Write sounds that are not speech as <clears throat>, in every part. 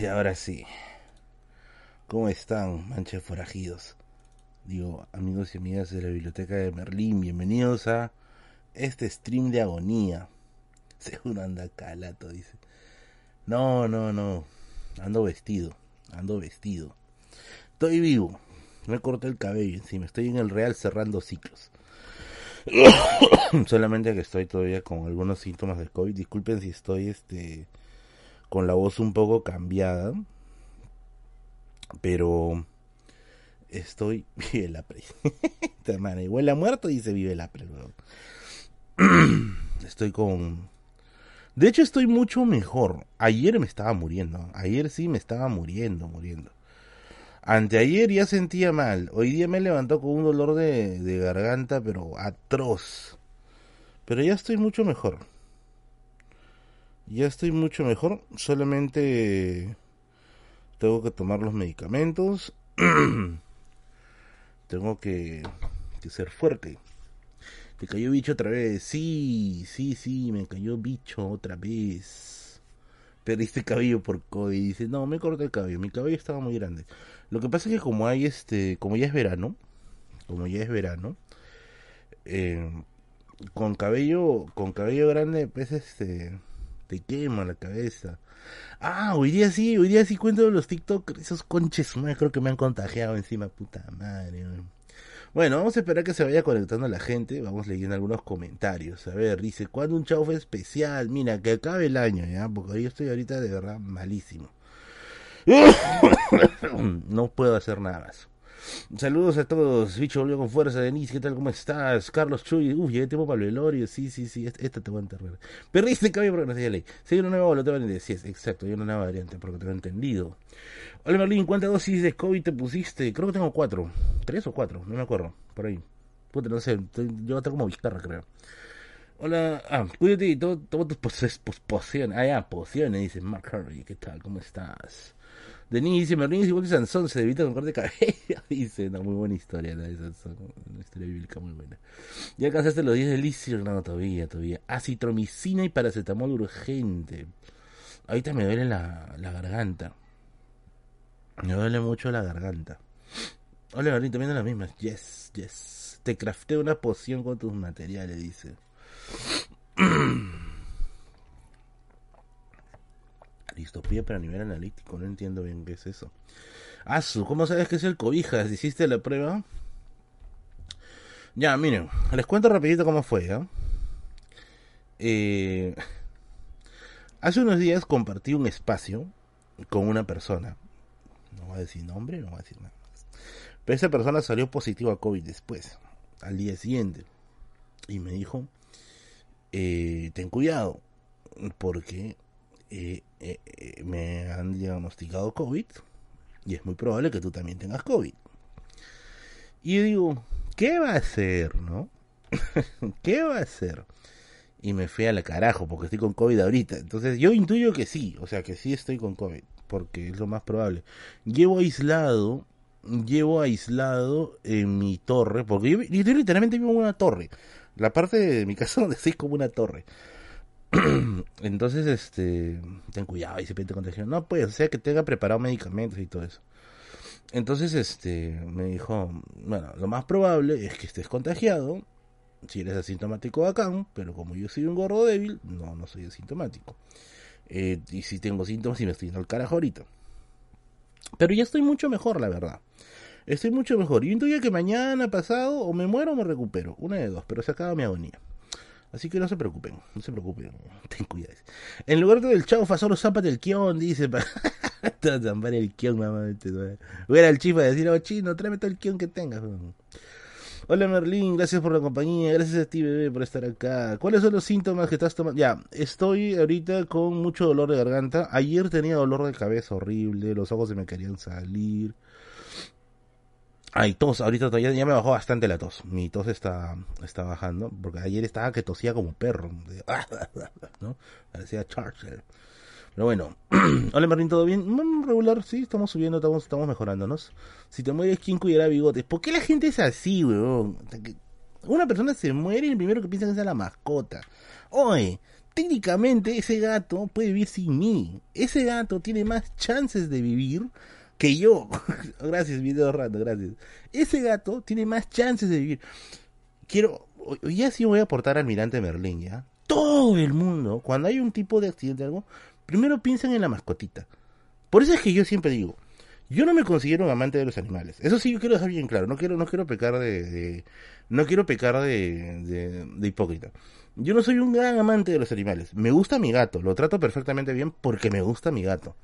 Y ahora sí. ¿Cómo están, manches forajidos? Digo, amigos y amigas de la biblioteca de Merlín, bienvenidos a este stream de agonía. <laughs> Seguro anda calato, dice. No, no, no. Ando vestido, ando vestido. Estoy vivo. Me corté el cabello encima. Estoy en el real cerrando ciclos. <coughs> Solamente que estoy todavía con algunos síntomas del COVID. Disculpen si estoy este con la voz un poco cambiada. Pero estoy. <laughs> Vive la pre. Hermana, igual ha muerto y se vive la pre. <clears throat> Estoy con. De hecho, estoy mucho mejor. Ayer me estaba muriendo. Ayer sí me estaba muriendo, muriendo. Anteayer ya sentía mal. Hoy día me levantó con un dolor de garganta, pero atroz. Pero ya estoy mucho mejor. Ya estoy mucho mejor. Solamente tengo que tomar los medicamentos. <clears throat> tengo que, que ser fuerte. Te cayó bicho otra vez. Sí, sí, sí, me cayó bicho otra vez. Perdiste cabello por COVID. Dice, no, me corté el cabello. Mi cabello estaba muy grande. Lo que pasa es que como hay este, como ya es verano, como ya es verano, eh, con cabello, con cabello grande, pues este, te quema la cabeza. Ah, hoy día sí, hoy día sí cuento los TikTok, esos conches, no creo que me han contagiado encima, puta madre. Bueno, vamos a esperar que se vaya conectando la gente, vamos leyendo algunos comentarios. A ver, dice, ¿cuándo un chau fue especial? Mira, que acabe el año, ¿ya? Porque yo estoy ahorita de verdad malísimo. <coughs> no puedo hacer nada más. Saludos a todos. Bicho volvió con fuerza. Denise, ¿qué tal? ¿Cómo estás? Carlos Chuy. Uy, llegué tiempo para el velorio. Sí, sí, sí. Esta te voy a enterrar. Perdiste cabello porque no se ley. Si hay una nueva voluntad variante. Sí, es exacto. Hay una nueva variante porque te lo he entendido. Hola Merlín, ¿cuántas dosis de COVID te pusiste? Creo que tengo cuatro. ¿Tres o cuatro? No me acuerdo. Por ahí. Puta, no sé. Yo tengo como bizarra, creo. Hola, ah, cuídate y toma tus pociones. Ah, ya, pociones, dice Mark Harvey. ¿Qué tal? ¿Cómo estás? Denise es igual que Sansón, se debita con corte de cabello. <laughs> dice, una muy buena historia la de Sansón, una historia bíblica muy buena. Ya alcanzaste los 10 delicios, no, todavía, todavía. Acitromicina y paracetamol urgente. Ahorita me duele la, la garganta. Me duele mucho la garganta. Hola Merlín, también la misma. Yes, yes. Te crafté una poción con tus materiales, dice. <clears throat> Distopía pero a nivel analítico, no entiendo bien qué es eso. Asu, ¿cómo sabes que es el cobijas? <laughs> ¿Hiciste la prueba? Ya, miren, les cuento rapidito cómo fue, Eh, hace unos días compartí un espacio con una persona. No voy a decir nombre, no voy a decir nada más. Pero esa persona salió positiva a COVID después, al día siguiente. Y me dijo, eh, ten cuidado, porque eh, eh, me han diagnosticado COVID y es muy probable que tú también tengas COVID. Y yo digo, ¿qué va a hacer, no? <laughs> ¿Qué va a hacer? Y me fui a la carajo porque estoy con COVID ahorita. Entonces yo intuyo que sí, o sea que sí estoy con COVID, porque es lo más probable. Llevo aislado, llevo aislado en mi torre, porque yo literalmente vivo en una torre. La parte de mi <laughs> casa donde estoy como una torre. <clears throat> Entonces, este, ten cuidado y se pide contagio. No, pues, o sea, que tenga preparado medicamentos y todo eso. Entonces, este, me dijo, bueno, lo más probable es que estés contagiado. Si eres asintomático bacán, pero como yo soy un gordo débil, no, no soy asintomático. Eh, y si tengo síntomas y me estoy yendo al carajo ahorita. Pero ya estoy mucho mejor, la verdad. Estoy mucho mejor. Y día que mañana, pasado, o me muero o me recupero. Una de dos, pero se acaba mi agonía. Así que no se preocupen, no se preocupen, <laughs> ten cuidado. En lugar del chaufa, solo zápate el kion, dice. Para <laughs> zampar el kion, mamá. Voy al chifa a decir, oh chino, tráeme todo el kion que tengas. Hola Merlín, gracias por la compañía, gracias a ti bebé por estar acá. ¿Cuáles son los síntomas que estás tomando? Ya, estoy ahorita con mucho dolor de garganta. Ayer tenía dolor de cabeza horrible, los ojos se me querían salir. Ay, tos, ahorita todavía ya me bajó bastante la tos. Mi tos está, está bajando, porque ayer estaba que tosía como perro, <laughs> ¿no? Parecía Charger. Pero bueno, <clears throat> hola Martín, ¿todo bien? Mm, regular, sí, estamos subiendo, estamos, estamos mejorándonos. Si te mueres, ¿quién cuidará bigotes? ¿Por qué la gente es así, weón? Una persona se muere y el primero que piensa es a la mascota. Oye, técnicamente ese gato puede vivir sin mí. Ese gato tiene más chances de vivir que yo. <laughs> gracias, video rato, gracias. Ese gato tiene más chances de vivir. Quiero, ya sí voy a aportar al Almirante Merlín, ¿ya? Todo el mundo, cuando hay un tipo de accidente o algo, primero piensan en la mascotita. Por eso es que yo siempre digo, yo no me considero un amante de los animales. Eso sí, yo quiero dejar bien claro. No quiero, no quiero pecar de, no quiero pecar de, de, hipócrita. Yo no soy un gran amante de los animales. Me gusta mi gato. Lo trato perfectamente bien porque me gusta mi gato.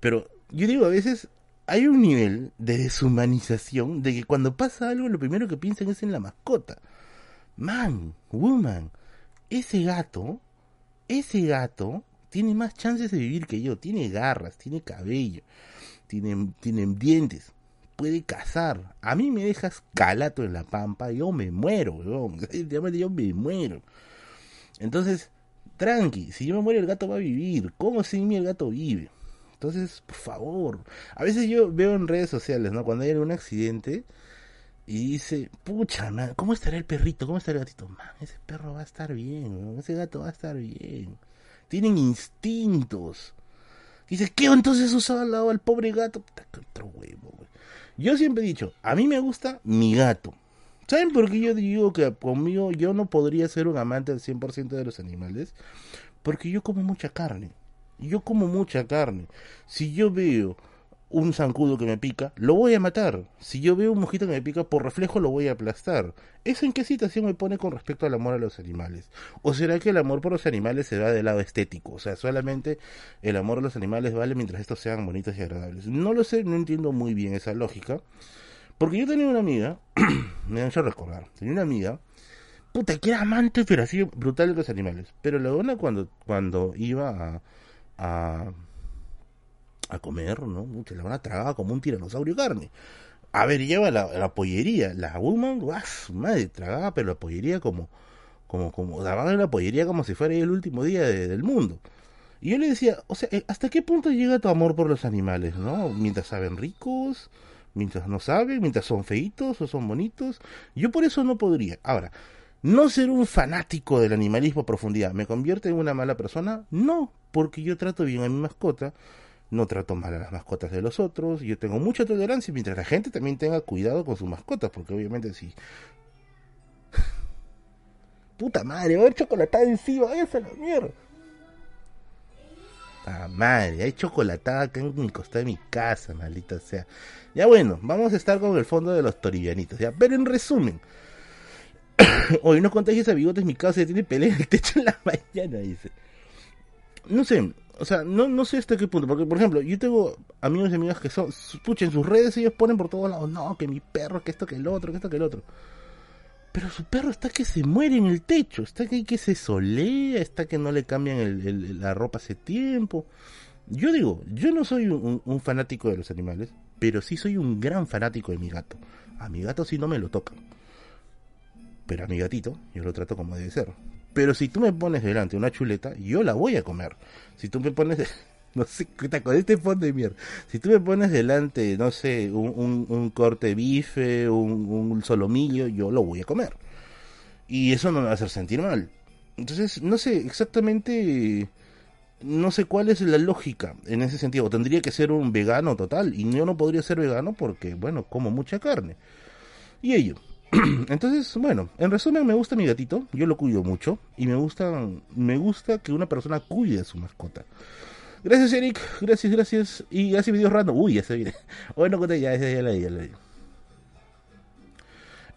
Pero yo digo, a veces hay un nivel de deshumanización de que cuando pasa algo lo primero que piensan es en la mascota. Man, woman, ese gato, ese gato tiene más chances de vivir que yo. Tiene garras, tiene cabello tienen, dientes, puede cazar. A mí me dejas calato en la pampa, yo me muero, weón. <laughs> Yo me muero. Entonces, tranqui, si yo me muero el gato va a vivir. ¿Cómo sin mí el gato vive? Entonces, por favor. A veces yo veo en redes sociales, ¿no? Cuando hay algún accidente y dice, pucha, man, ¿cómo estará el perrito? ¿Cómo estará el gatito? Man, ese perro va a estar bien, ese gato va a estar bien. Tienen instintos. Dice, ¿qué entonces usaba al lado al pobre gato? Otro huevo, Yo siempre he dicho, a mí me gusta mi gato. ¿Saben por qué yo digo que conmigo yo no podría ser un amante al 100% de los animales? Porque yo como mucha carne. Yo como mucha carne. Si yo veo un zancudo que me pica, lo voy a matar. Si yo veo un mojito que me pica, por reflejo lo voy a aplastar. ¿Eso en qué situación me pone con respecto al amor a los animales? ¿O será que el amor por los animales se da del lado estético? O sea, solamente el amor a los animales vale mientras estos sean bonitos y agradables. No lo sé, no entiendo muy bien esa lógica. Porque yo tenía una amiga, <clears throat> me han hecho recordar, tenía una amiga, puta, que era amante, pero así brutal de los animales. Pero la dona cuando, cuando iba a a comer, ¿no? Se la van a tragar como un tiranosaurio carne. A ver, lleva la, pollería. La woman, madre, tragaba, pero la pollería como, como, como, daba la pollería como si fuera el último día del mundo. Y yo le decía, o sea, eh, ¿hasta qué punto llega tu amor por los animales, no? Mientras saben ricos, mientras no saben, mientras son feitos o son bonitos. Yo por eso no podría. Ahora, no ser un fanático del animalismo a profundidad, ¿me convierte en una mala persona? No, porque yo trato bien a mi mascota no trato mal a las mascotas de los otros, yo tengo mucha tolerancia mientras la gente también tenga cuidado con sus mascotas, porque obviamente si... <laughs> Puta madre, va a haber chocolatada encima, esa la mierda. Ah, madre, hay chocolatada acá en mi costado de mi casa, maldita sea. Ya bueno, vamos a estar con el fondo de los toribianitos, ya. Pero en resumen, <coughs> hoy no contagies a bigotes mi casa tiene pelea en el techo en la <laughs> mañana, dice. No sé, o sea, no, no sé hasta qué punto, porque por ejemplo, yo tengo amigos y amigas que son, pucha, en sus redes ellos ponen por todos lados, no, que mi perro, que esto, que el otro, que esto, que el otro. Pero su perro está que se muere en el techo, está que, que se solea, está que no le cambian el, la ropa hace tiempo. Yo digo, yo no soy un, un, fanático de los animales, pero sí soy un gran fanático de mi gato. A mi gato sí no me lo tocan. Pero a mi gatito yo lo trato como debe ser. Pero si tú me pones delante una chuleta, yo la voy a comer. Si tú me pones, <laughs> no sé, con este fondo de mierda. Si tú me pones delante, no sé, un, un, corte bife, un, un solomillo, yo lo voy a comer. Y eso no me va a hacer sentir mal. Entonces, no sé exactamente, no sé cuál es la lógica en ese sentido. Tendría que ser un vegano total. Y yo no podría ser vegano porque, bueno, como mucha carne. Y ello. <clears throat> Entonces, bueno, en resumen me gusta mi gatito, yo lo cuido mucho y me gusta me gusta que una persona cuide a su mascota. Gracias Eric, gracias, gracias. Y gracias video random. Uy, ya se viene. <laughs> Bueno, ya, ya, ya la ya la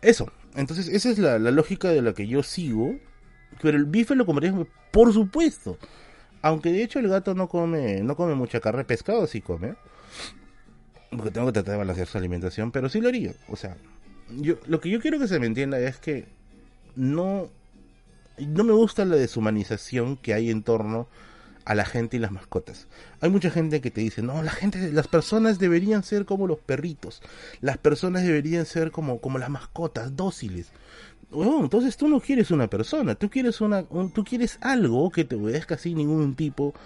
Eso, entonces esa es la, lógica de la que yo sigo. Pero el bife lo comería, por supuesto. Aunque de hecho el gato no come, no come mucha carne, pescado sí come. Porque tengo que tratar de balancear su alimentación, pero sí lo haría. O sea, yo, lo que yo quiero que se me entienda es que no, no me gusta la deshumanización que hay en torno a la gente y las mascotas. Hay mucha gente que te dice, no, la gente, las personas deberían ser como los perritos, las personas deberían ser como, como las mascotas, dóciles. entonces tú no quieres una persona, tú quieres una, tú quieres algo que te obedezca sin ningún tipo de,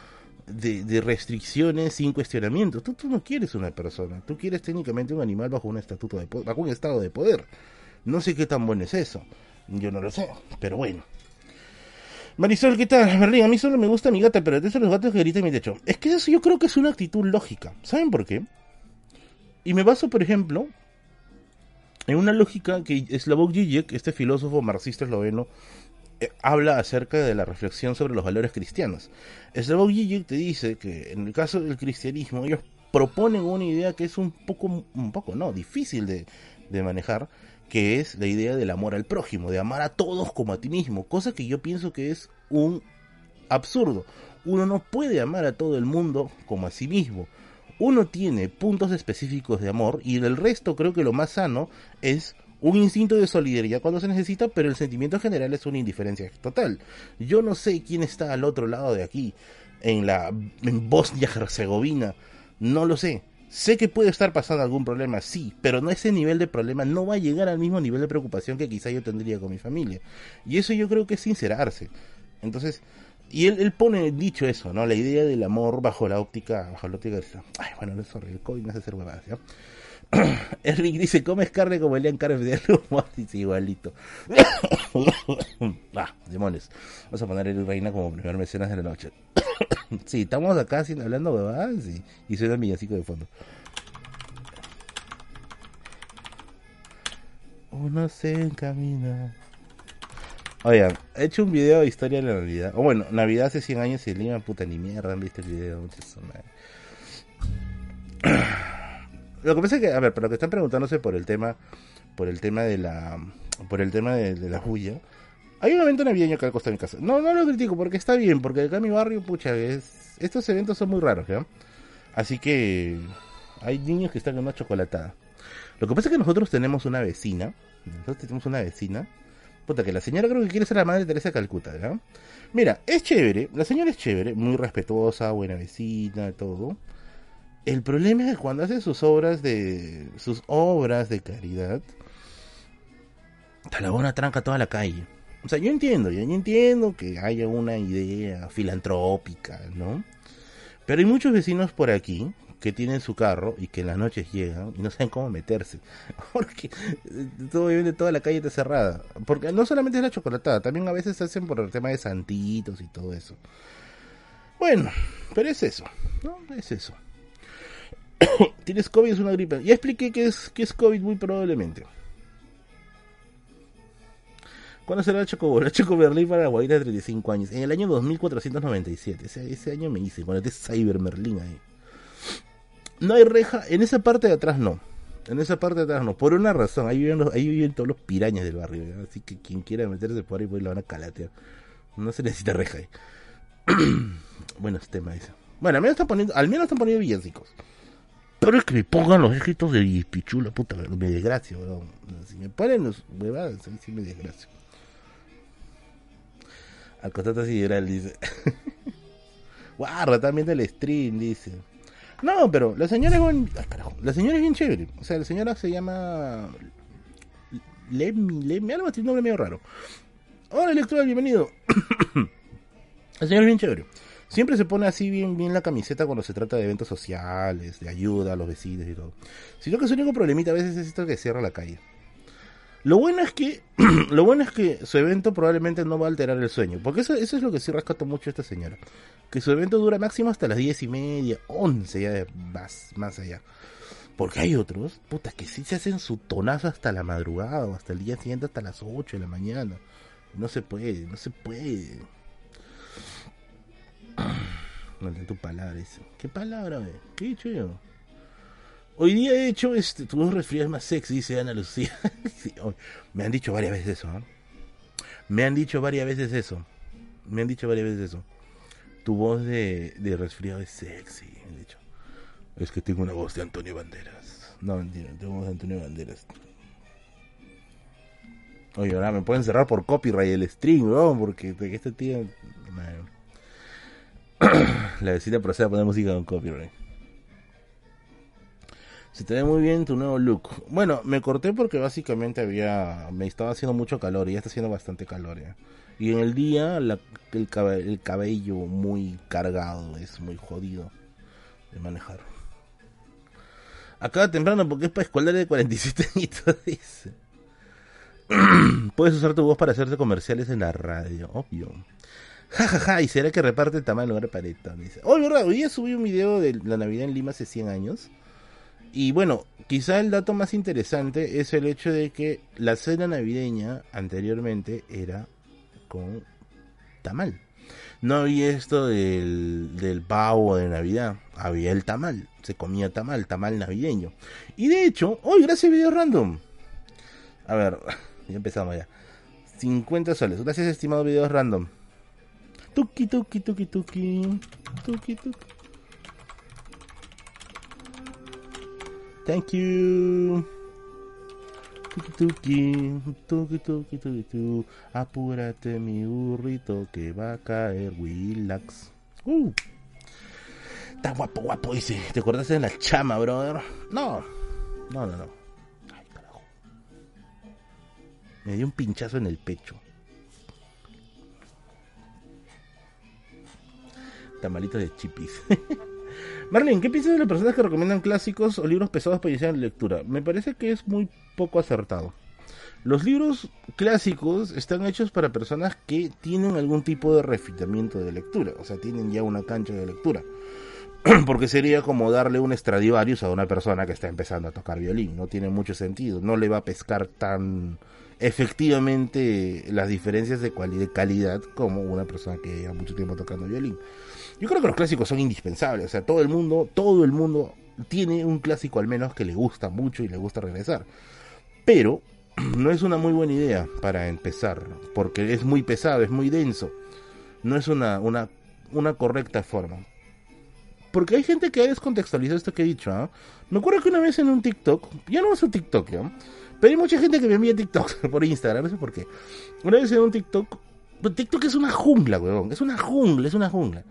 restricciones sin cuestionamientos. Tú, tú no quieres una persona, tú quieres técnicamente un animal bajo un estatuto de bajo un estado de poder. No sé qué tan bueno es eso, yo no lo sé, pero bueno. Marisol, ¿qué tal? Berlín, a mí solo me gusta mi gata, pero de los gatos que gritan en mi techo. Es que eso yo creo que es una actitud lógica. ¿Saben por qué? Y me baso, por ejemplo, en una lógica que Slavoj Žižek, este filósofo marxista esloveno, eh, habla acerca de la reflexión sobre los valores cristianos. Slavoj Žižek te dice que en el caso del cristianismo ellos proponen una idea que es un poco, un poco, no, difícil de, de manejar, que es la idea del amor al prójimo, de amar a todos como a ti mismo, cosa que yo pienso que es un absurdo. Uno no puede amar a todo el mundo como a sí mismo. Uno tiene puntos específicos de amor y el resto creo que lo más sano es un instinto de solidaridad cuando se necesita, pero el sentimiento general es una indiferencia total. Yo no sé quién está al otro lado de aquí, en la en Bosnia-Herzegovina, no lo sé. Sé que puede estar pasando algún problema, sí, pero no ese nivel de problema no va a llegar al mismo nivel de preocupación que quizá yo tendría con mi familia. Y eso yo creo que es sincerarse. Entonces, y él, él pone dicho eso, ¿no? La idea del amor bajo la óptica, bajo la óptica. Ay, bueno, no el COVID me hace hacer huevadas, ¿ya? <coughs> Eric dice, comes carne como Elian Carnes de dice igualito. <coughs> ah, demonios. Vamos a poner Eric Reina como primer mecenas de la noche. <coughs> sí, estamos acá hablando huevadas y, y suena el villancico de fondo. Uno se encamina. Oigan, he hecho un video de historia de la Navidad. O bueno, Navidad hace 100 años y Lima, puta ni mierda, han visto el video. Muchas Lo que pasa es que, a ver, pero lo que están preguntándose por el tema, por el tema de la, por el tema de, la bulla, hay un evento navideño que al costado de mi casa. No, no lo critico porque está bien, porque acá en mi barrio, pucha, es, estos eventos son muy raros, ¿ya? Así que hay niños que están en una chocolatada. Lo que pasa es que nosotros tenemos una vecina, nosotros tenemos una vecina, puta, que la señora creo que quiere ser la madre de Teresa Calcuta, ¿ya? Mira, es chévere, la señora es chévere, muy respetuosa, buena vecina, todo. El problema es que cuando hace sus obras de. sus obras de caridad. La buena tranca toda la calle. O sea, yo entiendo, yo entiendo que haya una idea filantrópica, ¿no? Pero hay muchos vecinos por aquí que tienen su carro y que en las noches llegan y no saben cómo meterse. <laughs> Porque obviamente toda la calle está cerrada. Porque no solamente es la chocolatada, también a veces se hacen por el tema de santitos y todo eso. Bueno, pero es eso, ¿no? Es eso. <coughs> tienes COVID, es una gripe. Ya expliqué que es, que es COVID muy probablemente. ¿Cuándo será el Choco <laughs> El Choco Berlín para guaira de 35 años. En el año 2497. Ese, ese año me hice, cuando esté Cyber Merlin ahí. No hay reja, en esa parte de atrás no. En esa parte de atrás no. Por una razón, ahí viven, ahí viven todos los pirañas del barrio. Así que quien quiera meterse por ahí, pues la van a calatear. No se necesita reja ahí. <clears throat> bueno, este tema ese. Bueno, al menos están poniendo, al menos están poniendo villancicos. Pero es que me pongan los escritos de Pichula, puta, me desgracio, Si me ponen los huevadas, ahí sí me desgracio. Al costado sideral, dice. <laughs> Guarda, también del stream, dice. No, pero la señora es bien... la señora es bien chévere. O sea, la señora se llama... Lemmy, Lemmy, algo así, un nombre medio raro. Hola, electoral, bienvenido. <coughs> la señora es bien chévere. Siempre se pone así bien, bien la camiseta cuando se trata de eventos sociales, de ayuda a los vecinos y todo. Sino que su único problemita a veces es esto que cierra la calle. Lo bueno es que, <clears throat> lo bueno es que su evento probablemente no va a alterar el sueño, porque eso, es lo que sí rescato mucho a esta señora. Que su evento dura máximo hasta las diez y media, once ya más, más allá. Porque hay otros, puta, que sí se hacen su tonazo hasta la madrugada o hasta el día siguiente hasta las 8 de la mañana. No se puede, no se puede. <clears throat> No tu palabra eso. ¿Qué palabra, ¿Qué he dicho yo? Hoy día he hecho este, tu voz resfriada más sexy, dice Ana Lucía. <laughs> me han dicho varias veces eso, ¿eh? Me han dicho varias veces eso. Me han dicho varias veces eso. Tu voz de, de resfriado es sexy, me han dicho. Es que tengo una voz de Antonio Banderas. No, mentira, tengo voz de Antonio Banderas. Oye, ahora me pueden cerrar por copyright el stream, ¿no? Porque este tío... <clears throat> la vecina procede a poner música con copyright. Se te ve muy bien tu nuevo look. Bueno, me corté porque básicamente había. Me estaba haciendo mucho calor y ya está haciendo bastante calor. Y en el día el, el cabello muy cargado es muy jodido de manejar. Acaba temprano porque es para escolar de 47 <laughs> añitos, dice. <clears throat> Puedes usar tu voz para hacerte comerciales en la radio, obvio. Ja, ja, ja, y será que reparte tamaño en lugar. Dice. Oh, verdad, hoy día subí un video de la Navidad en Lima hace 100 años. Y bueno, quizá el dato más interesante es el hecho de que la cena navideña anteriormente era con tamal. No había esto del, del pavo de Navidad, había el tamal, se comía tamal, tamal navideño. Y de hecho, hoy gracias Video Random. A ver, <laughs> ya empezamos ya. 50 soles, gracias estimado Videos Random. Tuki, tuki, tuki, tuki. Tuki, tuki. Thank you. Tuki, tuki, tuki, tuki, tuki, tuki. Apúrate mi burrito que va a caer, Willax. Uh. Está guapo, guapo, dice. ¿Te acordaste de la chama, brother? No. No, no, no. Ay, carajo. Me dio un pinchazo en el pecho. Tamalito de chipis. <laughs> Marlene, ¿qué piensas de las personas que recomiendan clásicos o libros pesados para iniciar la lectura? Me parece que es muy poco acertado. Los libros clásicos están hechos para personas que tienen algún tipo de refinamiento de lectura, o sea, tienen ya una cancha de lectura. <clears throat> Porque sería como darle un Stradivarius a una persona que está empezando a tocar violín, no tiene mucho sentido, no le va a pescar tan efectivamente las diferencias de, de calidad como una persona que lleva mucho tiempo tocando violín. Yo creo que los clásicos son indispensables, o sea, todo el mundo, todo el mundo tiene un clásico al menos que le gusta mucho y le gusta regresar. Pero <clears throat> no es una muy buena idea para empezar, porque es muy pesado, es muy denso. No es una, una, una correcta forma. Porque hay gente que ha descontextualizado esto que he dicho. ¿ah? Me acuerdo que una vez en un TikTok, ya no uso TikTok, ¿ya? pero hay mucha gente que me envía TikTok <laughs> por Instagram, no sé por qué. Una vez en un TikTok, pues TikTok es una jungla, weón, es una jungla, es una jungla.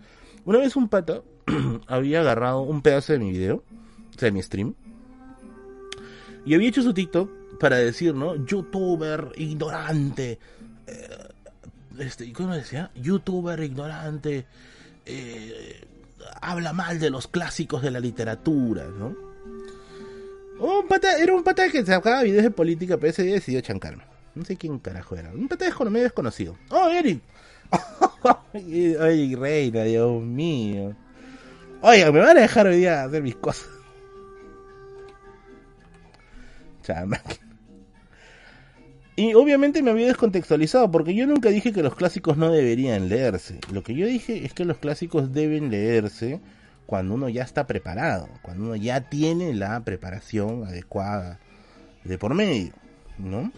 Una vez un pata <clears throat> había agarrado un pedazo de mi video, o sea, de mi stream, y había hecho su TikTok para decir, ¿no? Youtuber ignorante. Eh, este, ¿Cómo decía? Youtuber ignorante. Eh, habla mal de los clásicos de la literatura, ¿no? Un pata, era un pata que sacaba videos de política, pero ese día decidió chancarme. No sé quién carajo era. Un pata medio desconocido. ¡Oh, Eric! <laughs> Ay, reina, Dios mío. Oiga, me van a dejar hoy día hacer mis cosas. Chama. Y obviamente me había descontextualizado porque yo nunca dije que los clásicos no deberían leerse. Lo que yo dije es que los clásicos deben leerse cuando uno ya está preparado, cuando uno ya tiene la preparación adecuada de por medio, ¿no?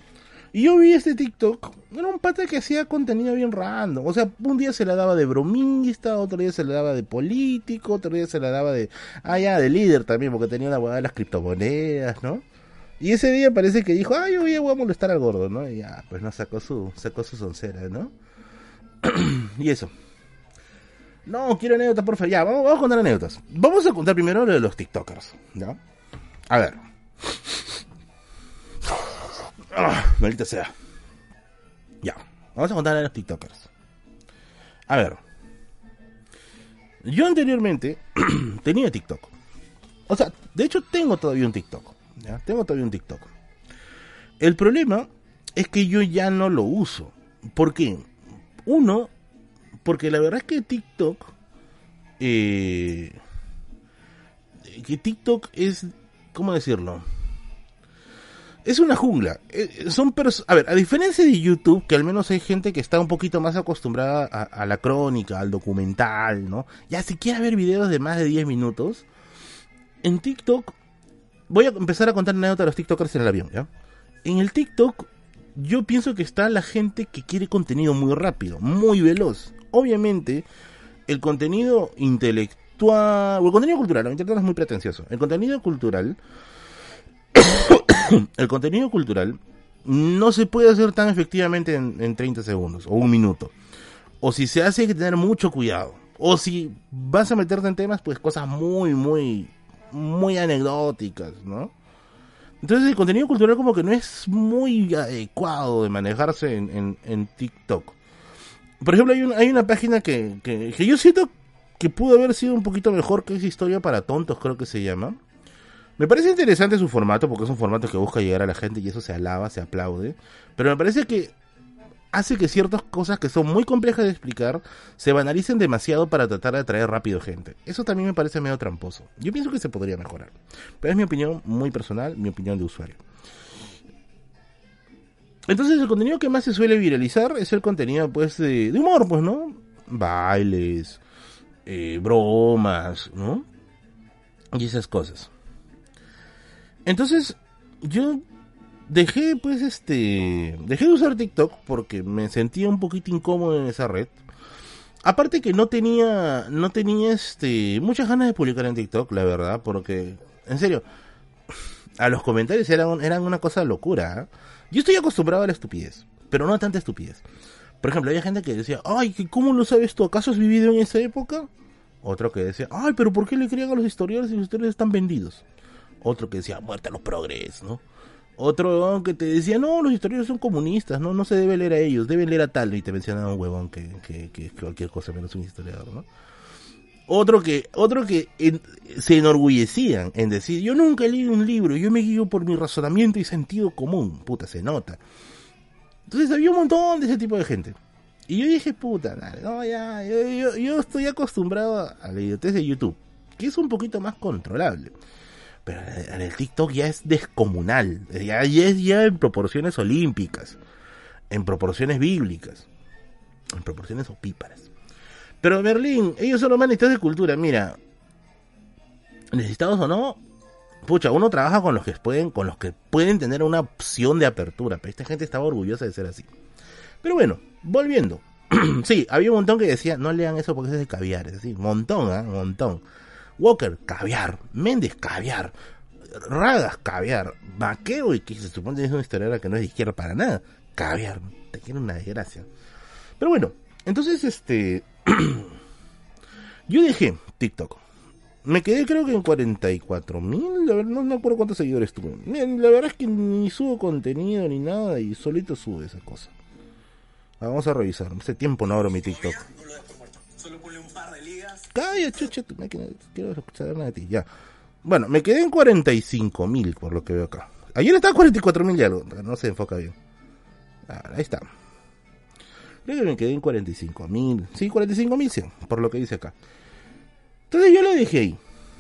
Y yo vi este TikTok, era un pata que hacía contenido bien random. O sea, un día se la daba de bromista, otro día se la daba de político, otro día se la daba de. Ah, ya, de líder también, porque tenía una hueá de las criptomonedas, ¿no? Y ese día parece que dijo, ay, hoy voy a molestar al gordo, ¿no? Y ya, pues no sacó su, sacó su soncera, ¿no? <clears throat> y eso. No, quiero anécdotas, por favor. Ya, vamos, vamos a contar anécdotas. Vamos a contar primero lo de los TikTokers, ¿ya? A ver. Ah, maldita sea. Ya, vamos a contar a los TikTokers. A ver. Yo anteriormente <clears throat> tenía TikTok. O sea, de hecho tengo todavía un TikTok. ¿ya? Tengo todavía un TikTok. El problema es que yo ya no lo uso. ¿Por qué? Uno, porque la verdad es que TikTok... Eh, que TikTok es... ¿Cómo decirlo? Es una jungla. Eh, son a ver, a diferencia de YouTube, que al menos hay gente que está un poquito más acostumbrada a, la crónica, al documental, ¿no? Ya si quiere ver videos de más de 10 minutos, en TikTok voy a empezar a contar anécdotas de los TikTokers en el avión, ¿ya? En el TikTok yo pienso que está la gente que quiere contenido muy rápido, muy veloz. Obviamente, el contenido intelectual, o el contenido cultural, el intelectual es muy pretencioso. El contenido cultural <coughs> el contenido cultural no se puede hacer tan efectivamente en, 30 segundos o un minuto. O si se hace hay que tener mucho cuidado. O si vas a meterte en temas, pues cosas muy, muy, muy anecdóticas, ¿no? Entonces el contenido cultural como que no es muy adecuado de manejarse en, TikTok. Por ejemplo, hay, hay una página que, que, yo siento que pudo haber sido un poquito mejor que esa historia para tontos, creo que se llama Me parece interesante su formato porque es un formato que busca llegar a la gente y eso se alaba, se aplaude. Pero me parece que hace que ciertas cosas que son muy complejas de explicar se banalicen demasiado para tratar de atraer rápido gente. Eso también me parece medio tramposo. Yo pienso que se podría mejorar. Pero es mi opinión muy personal, mi opinión de usuario. Entonces el contenido que más se suele viralizar es el contenido pues de, humor, pues, ¿no? Bailes, eh, bromas, ¿no? Y esas cosas. Entonces, yo dejé, pues, este. Dejé de usar TikTok porque me sentía un poquito incómodo en esa red. Aparte que no tenía. No tenía, este. Muchas ganas de publicar en TikTok, la verdad, porque. En serio. A los comentarios eran, eran una cosa locura. ¿eh? Yo estoy acostumbrado a la estupidez, pero no a tanta estupidez. Por ejemplo, había gente que decía, ay, ¿cómo lo sabes tú? ¿Acaso has vivido en esa época? Otro que decía, ay, pero ¿por qué le crean a los historiadores si los historiadores están vendidos? Otro que decía, muerte a los progres, ¿no? Otro que te decía, no, los historiadores son comunistas, no no se debe leer a ellos, deben leer a tal, y te mencionaba un huevón que, que, que, cualquier cosa menos un historiador, ¿no? Otro que, otro que se enorgullecían en decir, yo nunca he leído un libro, yo me guío por mi razonamiento y sentido común, puta, se nota. Entonces había un montón de ese tipo de gente. Y yo dije, puta, no, ya, yo, yo, estoy acostumbrado a la idiotez de YouTube, que es un poquito más controlable. Pero en el TikTok ya es descomunal, ya, es ya en proporciones olímpicas, en proporciones bíblicas, en proporciones opíparas. Pero Berlín, ellos son los manistas de cultura, mira, necesitados o no, pucha, uno trabaja con los que pueden, con los que pueden tener una opción de apertura, pero esta gente estaba orgullosa de ser así. Pero bueno, volviendo. <clears throat> sí, había un montón que decía, no lean eso porque es de caviar, es decir, montón, ¿eh? montón. Walker, caviar. Méndez, caviar. Ragas, caviar. Vaqueo, y que se supone que es una historia que no es de izquierda para nada. Caviar. Te quiero una desgracia. Pero bueno, entonces este. <clears throat> yo dejé TikTok. Me quedé creo que en 44 mil. No me acuerdo cuántos seguidores tuve. La verdad es que ni subo contenido ni nada y solito sube esa cosa. Vamos a revisar. Hace tiempo no abro mi TikTok. Calla, chucha, tu máquina. Quiero nada de ti. Ya. Bueno, me quedé en 45 mil por lo que veo acá. Ayer estaba 44 mil y algo. No se enfoca bien. Ah, ahí está. Creo que me quedé en 45 mil. Sí, 45 mil, sí, por lo que dice acá. Entonces yo lo dejé ahí.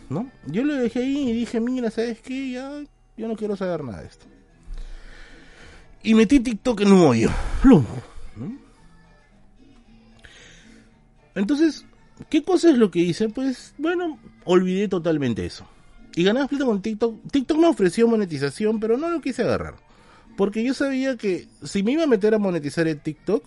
¿No? Yo lo dejé ahí y dije, mira, ¿sabes qué? Ya, yo no quiero saber nada de esto. Y metí TikTok en un hoyo. Entonces, ¿qué cosa es lo que hice? Pues, bueno, olvidé totalmente eso. Y ganaba plata con TikTok. TikTok me ofreció monetización, pero no lo quise agarrar. Porque yo sabía que si me iba a meter a monetizar en TikTok,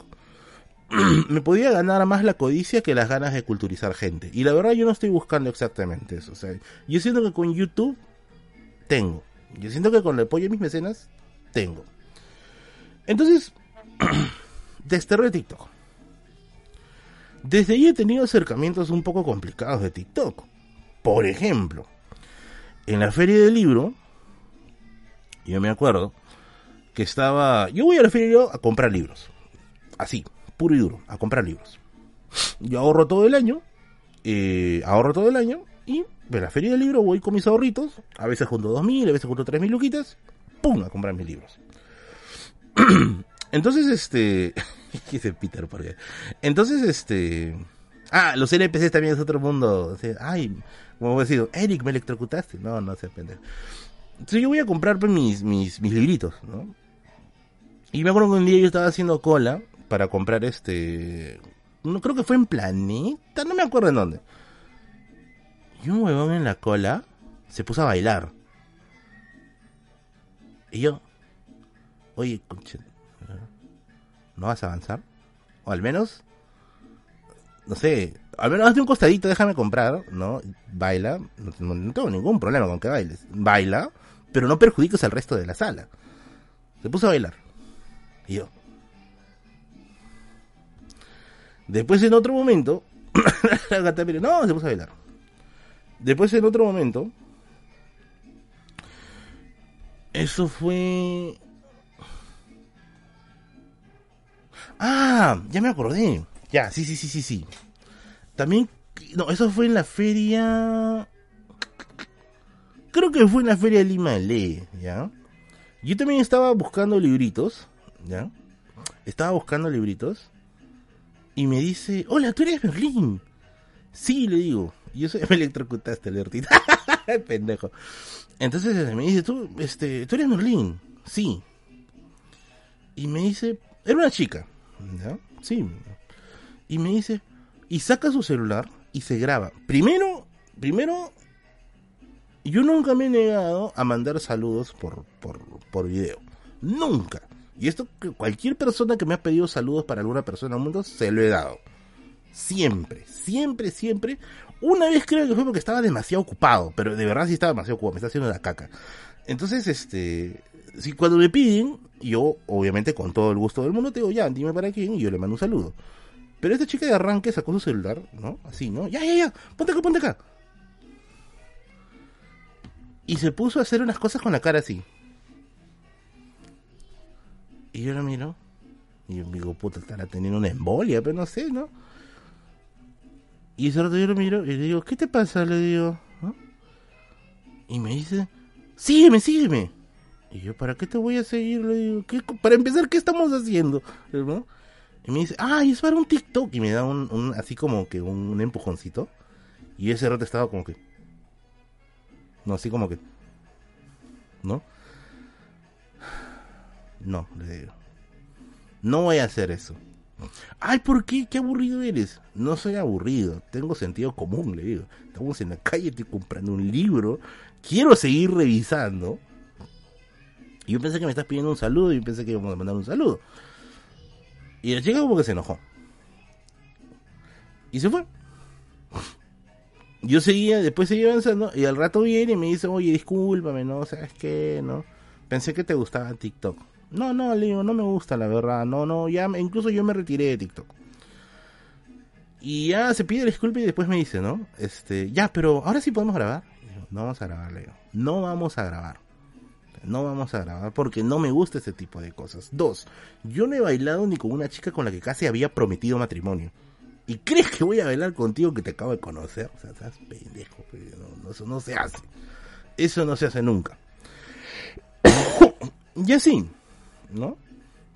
<clears throat> me podía ganar más la codicia que las ganas de culturizar gente. Y la verdad yo no estoy buscando exactamente eso. O sea, yo siento que con YouTube tengo. Yo siento que con el apoyo de mis mecenas tengo. Entonces, <clears throat> desterré TikTok. Desde ahí he tenido acercamientos un poco complicados de TikTok. Por ejemplo, en la feria del libro, yo me acuerdo que estaba. Yo voy a la feria a comprar libros. Así, puro y duro, a comprar libros. Yo ahorro todo el año, eh, ahorro todo el año y de la feria del libro voy con mis ahorritos. A veces junto dos mil, a veces junto tres mil luquitas. ¡Pum! a comprar mis libros. <clears throat> Entonces, este. <laughs> dice Peter? Porque... Entonces, este. Ah, los NPCs también es otro mundo. ay, como he decir, Eric, me electrocutaste. No, no se pendejo. Entonces yo voy a comprar pues, mis, mis, mis libritos, ¿no? Y me acuerdo que un día yo estaba haciendo cola para comprar este. No creo que fue en Planeta, no me acuerdo en dónde. Y un huevón en la cola se puso a bailar. Y yo, oye, conche, ¿no vas a avanzar? O al menos, no sé, al menos hazte un costadito, déjame comprar, ¿no? Baila, no, tengo ningún problema con que bailes. Baila, pero no perjudiques al resto de la sala. Se puso a bailar. Y yo. Después en otro momento, <coughs> no, se puso a bailar. Después en otro momento, eso fue Ah, ya me acordé. Ya, sí, sí, sí, sí, sí. También, no, eso fue en la feria... creo que fue en la Feria de Lima Lee, ¿ya? Yo también estaba buscando libritos, ¿ya? Estaba buscando libritos y me dice, hola, tú eres Berlín. Sí, le digo, yo soy, <laughs> me electrocutaste, Lertita. <laughs> Pendejo. Entonces me dice, tú, este, tú eres Berlín. Sí. Y me dice, era una chica, ¿ya? Sí. Y me dice, y saca su celular y se graba. Primero, primero yo nunca me he negado a mandar saludos por, por, por video. Nunca. Y esto, cualquier persona que me ha pedido saludos para alguna persona del mundo, se lo he dado. Siempre, siempre, siempre. Una vez creo que fue porque estaba demasiado ocupado, pero de verdad sí estaba demasiado ocupado, me está haciendo la caca. Entonces, este, si cuando me piden, yo, obviamente, con todo el gusto del mundo, te digo, ya, dime para quién, y yo le mando un saludo. Pero esta chica de arranque sacó su celular, ¿no? Así, ¿no? Ya, ya, ya, ponte acá, ponte acá y se puso a hacer unas cosas con la cara así. Y yo lo miro. Y yo digo, puta, estará teniendo una embolia, pero no sé, ¿no? Y ese rato yo lo miro y le digo, ¿qué te pasa? Le digo, Y me dice, sígueme, sígueme. Y yo, ¿para qué te voy a seguir? Le digo, ¿qué, para empezar, ¿qué estamos haciendo? Y me dice, ah, es para un TikTok. Y me da un, un así como que un, un empujoncito. Y ese rato estaba como que, no, así como que. ¿No? No, le digo. No voy a hacer eso. Ay, ¿por qué? ¿Qué aburrido eres? No soy aburrido, tengo sentido común, le digo. Estamos en la calle, estoy comprando un libro, quiero seguir revisando. Y yo pensé que me estás pidiendo un saludo y pensé que íbamos a mandar un saludo. Y la chica como que se enojó. Y se fue yo seguía, después seguía avanzando y al rato viene y me dice, oye, discúlpame, ¿no? ¿Sabes qué? ¿No? Pensé que te gustaba TikTok. No, no, le digo, no me gusta, la verdad. No, no, ya, incluso yo me retiré de TikTok. Y ya se pide disculpa y después me dice, ¿no? Este, ya, pero ahora sí podemos grabar. no vamos a grabar, le digo. No vamos a grabar. No vamos a grabar porque no me gusta ese tipo de cosas. Dos, yo no he bailado ni con una chica con la que casi había prometido matrimonio. ¿Y crees que voy a bailar contigo que te acabo de conocer? O sea, estás pendejo. No, eso no se hace. Eso no se hace nunca. <coughs> y así, ¿no?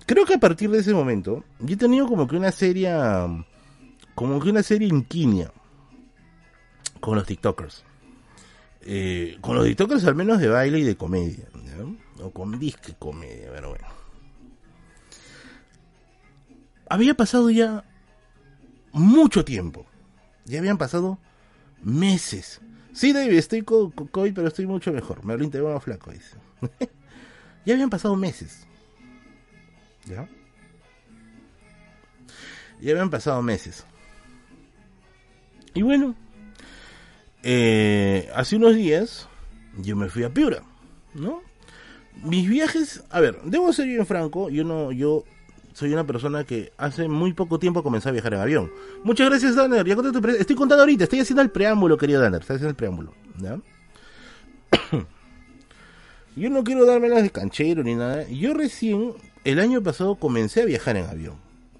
Creo que a partir de ese momento, yo he tenido como que una serie, como que una serie inquinia con los TikTokers. Eh, con los TikTokers al menos de baile y de comedia, o con disque comedia, pero bueno. Había pasado ya mucho tiempo. Ya habían pasado meses. Sí, David, estoy con, pero estoy mucho mejor. Me lo más flaco, dice. <laughs> ya habían pasado meses. ¿Ya? Ya habían pasado meses. Y bueno, eh, hace unos días yo me fui a Piura, ¿no? Mis viajes, a ver, debo ser bien franco, yo no, yo soy una persona que hace muy poco tiempo comenzó a viajar en avión. Muchas gracias, Danner. Ya estoy contando ahorita, estoy haciendo el preámbulo, querido Danner. Estoy haciendo el preámbulo. <coughs> Yo no quiero darme las de canchero ni nada. Yo recién, el año pasado, comencé a viajar en avión.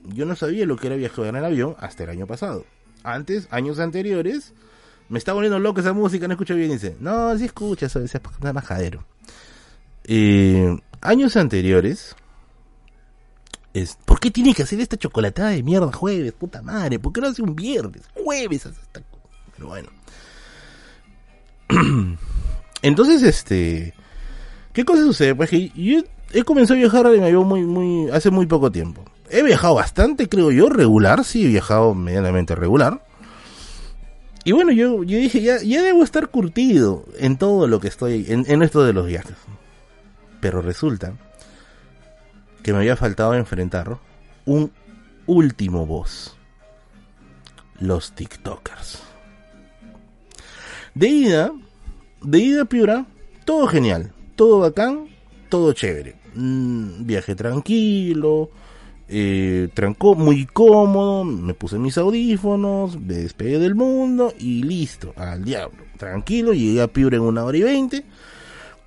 Yo no sabía lo que era viajar en avión hasta el año pasado. Antes, años anteriores, me estaba volviendo loco esa música, no escucho bien. Dice, no, sí escucha, eso es majadero. Eh, años anteriores, ¿Por qué tiene que hacer esta chocolatada de mierda jueves? Puta madre, ¿por qué no hace un viernes? Jueves hasta... Pero bueno. <clears throat> Entonces, este... ¿Qué cosa sucede? Pues que yo he comenzado a viajar en avión muy, muy, hace muy poco tiempo. He viajado bastante, creo yo, regular, sí, he viajado medianamente regular. Y bueno, yo, yo dije, ya, ya debo estar curtido en todo lo que estoy, en, en esto de los viajes. Pero resulta que me había faltado enfrentar un último boss. Los TikTokers. De ida, de ida Piura, todo genial, todo bacán, todo chévere. Mm, viaje tranquilo, eh, trancó muy cómodo, me puse mis audífonos, me despegué del mundo y listo, al diablo. Tranquilo, llegué a Piura en una hora y veinte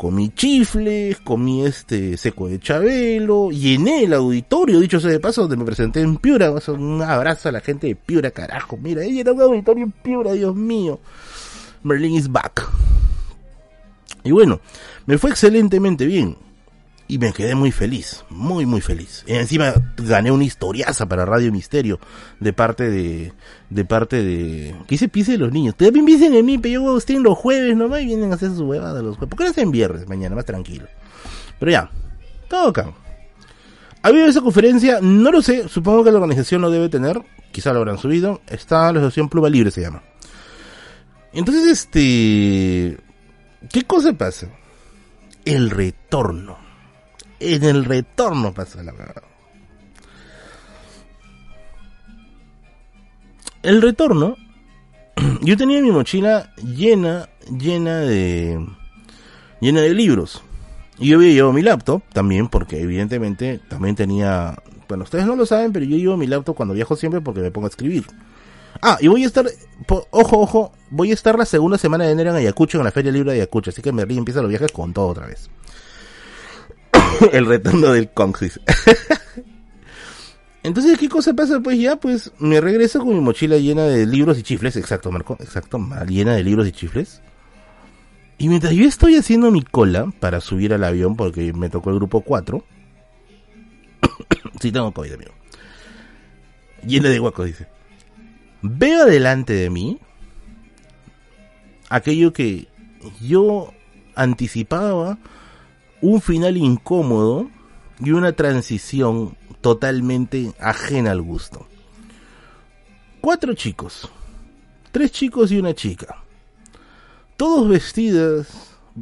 comí chifles, comí este seco de Chabelo, llené el auditorio, dicho sea de paso, donde me presenté en Piura, un abrazo a la gente de Piura, carajo, mira, ahí era un auditorio en Piura, Dios mío. Merlin is back. Y bueno, me fue excelentemente bien. Y me quedé muy feliz, muy, muy feliz. Y encima gané una historiaza para Radio Misterio de parte de, de parte de, ¿qué se pise de los niños? También dicen en mí, pero yo estoy los jueves nomás y vienen a hacer su huevada los jueves. ¿Por qué no hacen viernes mañana? Más tranquilo. Pero ya, todo acá. ¿Ha habido esa conferencia? No lo sé, supongo que la organización lo debe tener, quizá lo habrán subido. Está la asociación Pluma Libre se llama. Entonces, este, ¿qué cosa pasa? El retorno en el retorno pasa la verdad. El retorno, <clears throat> yo tenía mi mochila llena, llena de, llena de libros. Y yo había llevado mi laptop también, porque evidentemente también tenía, bueno, ustedes no lo saben, pero yo llevo mi laptop cuando viajo siempre porque me pongo a escribir. Ah, y voy a estar, ojo, ojo, voy a estar la segunda semana de enero en Ayacucho, en la Feria Libre de Ayacucho, así que me empieza los viajes con todo otra vez. <laughs> el retorno del Kongsis. <laughs> Entonces, ¿qué cosa pasa? Pues ya, pues me regreso con mi mochila llena de libros y chifles, exacto, Marco, exacto, llena de libros y chifles. Y mientras yo estoy haciendo mi cola para subir al avión, porque me tocó el grupo 4, <coughs> sí tengo COVID, amigo. Llena de guaco, dice. Veo delante de mí aquello que yo anticipaba un final incómodo y una transición totalmente ajena al gusto. Cuatro chicos, tres chicos y una chica, todos vestidos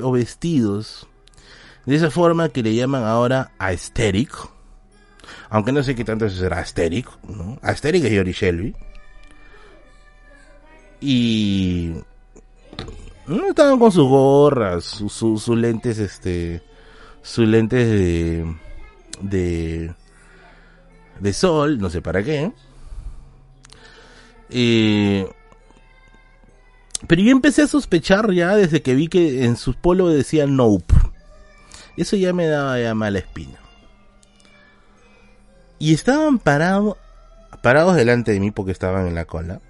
o vestidos de esa forma que le llaman ahora aesthetic, aunque no sé qué tanto será aesthetic, ¿no? Aesthetic es Yori Shelby. Y estaban con sus gorras, sus lentes este sus lentes de, de, de sol, no sé para qué. Pero yo empecé a sospechar ya desde que vi que en sus polos decía Nope. Eso ya me daba ya mala espina. Y estaban parados, parados delante de mí porque estaban en la cola.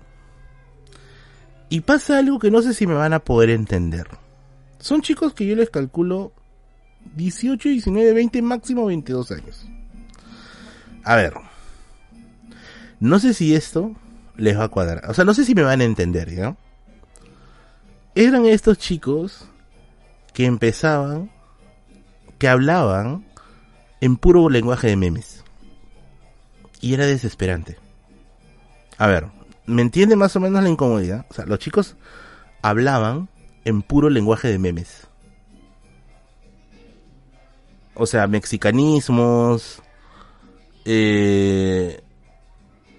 Y pasa algo que no sé si me van a poder entender. Son chicos que yo les calculo 18, 19, 20, máximo 22 años. A ver. No sé si esto les va a cuadrar. O sea, no sé si me van a entender, ¿ya? Eran estos chicos que empezaban, que hablaban en puro lenguaje de memes. Y era desesperante. A ver, ¿me entiende más o menos la incomodidad? O sea, los chicos hablaban en puro lenguaje de memes o sea, mexicanismos, eh,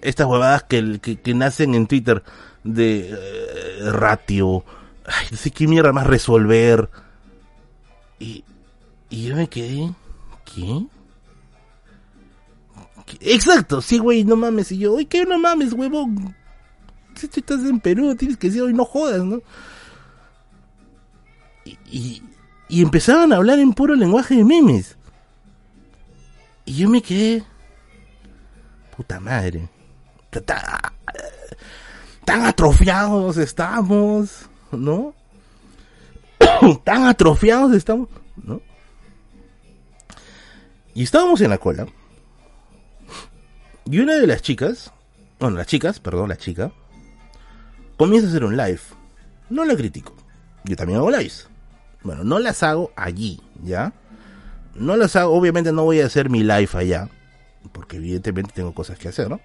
estas huevadas que, que, nacen en Twitter de eh, ratio, ay, no sé qué mierda más resolver. Y, y yo me quedé, ¿qué? Exacto, sí, güey, no mames. Y yo, oye, ¿qué no mames, huevón? Si tú estás en Perú, tienes que decir, hoy no jodas, ¿no? y, y empezaban a hablar en puro lenguaje de memes. Y yo me quedé, puta madre, tan, atrofiados estamos, ¿no? <coughs> tan atrofiados estamos, ¿no? Y estábamos en la cola. Y una de las chicas, bueno, las chicas, perdón, la chica, comienza a hacer un live. No la critico. Yo también hago lives. Bueno, no las hago allí, ¿ya? No las hago, obviamente no voy a hacer mi live allá, porque evidentemente tengo cosas que hacer, ¿no?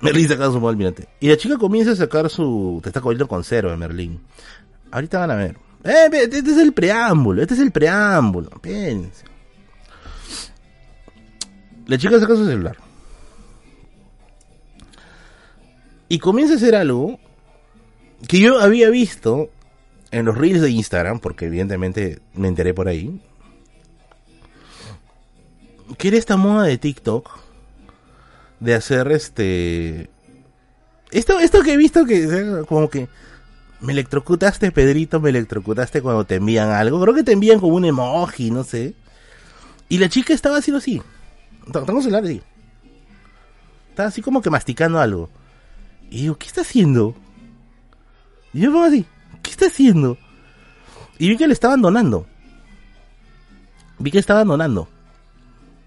Merlin saca su almirante. Y la chica comienza a sacar su. Te está cogiendo con cero de Merlin. Ahorita van a ver. Eh, este es el preámbulo, este es el preámbulo. Pense. La chica saca su celular. Y comienza a hacer algo que yo había visto en los reels de Instagram, porque evidentemente me enteré por ahí. Que era esta moda de TikTok de hacer este. Esto, esto que he visto que como que me electrocutaste, Pedrito, me electrocutaste cuando te envían algo. Creo que te envían como un emoji, no sé. Y la chica estaba haciendo así. Tengo celular así. Estaba así como que masticando algo. Y digo, ¿qué está haciendo? Y yo me pongo así. ¿Qué está haciendo? Y vi que le estaban donando. Vi que estaban donando.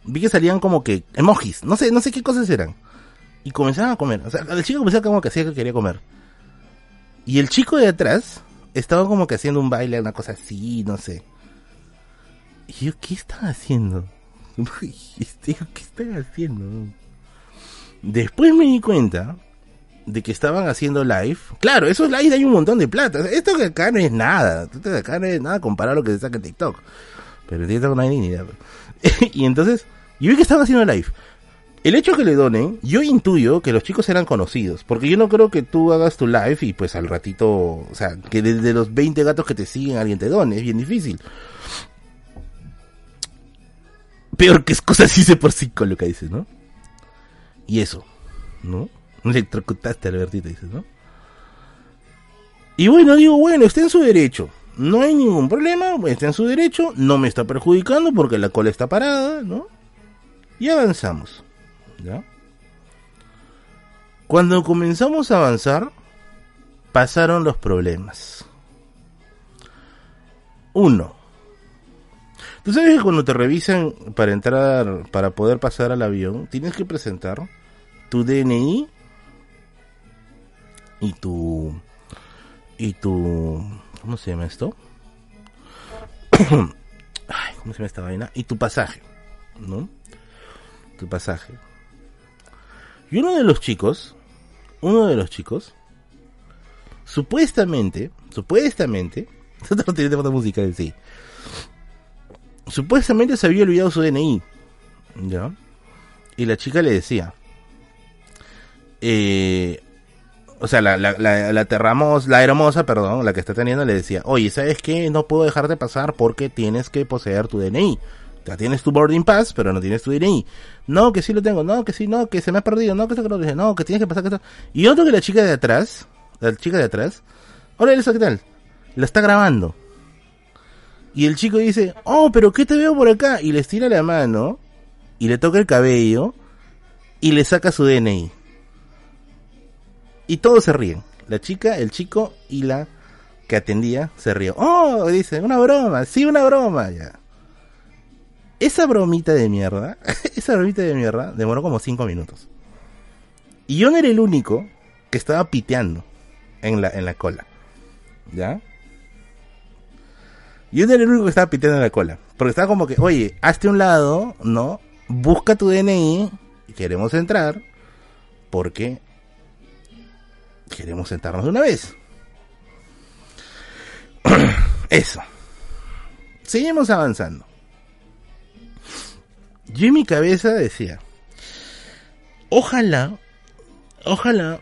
Vi que salían como que emojis, no sé, no sé qué cosas eran. Y comenzaban a comer. O sea, el chico comenzaba como que hacía que quería comer. Y el chico de atrás estaba como que haciendo un baile, una cosa así, no sé. Y yo, ¿qué están haciendo? <laughs> ¿Qué están haciendo? Después me di cuenta de que estaban haciendo live. Claro, esos live hay un montón de plata. Esto que acá no es nada. Esto de acá no es nada comparado a lo que se saca en TikTok. Pero en TikTok no hay ni idea. <laughs> y entonces, yo vi que estaban haciendo live. El hecho que le donen, yo intuyo que los chicos eran conocidos, porque yo no creo que tú hagas tu live y pues al ratito, o sea, que desde los 20 gatos que te siguen alguien te done, es bien difícil. Peor que es cosa así se por cinco lo que dices, ¿no? Y eso, ¿no? <laughs> Electrocutaste Albertito, dices, ¿no? Y bueno, digo, bueno, está en su derecho. No hay ningún problema, está en su derecho, no me está perjudicando porque la cola está parada, ¿no? Y avanzamos. ¿Ya? Cuando comenzamos a avanzar, pasaron los problemas. Uno. Tú sabes que cuando te revisan para entrar, para poder pasar al avión, tienes que presentar tu DNI y tu y tu ¿cómo se llama esto? <coughs> Ay, ¿cómo se llama esta vaina? Y tu pasaje, ¿no? Tu pasaje. Y uno de los chicos, uno de los chicos, supuestamente, supuestamente, <laughs> no tiene música en sí, supuestamente se había olvidado su DNI, ¿ya? Y la chica le decía, eh, o sea, la, la, la, terramos, la hermosa, perdón, la que está teniendo, le decía, oye, ¿sabes qué? No puedo dejarte pasar porque tienes que poseer tu DNI. Ya tienes tu boarding pass, pero no tienes tu DNI. No, que sí lo tengo, no, que sí, no, que se me ha perdido, no, que se lo dije, no, que tienes que pasar, que Y otro que la chica de atrás, la chica de atrás, hola Elisa, ¿qué tal? La está grabando. Y el chico dice, oh, pero ¿qué te veo por acá? Y le estira la mano, y le toca el cabello, y le saca su DNI. Y todos se ríen. La chica, el chico y la que atendía se rió. Oh, dice, una broma, sí, una broma, ya esa bromita de mierda, <laughs> esa bromita de mierda demoró como 5 minutos. Y yo no era el único que estaba piteando en la, en la cola. ¿Ya? Yo no era el único que estaba piteando en la cola. Porque estaba como que, oye, hazte un lado, ¿no? Busca tu DNI queremos entrar. Porque queremos sentarnos de una vez. <clears throat> Eso. Seguimos avanzando yo en mi cabeza decía, ojalá, ojalá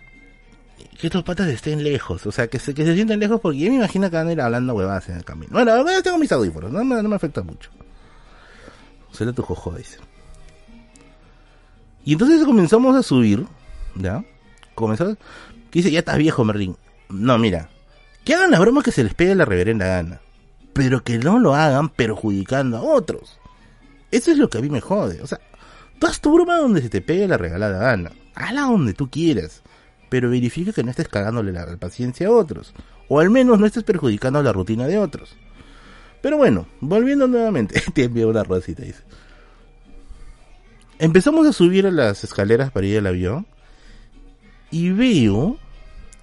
que estos patas estén lejos, o sea, que se, que se sientan lejos porque yo me imagino que van a ir hablando huevadas en el camino. Bueno, ahora tengo mis audífonos, no no me afecta mucho. Será tu jojo, dice. Y entonces comenzamos a subir, ¿ya? Comenzamos, que dice, ya estás viejo, Merlin. No, mira, que hagan las bromas que se les pegue la reverenda gana, pero que no lo hagan perjudicando a otros. Eso es lo que a mí me jode. O sea, tú haz tu broma donde se te pegue la regalada gana. Hazla donde tú quieras. Pero verifica que no estés cagándole la paciencia a otros. O al menos no estés perjudicando la rutina de otros. Pero bueno, volviendo nuevamente. <laughs> te envío una rosita, dice. Empezamos a subir a las escaleras para ir al avión. Y veo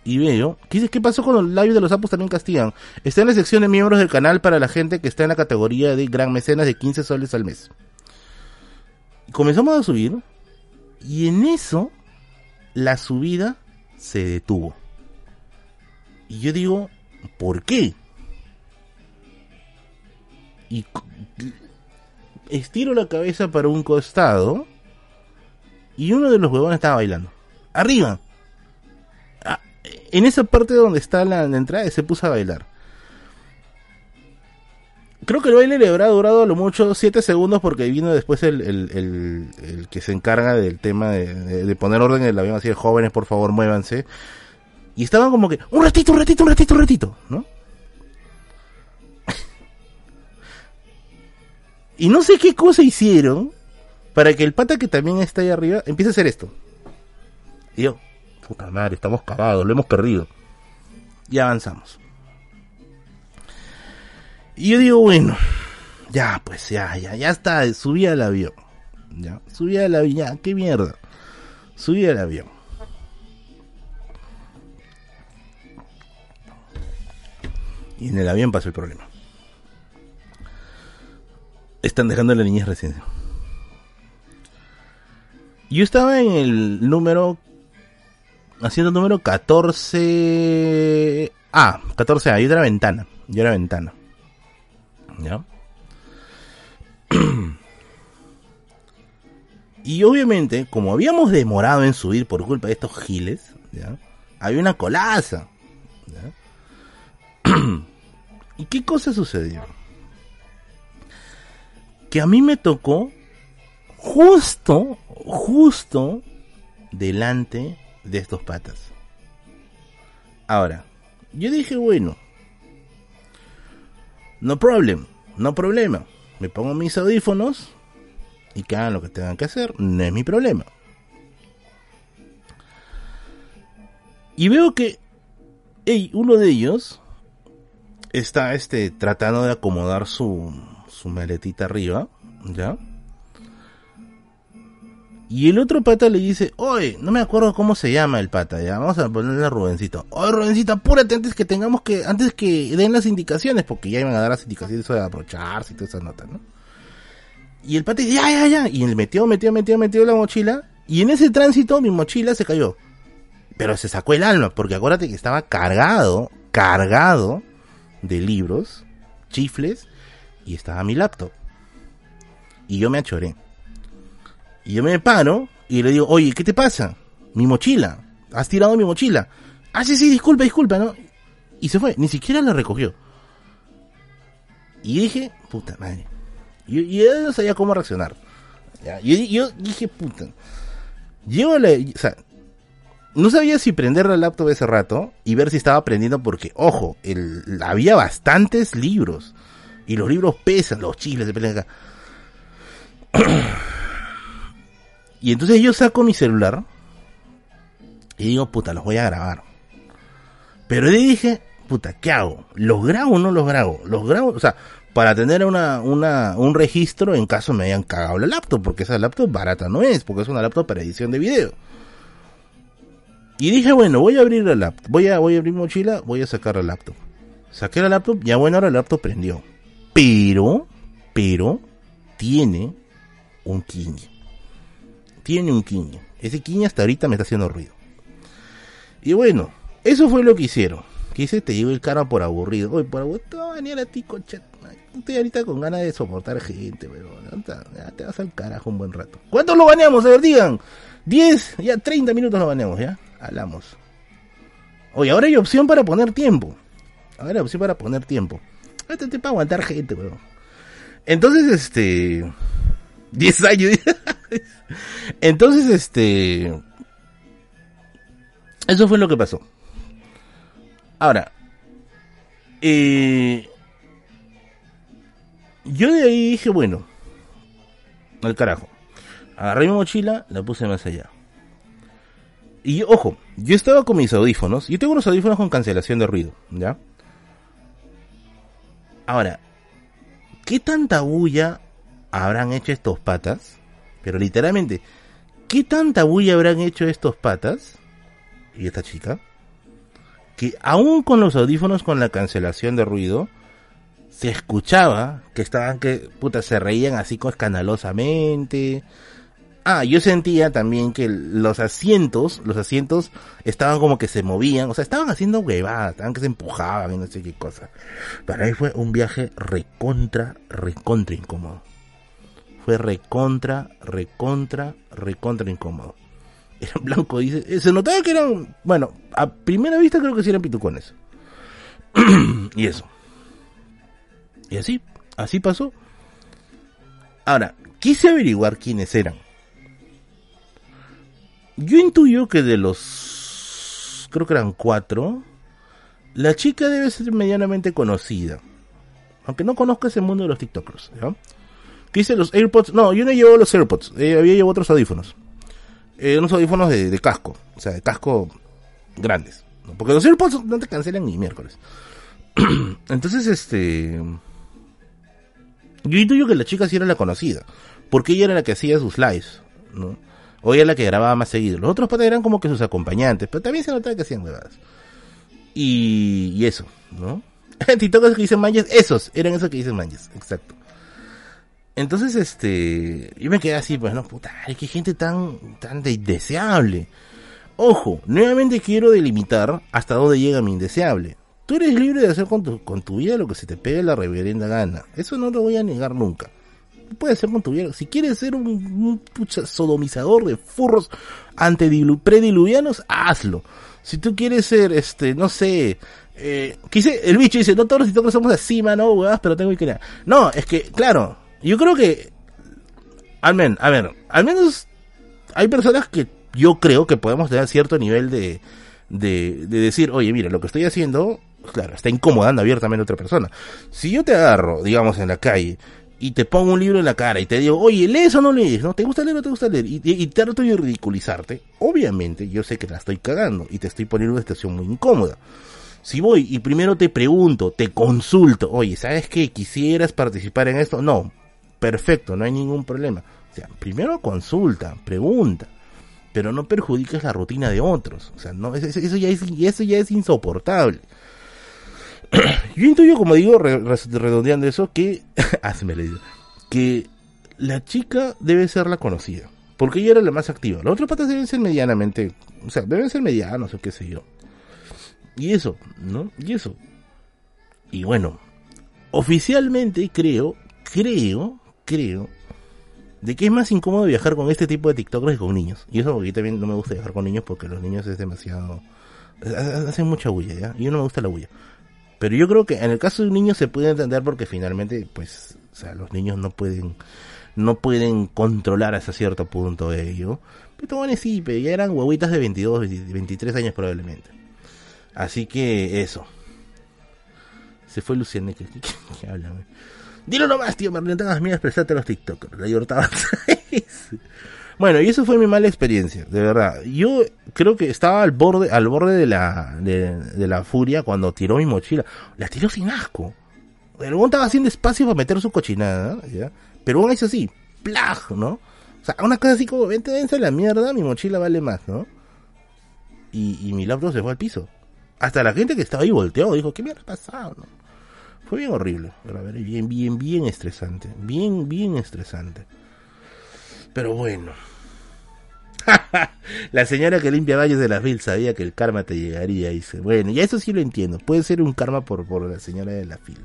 y veo. ¿Qué, ¿Qué pasó con los labios de los sapos también castigan? Está en la sección de miembros del canal para la gente que está en la categoría de gran mecenas de 15 soles al mes comenzamos a subir y en eso la subida se detuvo. Y yo digo, ¿por qué? Y estiro la cabeza para un costado y uno de los huevones estaba bailando. Arriba. En esa parte donde está la entrada se puso a bailar creo que el baile le habrá durado a lo mucho 7 segundos porque vino después el, el, que se encarga del tema de, poner orden en el avión, así de jóvenes, por favor, muévanse. Y estaban como que, un ratito, un ratito, un ratito, un ratito, ¿no? <laughs> y no sé qué cosa hicieron para que el pata que también está ahí arriba empiece a hacer esto. Y yo, puta madre, estamos cagados, lo hemos perdido. Y avanzamos. Y yo digo, bueno, ya, pues ya, ya, ya está, subí al avión. Ya, subí al avión, ya, qué mierda. Subí al avión. Y en el avión pasó el problema. Están dejando la niñez recién. Yo estaba en el número. Haciendo número 14. Ah, 14A, yo era ventana. Yo era ventana. ¿Ya? <clears throat> y obviamente, como habíamos demorado en subir por culpa de estos giles, ¿ya? Había una colaza. ¿ya? <clears throat> ¿Y qué cosa sucedió? Que a mí me tocó justo, justo delante de estos patas. Ahora, yo dije, bueno, no problem, no problema. Me pongo mis audífonos y que hagan lo que tengan que hacer, no es mi problema. Y veo que uno de ellos está este tratando de acomodar su, su maletita arriba, ¿ya? Y el otro pata le dice, oye, no me acuerdo cómo se llama el pata, ya, vamos a ponerle a Rubencito. Oye, Rubencito, apúrate antes que tengamos que, antes que den las indicaciones, porque ya iban a dar las indicaciones de abrocharse y todas esas notas, ¿no? Y el pata dice, ya, ya, ya, y él metió, metió, metió, metió la mochila, y en ese tránsito mi mochila se cayó. Pero se sacó el alma, porque acuérdate que estaba cargado, cargado de libros, chifles, y estaba mi laptop. Y yo me achoré. Y yo me paro y le digo, oye, ¿qué te pasa? Mi mochila. Has tirado mi mochila. Ah, sí, sí, disculpa, disculpa, ¿no? Y se fue, ni siquiera la recogió. Y dije, puta madre. Y yo, no sabía cómo reaccionar. Yo, yo, dije, puta. Llego la, o sea, no sabía si prender la laptop ese rato y ver si estaba prendiendo porque, ojo, el, había bastantes libros. Y los libros pesan, los chiles se pelean acá. <clears throat> Y entonces yo saco mi celular y digo, puta, los voy a grabar. Pero dije, puta, ¿qué hago? ¿Los grabo o no los grabo? Los grabo, o sea, para tener una, una, un registro en caso me hayan cagado la laptop, porque esa laptop barata no es, porque es una laptop para edición de video. Y dije, bueno, voy a abrir la laptop, voy a, voy a abrir mochila, voy a sacar la laptop. Saqué la laptop, ya bueno, ahora la laptop prendió. Pero, pero, tiene un king tiene un quiño. Ese quiño hasta ahorita me está haciendo ruido. Y bueno, eso fue lo que hicieron. Que te llevo el cara por aburrido. Oye, por aburrido, te va a venir a ti, concha. Estoy ahorita con ganas de soportar gente, pero ya te vas al carajo un buen rato. ¿Cuántos lo baneamos? A ver, digan. 10, ya 30 minutos lo baneamos, ya. Hablamos. Oye, ahora hay opción para poner tiempo. Ahora hay opción para poner tiempo. Este te para aguantar gente, weón. Entonces, este. 10 años. <laughs> Entonces, este... Eso fue lo que pasó. Ahora, eh, yo de ahí dije, bueno, al carajo. Agarré mi mochila, la puse más allá. Y ojo, yo estaba con mis audífonos. Yo tengo unos audífonos con cancelación de ruido, ¿ya? Ahora, ¿qué tanta bulla habrán hecho estos patas? Pero literalmente, ¿qué tanta bulla habrán hecho estos patas y esta chica? Que aún con los audífonos con la cancelación de ruido, se escuchaba que estaban que, puta, se reían así con escandalosamente. Ah, yo sentía también que los asientos, los asientos estaban como que se movían, o sea, estaban haciendo huevadas, estaban que se empujaban y no sé qué cosa. Para mí fue un viaje recontra, recontra incómodo fue recontra, recontra, recontra incómodo. <laughs> Era blanco, dice. Eh, se notaba que eran, bueno, a primera vista creo que sí eran pitucones. <clears throat> y eso. Y así, así pasó. Ahora, quise averiguar quiénes eran. Yo intuyo que de los, creo que eran cuatro, la chica debe ser medianamente conocida. Aunque no conozca ese mundo de los TikTokers. ¿ya? Dice los AirPods. No, yo no llevo los AirPods. Eh, había llevado otros audífonos. Eh, unos audífonos de, casco. O sea, de casco grandes. Porque los AirPods no te cancelan ni miércoles. <clears throat> Entonces, este. Yo intuyo que la chica sí era la conocida, porque ella era la que hacía sus lives, ¿no? O ella era la que grababa más seguido. Los otros patas eran como que sus acompañantes, pero también se notaba que hacían huevadas. Y, eso, ¿no? <laughs> TikTokers que dicen manches, esos, eran esos que dicen manches, exacto. Entonces, este, yo me quedé así, pues, no, puta, qué gente tan, tan indeseable. Ojo, nuevamente quiero delimitar hasta dónde llega mi indeseable. Tú eres libre de hacer con tu, con tu vida lo que se te pegue la reverenda gana. Eso no lo voy a negar nunca. Puedes hacer con tu vida. Si quieres ser un, pucha sodomizador de furros prediluvianos, hazlo. Si tú quieres ser, este, no sé, eh, quise, el bicho dice, no todos los TikTokers somos así, mano, pero tengo que No, es que, claro, yo creo que, al menos, a ver, al menos hay personas que yo creo que podemos tener cierto nivel de, de, de decir, oye, mira, lo que estoy haciendo, claro, está incomodando abiertamente a otra persona. Si yo te agarro, digamos, en la calle, y te pongo un libro en la cara y te digo, oye, lees o no lees, ¿no? ¿Te gusta leer o te gusta leer? Y, y, y trato de ridiculizarte. Obviamente, yo sé que la estoy cagando y te estoy poniendo en una situación muy incómoda. Si voy y primero te pregunto, te consulto, oye, ¿sabes qué? ¿Quisieras participar en esto? No, perfecto, no hay ningún problema. O sea, primero consulta, pregunta, pero no perjudiques la rutina de otros. O sea, no, eso, ya, es, eso ya es insoportable. <clears throat> Yo intuyo, como digo, redondeando eso, que, <laughs> hazme digo, que la chica debe ser la conocida, porque ella era la más activa. Los otros patas deben ser medianamente, o sea, deben ser medianos o qué sé yo. Y eso, ¿no? Y eso. Y bueno, oficialmente creo, creo, creo, de que es más incómodo viajar con este tipo de TikTokers que con niños. Y eso porque también no me gusta viajar con niños porque los niños es demasiado... Hacen mucha bulla, ¿ya? Y yo no me gusta la bulla. Pero yo creo que en el caso de un niño se puede entender porque finalmente, pues, o sea, los niños no pueden, no pueden controlar hasta cierto punto ello. Pero bueno, sí, pero ya eran huevitas de 22, 23 años probablemente. Así que eso. Se fue Luciana. ¿Qué, qué, habla? Dilo nomás, tío. Me tengas miedo expresarte a <laughs> los TikTokers. La libertad Bueno, y eso fue mi mala experiencia, de verdad. Yo creo que estaba al borde, al borde de la, de, la furia cuando tiró mi mochila. La tiró sin asco. El buen estaba haciendo espacio para meter su cochinada, ¿ya? Pero uno hizo así, ¡plag! ¿no? O sea, una cosa así como, vente, a la mierda, mi mochila vale más, ¿no? Y, y mi laptop se fue al piso. Hasta la gente que estaba ahí volteó, dijo, ¿qué mierda ha pasado? No? Fue bien horrible, ver, bien, bien, bien estresante, bien, bien estresante. Pero bueno. <laughs> la señora que limpia valles de las vil sabía que el karma te llegaría, dice. Bueno, y eso sí lo entiendo, puede ser un karma por, por la señora de la fil.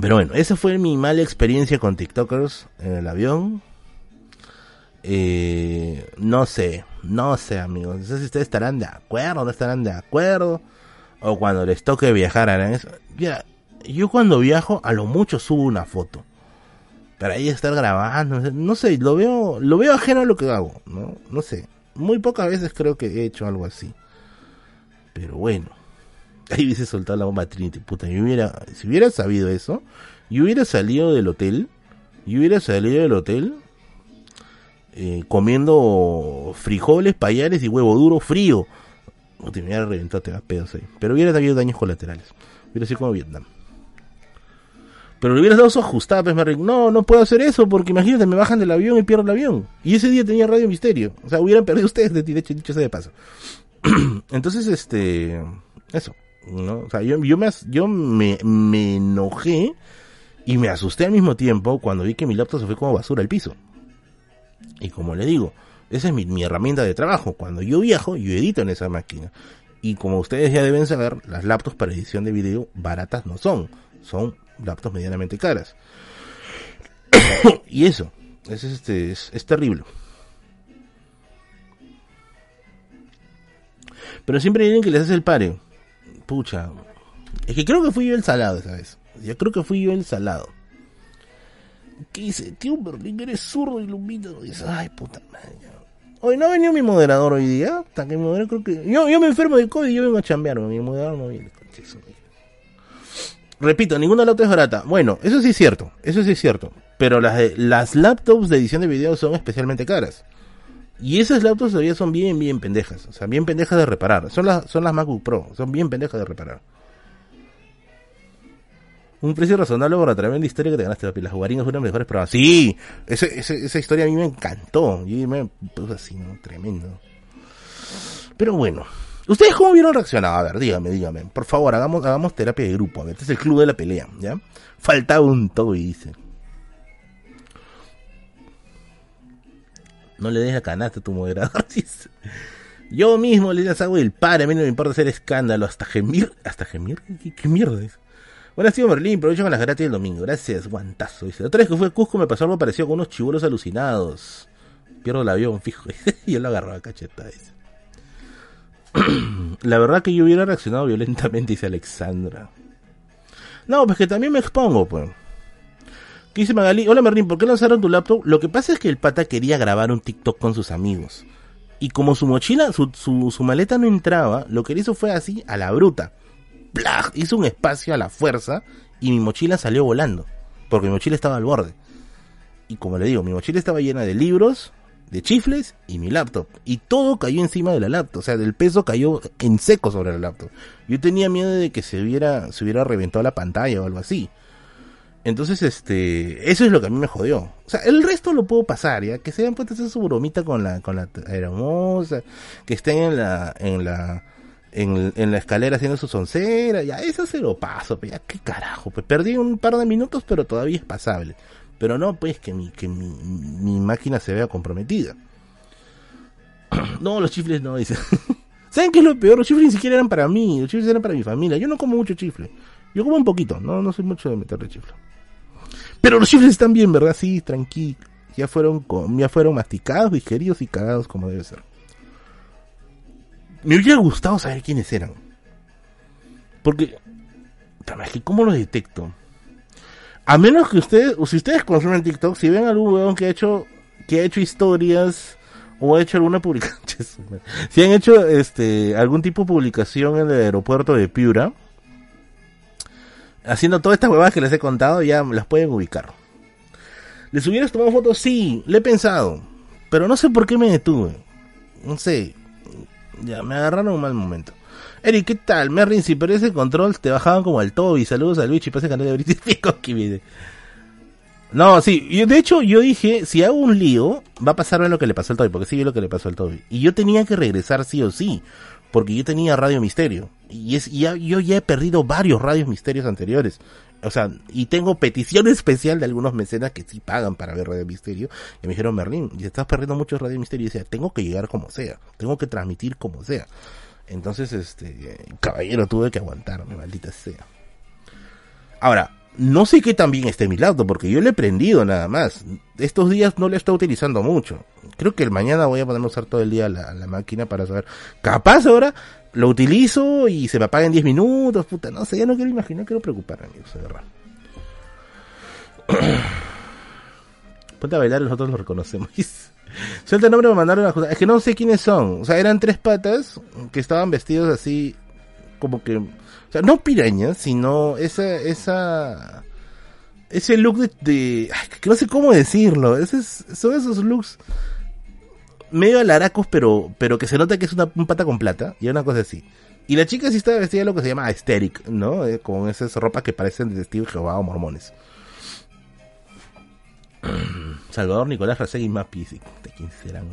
Pero bueno, esa fue mi mala experiencia con TikTokers en el avión. Eh, no sé, no sé, amigos. No sé si ustedes estarán de acuerdo, no estarán de acuerdo. O cuando les toque viajar harán eso. Ya, yo cuando viajo, a lo mucho subo una foto. Para ahí estar grabando, no sé, lo veo, lo veo ajeno a lo que hago, ¿no? No sé. Muy pocas veces creo que he hecho algo así. Pero bueno. Ahí hubiese soltado la bomba Trinity, puta. Yo hubiera, si hubiera sabido eso, yo hubiera salido del hotel. Yo hubiera salido del hotel eh, comiendo frijoles, payares y huevo duro frío. No te hubiera reventado, te vas pedos ahí. Pero hubiera habido daños colaterales. Hubiera sido como Vietnam. Pero le hubieras dado su ajustada, pues No, no puedo hacer eso porque imagínate, me bajan del avión y pierdo el avión. Y ese día tenía Radio Misterio. O sea, hubieran perdido ustedes, de hecho, dicho sea de paso. <clears throat> Entonces, este. Eso. ¿no? O sea, yo, yo, me, yo me, me enojé y me asusté al mismo tiempo cuando vi que mi laptop se fue como basura al piso. Y como le digo, esa es mi, herramienta de trabajo. Cuando yo viajo, yo edito en esa máquina. Y como ustedes ya deben saber, las laptops para edición de video baratas no son. Son laptops medianamente caras. <coughs> y eso, es, este, es, terrible. Pero siempre hay que les hace el pare. Pucha. Es que creo que fui yo el salado esa vez. Yo creo que fui yo el salado. ¿Qué dice? Tío Berlín, eres zurdo y. Dice, ay, puta madre. Hoy no ha venido mi moderador hoy día. Hasta que mi moderador creo que. Yo, yo me enfermo de COVID y yo vengo a chambear. Mi moderador no viene. Repito, ninguna laptop es barata. Bueno, eso sí es cierto. Eso sí es cierto. Pero las, las laptops de edición de video son especialmente caras. Y esas laptops todavía son bien, bien pendejas. O sea, bien pendejas de reparar. Son las, son las MacBook Pro. Son bien pendejas de reparar. Un precio razonable por la tremenda historia que te ganaste, papi. Las jugarías fueron mejores programas. Sí, ese, esa historia a mí me encantó. Y me puso así, ¿no? Tremendo. Pero bueno. ¿Ustedes cómo vieron reaccionado? A ver, dígame, dígame. Por favor, hagamos, hagamos terapia de grupo. A ver, este es el club de la pelea, ¿ya? Faltaba un Toby, dice. No le des la canasta a tu moderador. <laughs> Yo mismo le das agua el padre, a mí no me importa hacer escándalo. Hasta gemir. ¿Hasta gemir? ¿Qué, mierda es? Tío Merlín, aprovecho con las gratis del domingo. Gracias, guantazo. Dice, otra vez que fue a Cusco me pasó algo parecido con unos chibulos alucinados. Pierdo el avión, fijo. <laughs> y yo lo agarro a cacheta. Dice. <clears throat> La verdad que yo hubiera reaccionado violentamente, dice Alexandra. No, pues que también me expongo, pues. ¿Qué dice Magali? Hola Merlín, ¿por qué lanzaron tu laptop? Lo que pasa es que el pata quería grabar un TikTok con sus amigos. Y como su mochila, su, su, maleta no entraba, lo que hizo fue así, a la bruta. Hizo un espacio a la fuerza y mi mochila salió volando. Porque mi mochila estaba al borde. Y como le digo, mi mochila estaba llena de libros, de chifles y mi laptop. Y todo cayó encima de la laptop. O sea, del peso cayó en seco sobre la laptop. Yo tenía miedo de que se hubiera, se hubiera reventado la pantalla o algo así. Entonces, este, eso es lo que a mí me jodió. O sea, el resto lo puedo pasar, ya, que se hayan puesto hacer su bromita con la, con la hermosa, que estén en la, en la, en, la escalera haciendo su soncera, ya, eso se lo paso, pues, ya, qué carajo, pues perdí un par de minutos, pero todavía es pasable. Pero no, pues, que mi, que mi, mi máquina se vea comprometida. <clears throat> no, los chifles no, dice. <laughs> ¿Saben qué es lo peor? Los chifles ni siquiera eran para mí, los chifles eran para mi familia. Yo no como mucho chifle. Yo como un poquito, no, no soy mucho de meterle chifle. Pero los chifles están bien, ¿verdad? Sí, tranquilo. Ya fueron, ya fueron masticados, digeridos y cagados como debe ser. Me hubiera gustado saber quiénes eran. Porque, ¿cómo los detecto? A menos que ustedes, o si ustedes consumen TikTok, si ven algún weón que ha hecho, que ha hecho historias o ha hecho alguna publicación, <laughs> si han hecho este algún tipo de publicación en el aeropuerto de Piura, haciendo todas estas huevadas que les he contado, ya las pueden ubicar. ¿Les hubieras tomado fotos? Sí, le he pensado. Pero no sé por qué me detuve. No sé. Ya, me agarraron un mal momento. Eric, ¿qué tal? Merlin, si perdés el control, te bajaban como al Toby. Saludos al bicho y pase canal de British <laughs> que No, sí, yo, de hecho yo dije, si hago un lío, va a pasarme lo que le pasó al Toby, porque sí vi lo que le pasó al Toby. Y yo tenía que regresar sí o sí, porque yo tenía Radio Misterio. Y, es, y yo ya he perdido varios radios misterios anteriores. O sea, y tengo petición especial de algunos mecenas que sí pagan para ver Radio Misterio. Y me dijeron, Merlín, y estás perdiendo muchos Radio Misterio. Y decía, tengo que llegar como sea. Tengo que transmitir como sea. Entonces, este, caballero, tuve que aguantarme, maldita sea. Ahora, no sé qué también esté mi laptop, porque yo le he prendido nada más. Estos días no le estoy utilizando mucho. Creo que el mañana voy a ponerme a usar todo el día la, la máquina para saber. Capaz ahora lo utilizo y se me apaga en 10 minutos, puta, no sé, ya no quiero imaginar, quiero preocuparme, amigos, de verdad. <clears throat> Ponte a bailar nosotros lo reconocemos. <laughs> Suelta el nombre me mandaron a Es que no sé quiénes son. O sea, eran tres patas que estaban vestidos así, como que. O sea, no pirañas, sino esa. esa ese look de. de que no sé cómo decirlo. Ese son esos looks medio alaracos, pero, pero que se nota que es una, un pata con plata, y una cosa así. Y la chica sí está vestida de lo que se llama aesthetic, ¿no? Eh, con esas ropas que parecen de Steve Jehová o mormones. <clears throat> Salvador Nicolás Rasegui Mapi, ¿de quién serán,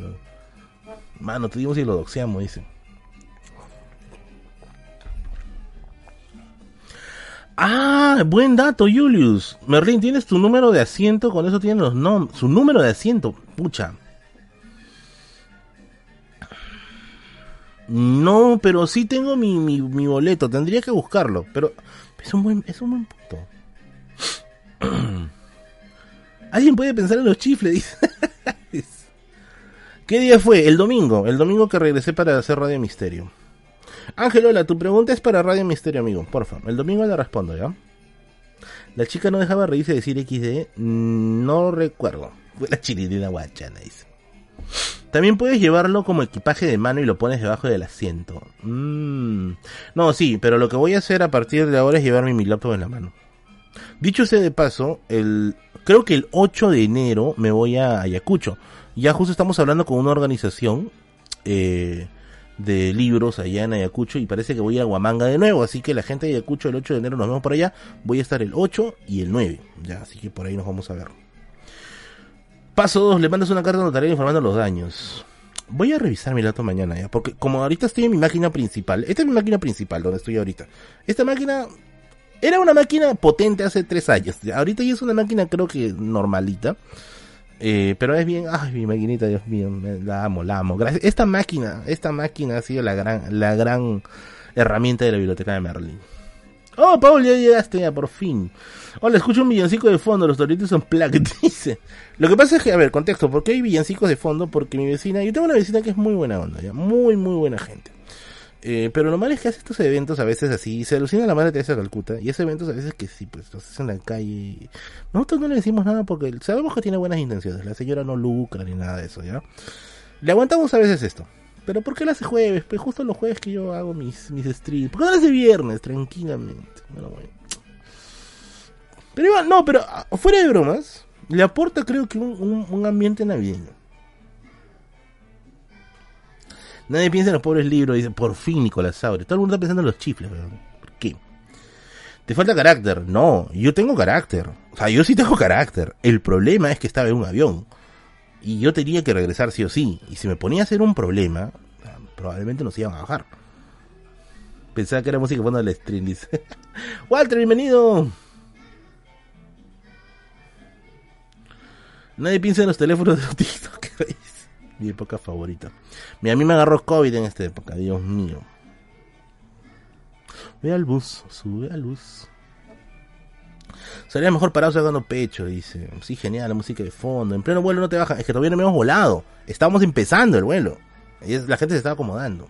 Mano, te digo si lo doxeamos, dice. Ah, buen dato, Julius. Merlin, tienes tu número de asiento, con eso tienes los nombres. Su número de asiento, pucha. No, pero sí tengo mi, mi, boleto, tendría que buscarlo, pero es un buen, es un buen punto. <clears throat> Alguien puede pensar en los chifles. <laughs> ¿Qué día fue? El domingo, el domingo que regresé para hacer Radio Misterio. Ángel, hola, tu pregunta es para Radio Misterio, amigo, porfa. El domingo la respondo, ¿ya? La chica no dejaba reírse de decir XD, no recuerdo. Fue la chilindrina guachana, dice. También puedes llevarlo como equipaje de mano y lo pones debajo del asiento. Mm. No, sí, pero lo que voy a hacer a partir de ahora es llevarme mi laptop en la mano. Dicho sea de paso, el, creo que el 8 de enero me voy a Ayacucho. Ya justo estamos hablando con una organización eh, de libros allá en Ayacucho y parece que voy a Huamanga de nuevo, así que la gente de Ayacucho el 8 de enero nos vemos por allá, voy a estar el 8 y el 9, ya, así que por ahí nos vamos a ver. Paso 2, le mandas una carta notaria informando los daños. Voy a revisar mi dato mañana ya, porque como ahorita estoy en mi máquina principal, esta es mi máquina principal donde estoy ahorita. Esta máquina era una máquina potente hace tres años, ahorita ya es una máquina creo que normalita. Eh, pero es bien, ay, mi maquinita, Dios mío, la amo, la amo. Gracias. Esta máquina, esta máquina ha sido la gran, la gran herramienta de la biblioteca de Merlin. Oh, Paul, ya llegaste, ya, por fin. Hola, escucho un villancico de fondo, los toritos son plaque, <laughs> dice. Lo que pasa es que, a ver, contexto, ¿por qué hay villancicos de fondo? Porque mi vecina, yo tengo una vecina que es muy buena onda, ya, muy, muy buena gente. Eh, pero lo malo es que hace estos eventos a veces así, se alucina la madre Teresa de Calcuta, y esos eventos a veces que sí, pues los hacen en la calle. Nosotros no le decimos nada porque sabemos que tiene buenas intenciones, la señora no lucra ni nada de eso, ¿ya? Le aguantamos a veces esto. Pero ¿por qué lo hace jueves? Pues justo los jueves que yo hago mis, mis streams. ¿Por qué no lo hace viernes? Tranquilamente. Bueno, bueno. Pero igual, no, pero ah, fuera de bromas, le aporta creo que un, un, ambiente navideño. Nadie piensa en los pobres libros, dice, por fin Nicolás Saure. Todo el mundo está pensando en los chifles, weón. ¿Por qué? ¿Te falta carácter? No, yo tengo carácter. O sea, yo sí tengo carácter. El problema es que estaba en un avión. Y yo tenía que regresar sí o sí. Y si me ponía a hacer un problema, probablemente nos iban a bajar. Pensaba que era música fondo del stream, dice. <laughs> Walter, bienvenido. Nadie piensa en los teléfonos de los. <laughs> Mi época favorita. Mira, a mí me agarró COVID en esta época, Dios mío. Ve al bus, sube al bus. Sería mejor parado sacando pecho, dice. Sí, genial, la música de fondo. En pleno vuelo no te baja. Es que todavía no hemos volado. Estábamos empezando el vuelo. La gente se estaba acomodando.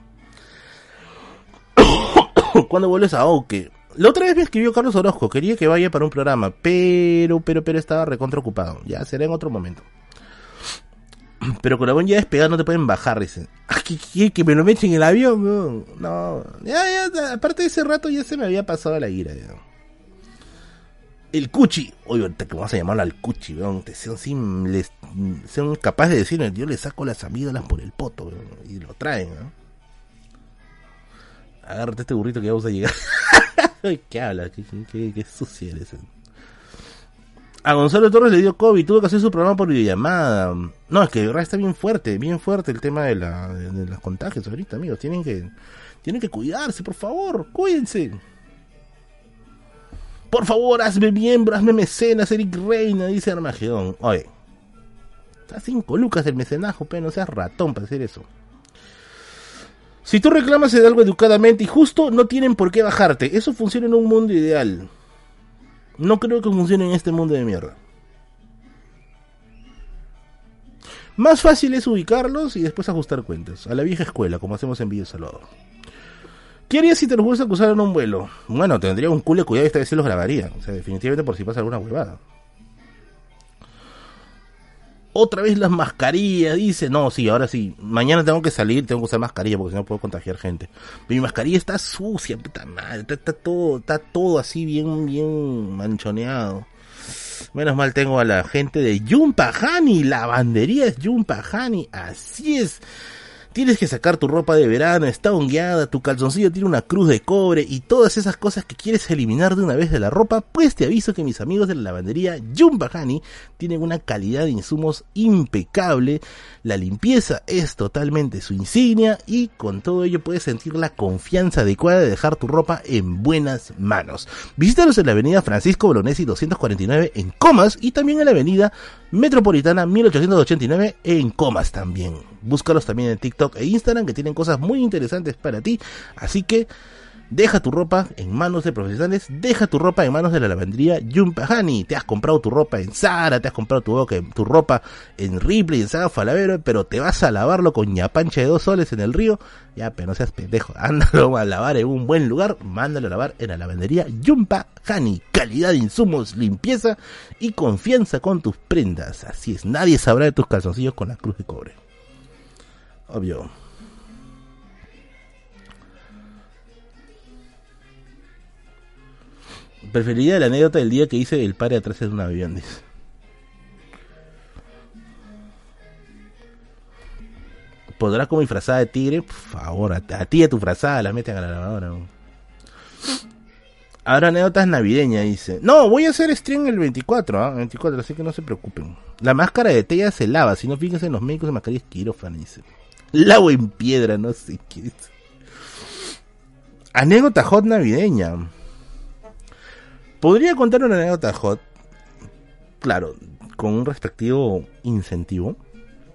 <coughs> Cuando vuelves a Oke? La otra vez me escribió Carlos Orozco. Quería que vaya para un programa. Pero, pero, pero estaba recontra ocupado. Ya será en otro momento. <coughs> Pero con la ya despegada no te pueden bajar, dicen. Ah, ¿Que, que, me lo echen en el avión, no. Ya, ya, aparte de ese rato ya se me había pasado la ira, ya. El cuchi, oye, te vamos a llamarlo al cuchi, weón. Sean, les, sean capaces de decirme, yo le saco las amígdalas por el poto, weón, y lo traen, ¿no? Agárrate este burrito que vamos a llegar. <laughs> ¿Qué habla? ¿Qué, qué, qué sucia eres? a Gonzalo Torres le dio COVID, tuvo que hacer su programa por videollamada. No, es que de verdad está bien fuerte, bien fuerte el tema de, la, de, los contagios ahorita, amigos. Tienen que, tienen que cuidarse, por favor, cuídense. Por favor, hazme miembro, hazme mecenas, Eric Reina, dice Armagedón. Oye, está cinco lucas el mecenajo, pero no seas ratón para hacer eso. Si tú reclamas de algo educadamente y justo, no tienen por qué bajarte. Eso funciona en un mundo ideal. No creo que funcione en este mundo de mierda. Más fácil es ubicarlos y después ajustar cuentas. A la vieja escuela, como hacemos en Video Salvador. ¿Qué harías si te los vuelves a acusar en un vuelo? Bueno, tendría un culo de cuidado y esta vez se los grabaría. O sea, definitivamente por si pasa alguna huevada. Otra vez las mascarillas, dice. No, sí, ahora sí. Mañana tengo que salir, tengo que usar mascarilla porque si no puedo contagiar gente. mi mascarilla está sucia, puta madre. Está, todo, está todo así bien, bien manchoneado. Menos mal tengo a la gente de Yumpahani. La bandería es Yumpahani. Así es. Tienes que sacar tu ropa de verano, está hongueada, tu calzoncillo tiene una cruz de cobre y todas esas cosas que quieres eliminar de una vez de la ropa, pues te aviso que mis amigos de la lavandería Jumbahani tienen una calidad de insumos impecable, la limpieza es totalmente su insignia y con todo ello puedes sentir la confianza adecuada de dejar tu ropa en buenas manos. Visítalos en la avenida Francisco Bolonesi 249 en Comas y también en la avenida Metropolitana 1889 en Comas también. Búscalos también en TikTok e Instagram que tienen cosas muy interesantes para ti. Así que deja tu ropa en manos de profesionales, deja tu ropa en manos de la lavandería Yumpahani. Te has comprado tu ropa en Zara, te has comprado tu, ropa en Ripley, en Zara Falavero, pero te vas a lavarlo con ñapancha de dos soles en el río. Ya, pero no seas pendejo, <laughs> ándalo a lavar en un buen lugar, mándalo a lavar en la lavandería Yumpahani. Calidad de insumos, limpieza y confianza con tus prendas. Así es, nadie sabrá de tus calzoncillos con la cruz de cobre. Obvio. Preferiría la anécdota del día que hice el padre atrás de un avión, dice. podrás como disfrazada de tigre, por favor, a, ti y a tu frazada la meten a la lavadora. Ahora anécdotas navideñas, dice. No, voy a hacer stream el 24, ¿ah? 24, así que no se preocupen. La máscara de tella se lava, si no fíjense en los médicos de mascarillas quirófano, dice. Lavo en piedra, no sé qué. Anécdota hot navideña. Podría contar una anécdota hot, claro, con un respectivo incentivo,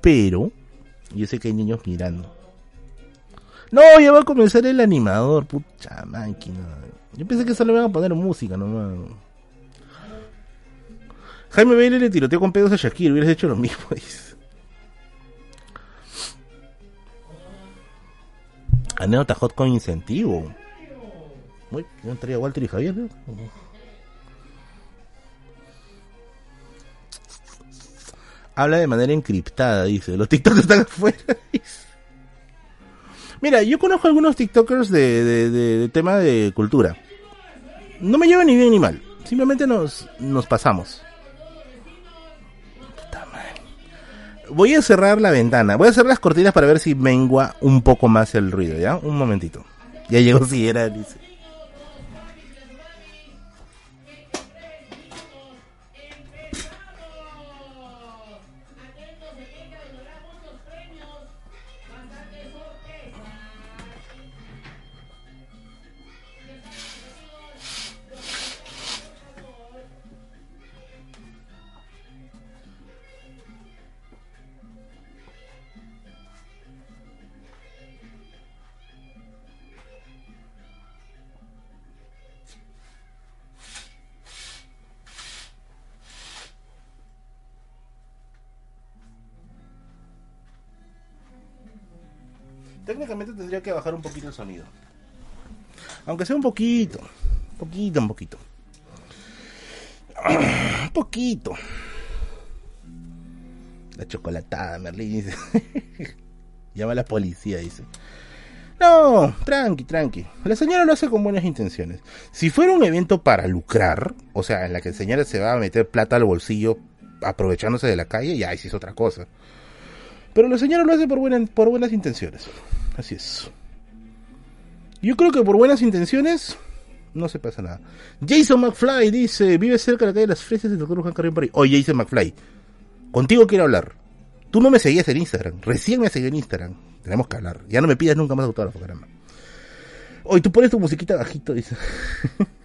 pero yo sé que hay niños mirando. No, ya va a comenzar el animador, pucha máquina. Yo pensé que solo le iban a poner música nomás. Jaime Bailey le tiroteó con pedos a Shakir, hubieras hecho lo mismo, <laughs> dice. Anécdota hot con incentivo. Uy, ¿no entraría Walter y Javier? Habla de manera encriptada, dice. Los TikTokers están afuera, <laughs> Mira, yo conozco algunos TikTokers de, de, tema de cultura. No me llevan ni bien ni mal. Simplemente nos, nos pasamos. Puta madre. Voy a cerrar la ventana. Voy a cerrar las cortinas para ver si mengua un poco más el ruido, ¿ya? Un momentito. Ya llegó si era, dice. Técnicamente tendría que bajar un poquito el sonido. Aunque sea un poquito. Un poquito, un poquito. Un poquito. La chocolatada, Merlín dice. <laughs> Llama a la policía, dice. No, tranqui, tranqui. La señora lo hace con buenas intenciones. Si fuera un evento para lucrar, o sea, en la que la señora se va a meter plata al bolsillo aprovechándose de la calle, ya, ahí sí es otra cosa. Pero la señora lo hace por, por buenas intenciones. Así es. Yo creo que por buenas intenciones no se pasa nada. Jason McFly dice, vive cerca de la calle de las Fresas y Dr. Juan Carrillo Oye, Jason McFly, contigo quiero hablar. Tú no me seguías en Instagram, recién me seguí en Instagram. Tenemos que hablar. Ya no me pidas nunca más autógrafo, caramba. Hoy tú pones tu musiquita bajito, dice. <laughs>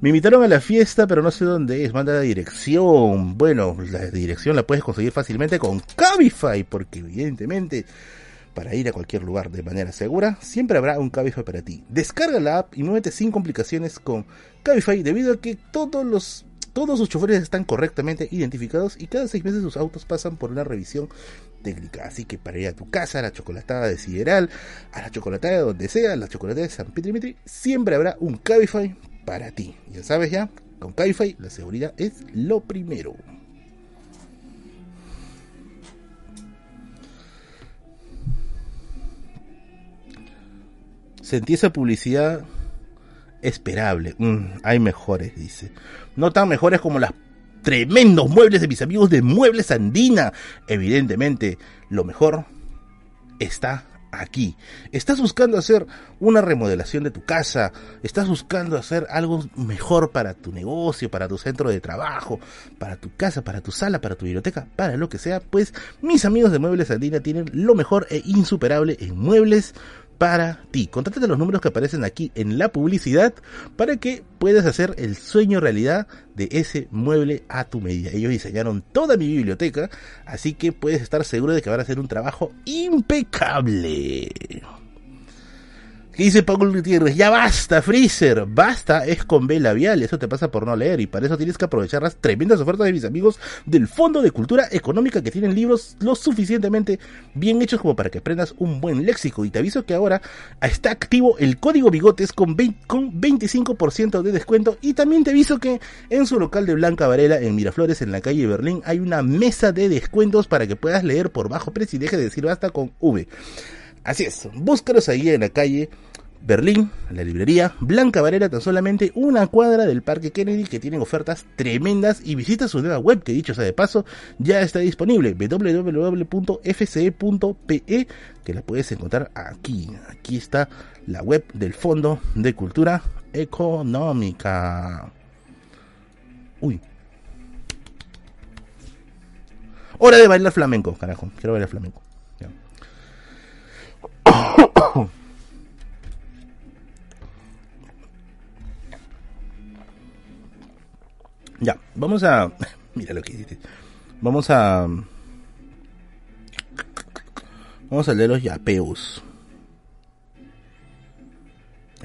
Me invitaron a la fiesta, pero no sé dónde es. Manda la dirección. Bueno, la dirección la puedes conseguir fácilmente con Cabify, porque evidentemente para ir a cualquier lugar de manera segura, siempre habrá un Cabify para ti. Descarga la app y muévete sin complicaciones con Cabify debido a que todos los todos sus choferes están correctamente identificados y cada seis meses sus autos pasan por una revisión técnica. Así que para ir a tu casa, a la chocolatada de Sideral, a la chocolatada de donde sea, a la chocolatada de San Petri siempre habrá un Cabify para ti. Ya sabes ya, con Cabify la seguridad es lo primero. Sentí esa publicidad esperable. Mm, hay mejores, dice. No tan mejores como las tremendos muebles de mis amigos de Muebles Andina. Evidentemente, lo mejor está aquí. Estás buscando hacer una remodelación de tu casa, estás buscando hacer algo mejor para tu negocio, para tu centro de trabajo, para tu casa, para tu sala, para tu biblioteca, para lo que sea, pues mis amigos de Muebles Andina tienen lo mejor e insuperable en muebles para ti. Contrátate los números que aparecen aquí en la publicidad para que puedas hacer el sueño realidad de ese mueble a tu medida. Ellos diseñaron toda mi biblioteca, así que puedes estar seguro de que van a hacer un trabajo impecable. ¿Qué dice Pablo Gutiérrez? Ya basta, Freezer. Basta es con B labial. Eso te pasa por no leer. Y para eso tienes que aprovechar las tremendas ofertas de mis amigos del Fondo de Cultura Económica que tienen libros lo suficientemente bien hechos como para que aprendas un buen léxico. Y te aviso que ahora está activo el código Bigotes con, con 25% de descuento. Y también te aviso que en su local de Blanca Varela en Miraflores, en la calle Berlín, hay una mesa de descuentos para que puedas leer por bajo precio y deje de decir basta con V. Así es, búscalos ahí en la calle Berlín, la librería Blanca Varela, tan solamente una cuadra del Parque Kennedy, que tienen ofertas tremendas y visita su nueva web, que dicho sea de paso, ya está disponible, www.fce.pe, que la puedes encontrar aquí. Aquí está la web del Fondo de Cultura Económica. Uy. Hora de bailar flamenco, carajo. Quiero bailar flamenco. <coughs> Ya, vamos a. Mira lo que dice. Vamos a. Vamos a leer los yapeos.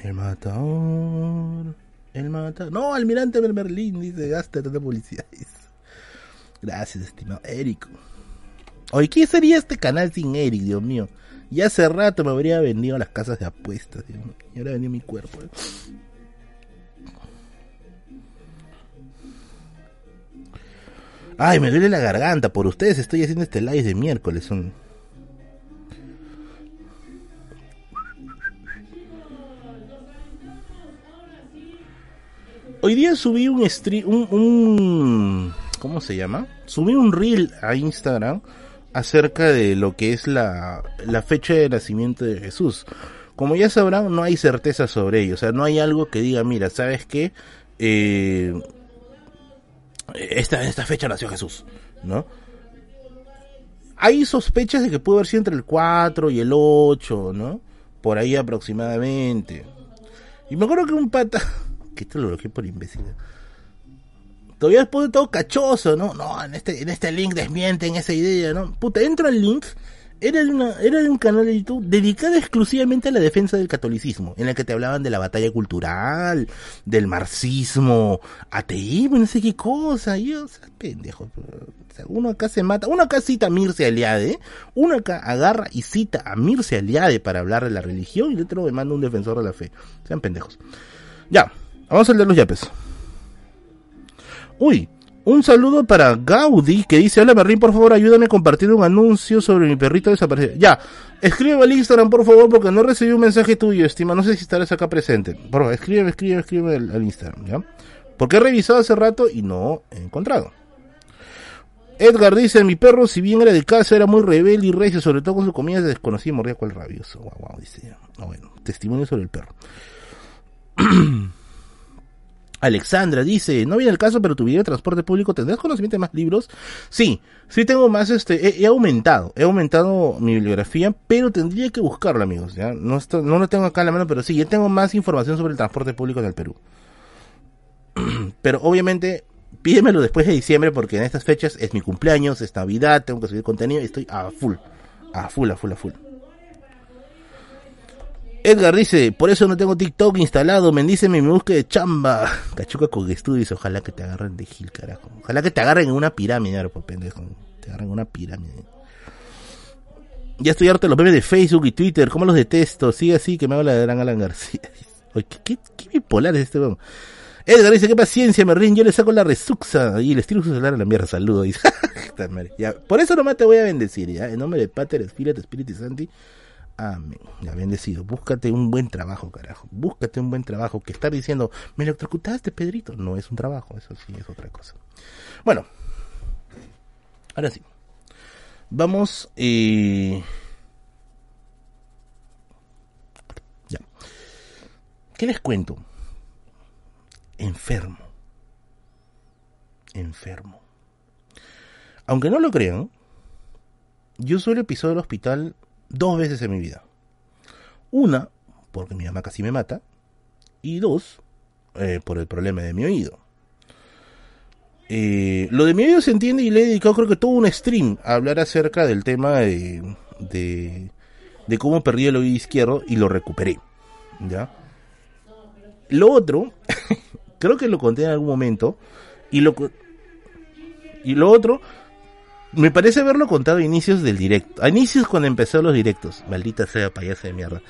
El matador. El matador. No, almirante Berlín, dice Gaster de policía. Gracias, estimado Eric. Oye, ¿qué sería este canal sin Eric, Dios mío? Ya hace rato me habría vendido las casas de apuestas. Y ahora vendido mi cuerpo. ¿eh? Ay, me duele la garganta. Por ustedes estoy haciendo este live de miércoles. Hoy día subí un stream, un, ¿cómo se llama? Subí un reel a Instagram acerca de lo que es la, la fecha de nacimiento de Jesús. Como ya sabrán, no hay certeza sobre ello. O sea, no hay algo que diga, mira, ¿sabes qué? Eh, esta, esta fecha nació Jesús, ¿no? Hay sospechas de que pudo haber sido entre el 4 y el 8, ¿no? Por ahí aproximadamente. Y me acuerdo que un pata, que esto lo bloqueé por imbécil. Todavía después de todo cachoso, ¿no? No, en este, en este link desmienten esa idea, ¿no? Puta, entro al link era, una, era un canal de YouTube dedicado exclusivamente a la defensa del catolicismo, en el que te hablaban de la batalla cultural, del marxismo, ateísmo, no sé qué cosa. Y yo, o sea, pendejo. uno acá se mata, uno acá cita a Mirce Aliade, uno acá agarra y cita a Mirce Aliade para hablar de la religión y el otro me manda un defensor de la fe. Sean pendejos. Ya, vamos a leer los yapes. Uy, un saludo para Gaudi que dice, hola Berlín, por favor ayúdame a compartir un anuncio sobre mi perrito desaparecido. Ya, escríbeme al Instagram por favor porque no recibí un mensaje tuyo, estima, no sé si estarás acá presente. Por favor, escríbeme, escríbeme, escríbeme al, Instagram, ¿ya? Porque he revisado hace rato y no he encontrado. Edgar dice, mi perro si bien era de casa era muy rebelde y recio, sobre todo con su comida se desconocía y moría cual rabioso. Wow, wow, dice. Ah, bueno, testimonio sobre el perro. <clears throat> Alexandra dice, no viene el caso, pero tu video de transporte público, ¿tendrás conocimiento de más libros? Sí, sí tengo más, este, he, aumentado, he aumentado mi bibliografía, pero tendría que buscarlo, amigos, ¿ya? No, no lo tengo acá en la mano, pero sí, ya tengo más información sobre el transporte público en el Perú. <clears throat> pero obviamente, pídemelo después de diciembre, porque en estas fechas es mi cumpleaños, es Navidad, tengo que subir contenido y estoy a full, a full, a full, a full. Edgar dice, por eso no tengo TikTok instalado, mendíceme me busque de chamba. <laughs> Cachuca con estudios, ojalá que te agarren de Gil, carajo. Ojalá que te agarren en una pirámide, por pendejo. Te agarren en una pirámide. Ya estoy harto los memes de Facebook y Twitter, cómo los detesto. Sigue así que me habla de Gran Alan García. <laughs> Oye, ¿qué, qué, bipolar es este weón? Edgar dice, qué paciencia, me yo le saco la resuxa y les tiro su celular a la mierda, saludo. <laughs> ya, por eso nomás te voy a bendecir, ya, en nombre de Pater, Espíritu, Espíritu Santi. Amén. Ya bendecido. Búscate un buen trabajo, carajo. Búscate un buen trabajo. Que estar diciendo, me electrocutaste, Pedrito. No es un trabajo, eso sí es otra cosa. Bueno, ahora sí. Vamos. Eh... Ya. ¿Qué les cuento? Enfermo. Enfermo. Aunque no lo crean, yo suelo pisar el hospital dos veces en mi vida. Una, porque mi mamá casi me mata. Y dos, eh, por el problema de mi oído. Eh, lo de mi oído se entiende y le he dedicado creo que todo un stream a hablar acerca del tema de, de, de cómo perdí el oído izquierdo y lo recuperé. ¿Ya? Lo otro, <laughs> creo que lo conté en algún momento. Y lo, y lo otro me parece haberlo contado a inicios del directo. A inicios cuando empezó los directos. Maldita sea payasa de mierda.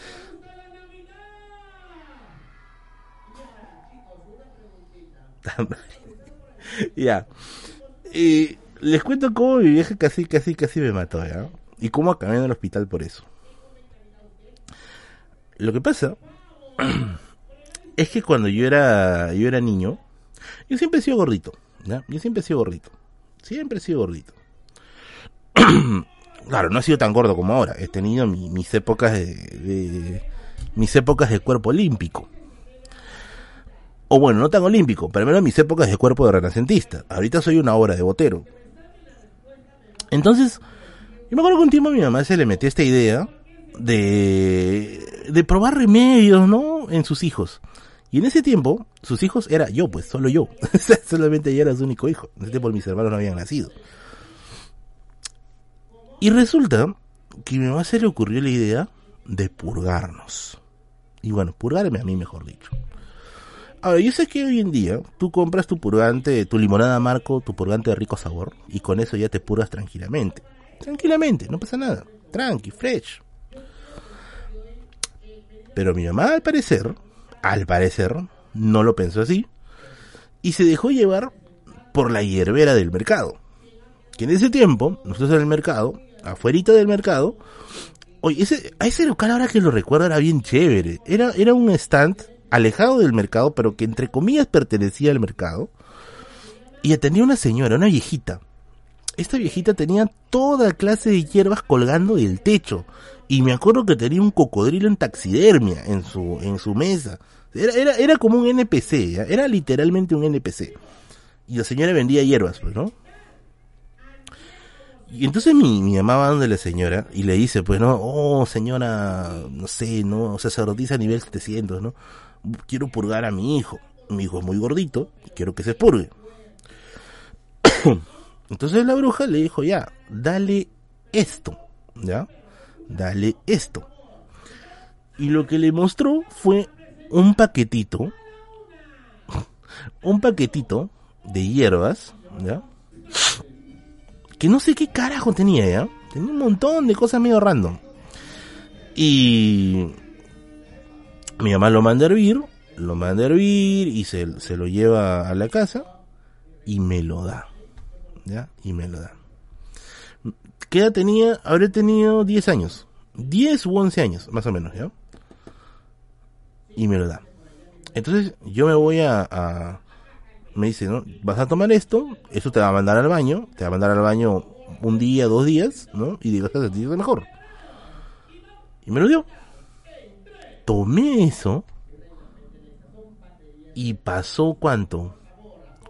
<laughs> ya. Y les cuento cómo mi vieja casi, casi, casi me mató, ¿ya? Y cómo acabé en el hospital por eso. Lo que pasa <clears throat> es que cuando yo era, yo era niño, yo siempre he sido gordito, ¿ya? Yo siempre he sido gordito. Siempre he sido gordito. <clears throat> claro, no he sido tan gordo como ahora. He tenido mis épocas de, mis épocas de cuerpo olímpico. O bueno, no tan olímpico, pero menos mis épocas de cuerpo de renacentista. Ahorita soy una obra de botero. Entonces, yo me acuerdo que un tiempo a mi mamá se le metió esta idea de, de probar remedios, ¿no? En sus hijos. Y en ese tiempo, sus hijos era yo, pues, solo yo. <laughs> Solamente yo era su único hijo. En ese tiempo mis hermanos no habían nacido. Y resulta que a mi mamá se le ocurrió la idea de purgarnos. Y bueno, purgarme a mí, mejor dicho. Ahora, yo sé que hoy en día tú compras tu purgante, tu limonada Marco, tu purgante de rico sabor, y con eso ya te purgas tranquilamente. Tranquilamente, no pasa nada. Tranqui, fresh. Pero mi mamá, al parecer, al parecer, no lo pensó así, y se dejó llevar por la hierbera del mercado. Que en ese tiempo, nosotros en el mercado, afuerita del mercado, oye, ese, a ese local ahora que lo recuerdo era bien chévere. Era, era un stand alejado del mercado, pero que entre comillas pertenecía al mercado. Y atendía una señora, una viejita. Esta viejita tenía toda clase de hierbas colgando del techo. Y me acuerdo que tenía un cocodrilo en taxidermia en su, en su mesa. Era, era, era como un NPC, era literalmente un NPC. Y la señora vendía hierbas, pues, ¿no? Y entonces mi, mi mamá va donde la señora y le dice, pues, no, oh, señora, no sé, no, sacerdotisa a nivel 700, ¿no? Quiero purgar a mi hijo. Mi hijo es muy gordito y quiero que se purgue. <coughs> Entonces la bruja le dijo, ya, dale esto, ¿ya? Dale esto. Y lo que le mostró fue un paquetito, <laughs> un paquetito de hierbas, ¿ya? Que no sé qué carajo tenía, ¿ya? Tenía un montón de cosas medio random. Y mi mamá lo manda a hervir, lo manda a hervir y se, se lo lleva a la casa y me lo da. ¿Ya? Y me lo da. ¿Qué edad tenía? Habré tenido 10 años. 10 u 11 años, más o menos, ¿ya? y me lo da. Entonces yo me voy a, me dice, ¿no? Vas a tomar esto, eso te va a mandar al baño, te va a mandar al baño un día, dos días, ¿no? Y digas a sentirte mejor. Y me lo dio. Tomé eso y pasó cuánto?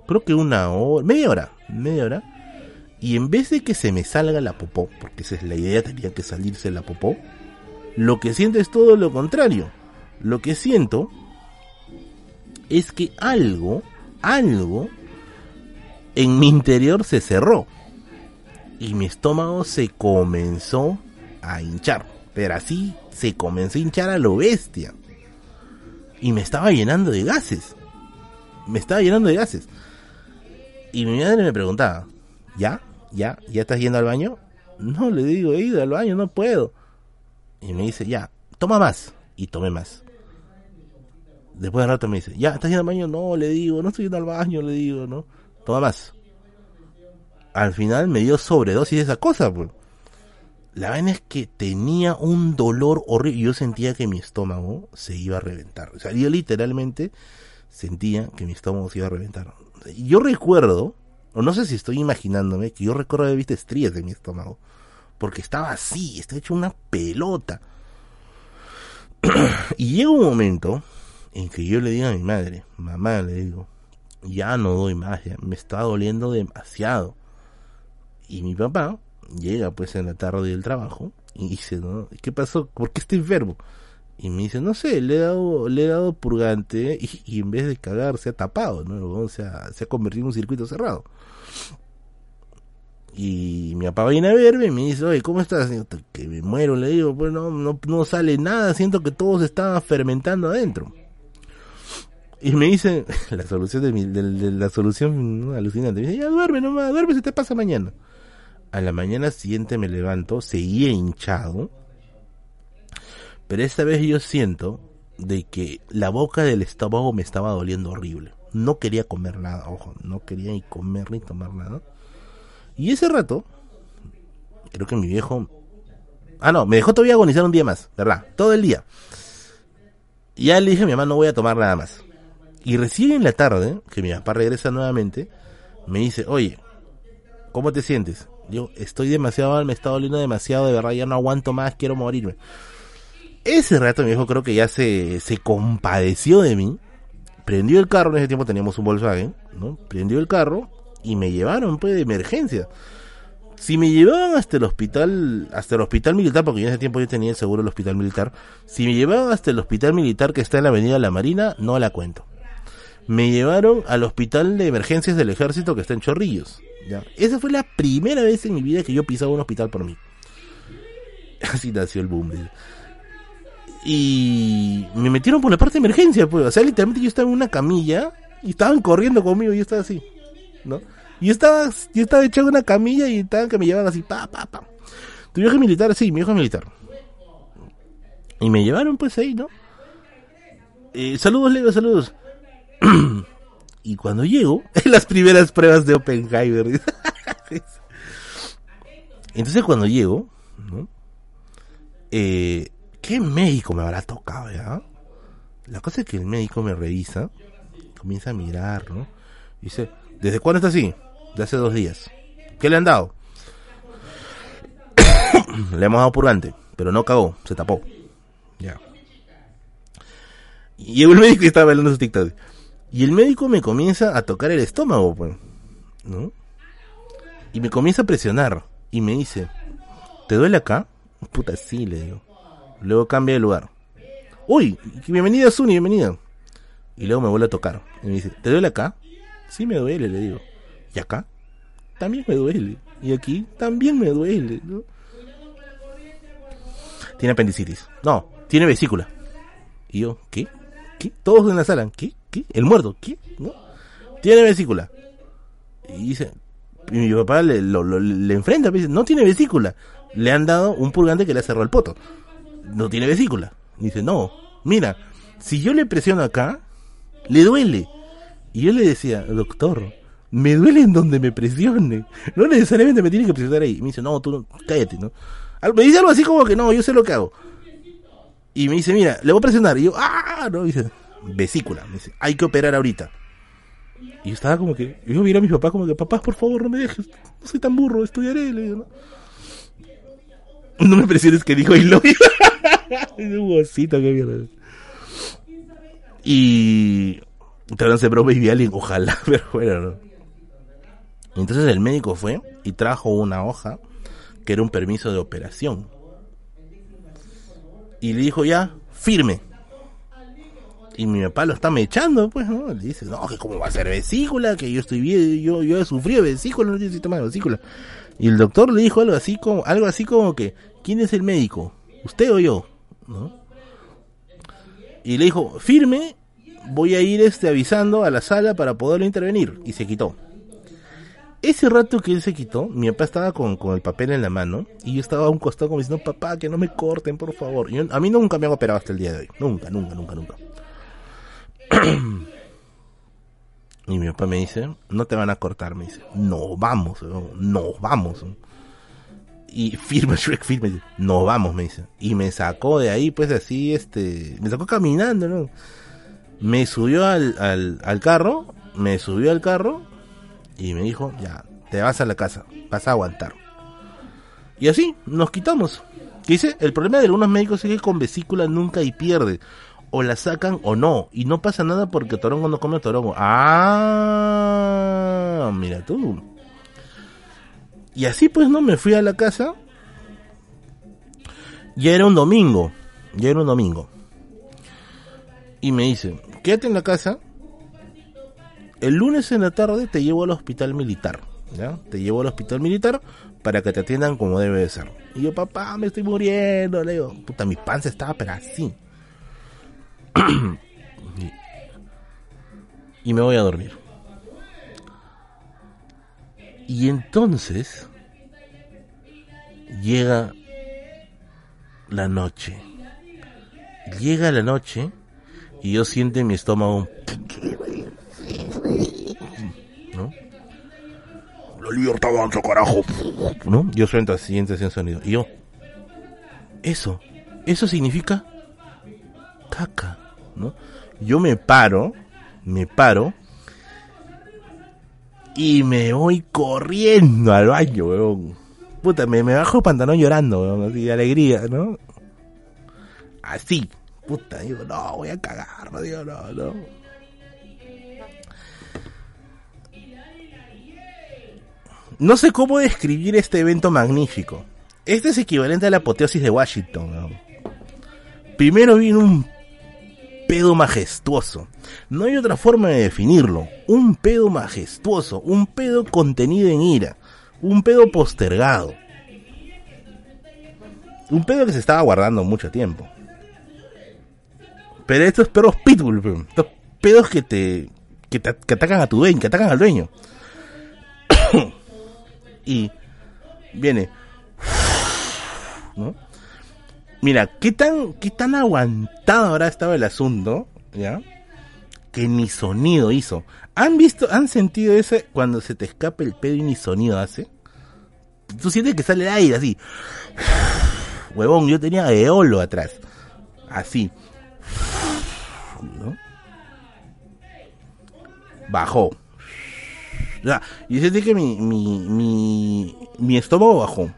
Creo que una hora, media hora, media hora. Y en vez de que se me salga la popó, porque esa es la idea, tenía que salirse la popó, lo que siento es todo lo contrario lo que siento es que algo, algo en mi interior se cerró y mi estómago se comenzó a hinchar, pero así se comenzó a hinchar a lo bestia y me estaba llenando de gases, me estaba llenando de gases y mi madre me preguntaba, ¿ya? ¿Ya? ¿Ya estás yendo al baño? No, le digo, he ido al baño, no puedo. Y me dice, ya, toma más. Y tomé más. Después de rato me dice, ¿ya estás yendo al baño? No, le digo, no estoy yendo al baño, le digo, ¿no? Toma más. Al final me dio sobredosis de esa cosa, pues. La vaina es que tenía un dolor horrible. Yo sentía que mi estómago se iba a reventar. O sea, yo literalmente sentía que mi estómago se iba a reventar. Yo recuerdo, o no sé si estoy imaginándome, que yo recuerdo haber visto estrías en mi estómago. Porque estaba así, estaba hecho una pelota. <clears throat> y llega un momento en que yo le diga a mi madre, mamá, le digo, ya no doy más, me está doliendo demasiado. Y mi papá llega pues en la tarde del trabajo y dice, ¿no? ¿Qué pasó? ¿Por qué está enfermo? Y me dice, no sé, le he dado, le he dado purgante y, en vez de cagar se ha tapado, ¿no? O sea, se ha convertido en un circuito cerrado. Y mi papá viene a verme y me dice, oye, ¿cómo estás? que me muero, le digo, pues no, no, no sale nada, siento que todo se está fermentando adentro. Y me dice, <laughs> la solución de, mi, de, la solución alucinante, me dice, ya duerme nomás, duerme, se te pasa mañana. A la mañana siguiente me levanto, seguía hinchado, pero esta vez yo siento de que la boca del estómago me estaba doliendo horrible. No quería comer nada, ojo, no quería ni comer ni tomar nada. Y ese rato, creo que mi viejo... Ah, no, me dejó todavía agonizar un día más, ¿verdad? Todo el día. ya le dije a mi mamá, no voy a tomar nada más. Y recién en la tarde, que mi papá regresa nuevamente, me dice, oye, ¿cómo te sientes? Yo estoy demasiado mal, me está doliendo demasiado, de verdad ya no aguanto más, quiero morirme. Ese rato mi hijo creo que ya se, se compadeció de mí, prendió el carro, en ese tiempo teníamos un Volkswagen, ¿no? Prendió el carro y me llevaron pues de emergencia. Si me llevaban hasta el hospital, hasta el hospital militar, porque en ese tiempo yo tenía el seguro del hospital militar, si me llevaban hasta el hospital militar que está en la avenida La Marina, no la cuento. Me llevaron al hospital de emergencias del ejército que está en Chorrillos. ¿ya? Esa fue la primera vez en mi vida que yo pisaba un hospital por mí. <laughs> Así nació el boom. Y me metieron por la parte de emergencia, pues. O sea, literalmente yo estaba en una camilla y estaban corriendo conmigo y yo estaba así, ¿no? Y yo estaba, yo estaba echado en una camilla y estaban que me llevaban así, pa, pa, pa. Tu viejo militar, sí, mi viejo militar. Y me llevaron pues ahí, ¿no? Eh, saludos, Leo, saludos. <clears throat> y cuando llego, <laughs> en las primeras pruebas de Oppenheimer. <laughs> Entonces cuando llego, ¿no? Eh, ¿Qué médico me habrá tocado ya? La cosa es que el médico me revisa, comienza a mirar, ¿no? Dice, ¿desde cuándo está así? De hace dos días. ¿Qué le han dado? <coughs> le hemos dado purgante, pero no cagó, se tapó. Ya. Y llegó el médico y estaba bailando su TikTok. Y el médico me comienza a tocar el estómago, pues, ¿no? Y me comienza a presionar. Y me dice, ¿te duele acá? Puta, sí, le digo. Luego cambia de lugar. Uy, bienvenida Suni, bienvenida. Y luego me vuelve a tocar. Y me dice, ¿te duele acá? Sí me duele, le digo. ¿Y acá? También me duele. Y aquí también me duele. ¿no? Tiene apendicitis. No, tiene vesícula. Y yo, ¿qué? ¿Qué? Todos en la sala, ¿qué? ¿El muerto? ¿Qué? ¿No? Tiene vesícula. Y dice, y mi papá le, lo, lo, le enfrenta, dice, no tiene vesícula. Le han dado un purgante que le cerrado el poto no tiene vesícula. Dice, no, mira, si yo le presiono acá, le duele. Y yo le decía, doctor, me duele en donde me presione. No necesariamente me tiene que presionar ahí. Y me dice, no, tú cállate, ¿no? Me dice algo así como que no, yo sé lo que hago. Y me dice, mira, le voy a presionar. Y yo, ah, no, dice, vesícula. Me dice, hay que operar ahorita. Y yo estaba como que, yo vi a mis papás como que, papás, por favor, no me dejes. No soy tan burro, estudiaré. Le digo, ¿no? No me presiones que dijo Iloy. <laughs> es un osito, qué mierda. Y. Te broma y alguien, ojalá, <laughs> pero bueno, no. Entonces el médico fue y trajo una hoja que era un permiso de operación. Y le dijo ya, firme. Y mi papá lo está mechando, pues, ¿no? Le dice, no, que cómo va a ser vesícula, que yo estoy bien, yo, yo he sufrido vesícula, no necesito más vesícula. Y el doctor le dijo algo así como, algo así como que, ¿quién es el médico? ¿Usted o yo? ¿No? Y le dijo, firme, voy a ir este avisando a la sala para poderlo intervenir. Y se quitó. Ese rato que él se quitó, mi papá estaba con, con el papel en la mano y yo estaba a un costado como diciendo, papá, que no me corten, por favor. Y a mí nunca me han operado hasta el día de hoy. Nunca, nunca, nunca, nunca. <clears throat> Y mi papá me dice, no te van a cortar, me dice, no vamos, no vamos. Y firma <laughs> Shrek, firme, no vamos, me dice. Y me sacó de ahí, pues así, este, me sacó caminando, ¿no? Me subió al, al, al carro, me subió al carro y me dijo, ya, te vas a la casa, vas a aguantar. Y así, nos quitamos. dice? El problema de algunos médicos es que con vesícula nunca y pierde o la sacan o no. Y no pasa nada porque Torongo no come Torongo. Ah, mira tú. Y así pues no me fui a la casa. Ya era un domingo. Ya era un domingo. Y me dice, quédate en la casa. El lunes en la tarde te llevo al hospital militar. ¿ya? Te llevo al hospital militar para que te atiendan como debe de ser. Y yo, papá, me estoy muriendo. Le digo, puta, mi panza estaba pero así. Y me voy a dormir. Y entonces llega la noche. Llega la noche y yo siento en mi estómago ¿No? La libertad avanza, carajo. ¿No? Yo siento así, ese sonido. Y yo, eso, eso significa caca. ¿No? Yo me paro, me paro y me voy corriendo al baño. Puta, me, me bajo el pantalón llorando, así de alegría, ¿no? Así, puta, digo, no, voy a cagar, no digo, no, no. No sé cómo describir este evento magnífico. Este es equivalente a la apoteosis de Washington. weón. Primero vino un pedo majestuoso. No hay otra forma de definirlo. Un pedo majestuoso, un pedo contenido en ira, un pedo postergado. Un pedo que se estaba guardando mucho tiempo. Pero estos perros pitbull, estos pedos que te, que te que atacan a tu dueño, que atacan al dueño. <coughs> y viene, ¿no? Mira, qué tan, qué tan aguantado ahora estaba el asunto, ¿ya? Que ni sonido hizo. ¿Han visto, han sentido ese cuando se te escapa el pedo y ni sonido hace? Tú sientes que sale el aire así. <sighs> Huevón, yo tenía eolo atrás. Así. ¿No? Bajó. Ya, y sentí que mi, mi, mi, mi estómago bajó.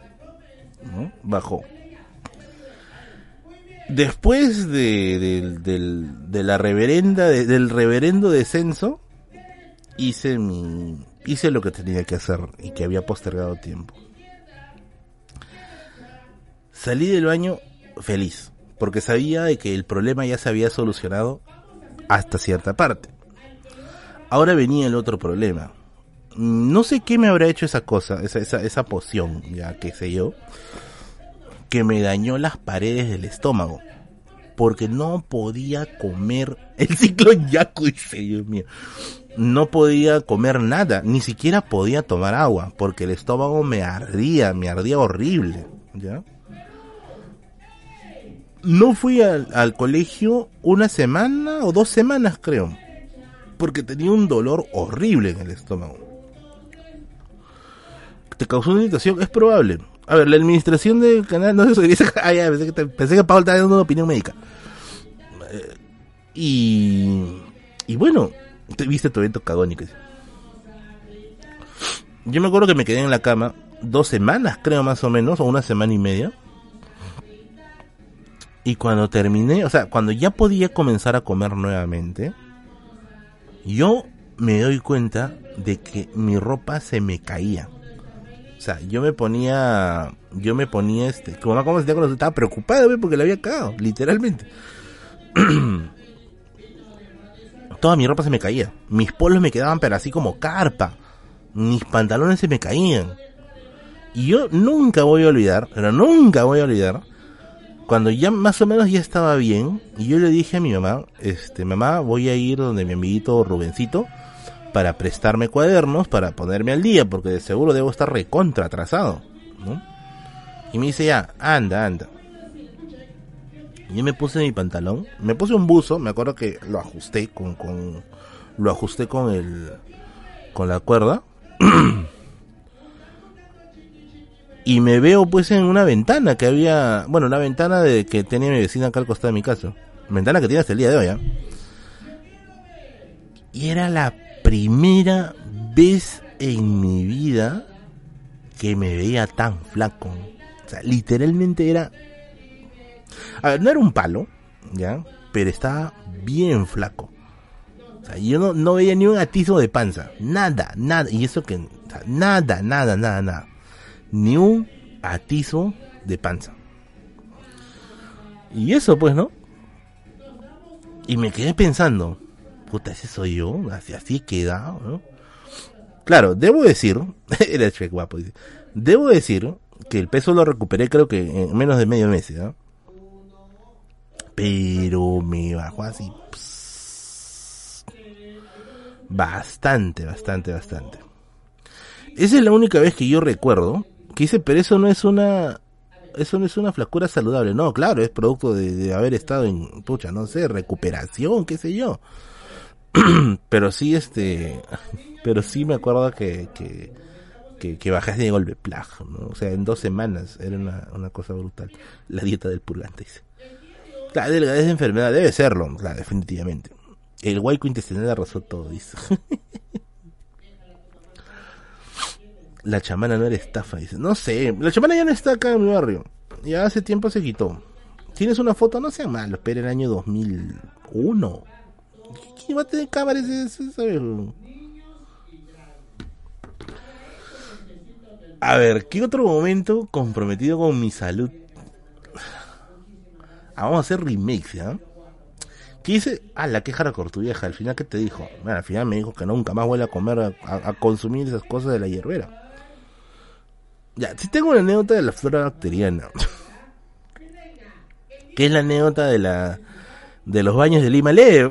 ¿no? Bajó. Después de, del- de la reverenda, de- del reverendo descenso, hice mi, hice lo que tenía que hacer y que había postergado tiempo. Salí del baño feliz, porque sabía de que el problema ya se había solucionado hasta cierta parte. Ahora venía el otro problema. No sé qué me habrá hecho esa cosa, esa, esa, esa poción, ya que sé yo, que me dañó las paredes del estómago. Porque no podía comer <laughs> el ciclo yaco, dice Dios mío. No podía comer nada, ni siquiera podía tomar agua, porque el estómago me ardía, me ardía horrible, ¿ya? No fui al, al colegio una semana o dos semanas, creo, porque tenía un dolor horrible en el estómago. ¿Te causó una irritación? Es probable. A ver, la administración del canal, no si dice, <laughs> ah, ya, pensé que, te- pensé que Pablo estaba dando una opinión médica. Eh, y, y bueno, te viste tu evento cagónico. Yo me acuerdo que me quedé en la cama dos semanas, creo más o menos, o una semana y media. Y cuando terminé, o sea, cuando ya podía comenzar a comer nuevamente, yo me doy cuenta de que mi ropa se me caía. Yo me ponía, yo me ponía este, como como sentía cuando estaba preocupado güey, porque le había cagado, literalmente. <clears throat> Toda mi ropa se me caía. Mis polos me quedaban pero así como carpa. Mis pantalones se me caían. Y yo nunca voy a olvidar, pero nunca voy a olvidar, cuando ya más o menos ya estaba bien, y yo le dije a mi mamá, este, mamá, voy a ir donde mi amiguito Rubencito para prestarme cuadernos, para ponerme al día, porque de seguro debo estar recontra atrasado, ¿no? Y me dice ya, anda, anda. Yo me puse mi pantalón, me puse un buzo, me acuerdo que lo ajusté con, con, lo ajusté con el, con la cuerda. <clears throat> y me veo pues en una ventana que había, bueno, una ventana de que tenía mi vecina acá al costado de mi casa. Ventana que tiene hasta el día de hoy, ¿ah? Y era la primera vez en mi vida que me veía tan flaco. O sea, literalmente era... A ver, no era un palo, ¿ya? Pero estaba bien flaco. O sea, yo no, veía ni un atisbo de panza. Nada, nada. Y eso que... nada, nada, nada, nada. Ni un atizo de panza. Y eso pues, ¿no? Y me quedé pensando, puta, ese soy yo, así, así he quedado, ¿no? Claro, debo decir, <laughs> era Shrek guapo, debo decir que el peso lo recuperé creo que en menos de medio mes, ¿no? Pero me bajó así, bastante, bastante, bastante. Esa es la única vez que yo recuerdo que dice, pero eso no es una, eso no es una flacura saludable. No, claro, es producto de haber estado en, pucha, no sé, recuperación, qué sé yo. <clears throat> pero sí, este, <laughs> pero sí me acuerdo que, que, que, que bajé de golpe, plag, ¿no? O sea, en dos semanas era una, una cosa brutal. La dieta del purgante, dice. La delgadez de enfermedad debe serlo, claro, definitivamente. El huaico intestinal arrasó todo, dice. <laughs> la chamana no era estafa, dice. No sé, la chamana ya no está acá en mi barrio. Ya hace tiempo se quitó. ¿Tienes una foto? No sea malo, espera el año 2001. ¿Quién va a tener cámaras? A ver, ¿qué otro momento comprometido con mi salud? Ah, vamos a hacer remakes, ¿ya? ¿Qué dice? Ah, la queja con tu vieja. Al final, ¿qué te dijo? Al final me dijo que nunca más vuelve a comer, a, consumir esas cosas de la hierbera. Ya, si tengo una anécdota de la flora bacteriana. <laughs> ¿Qué es la anécdota de la de los baños de Lima Lee?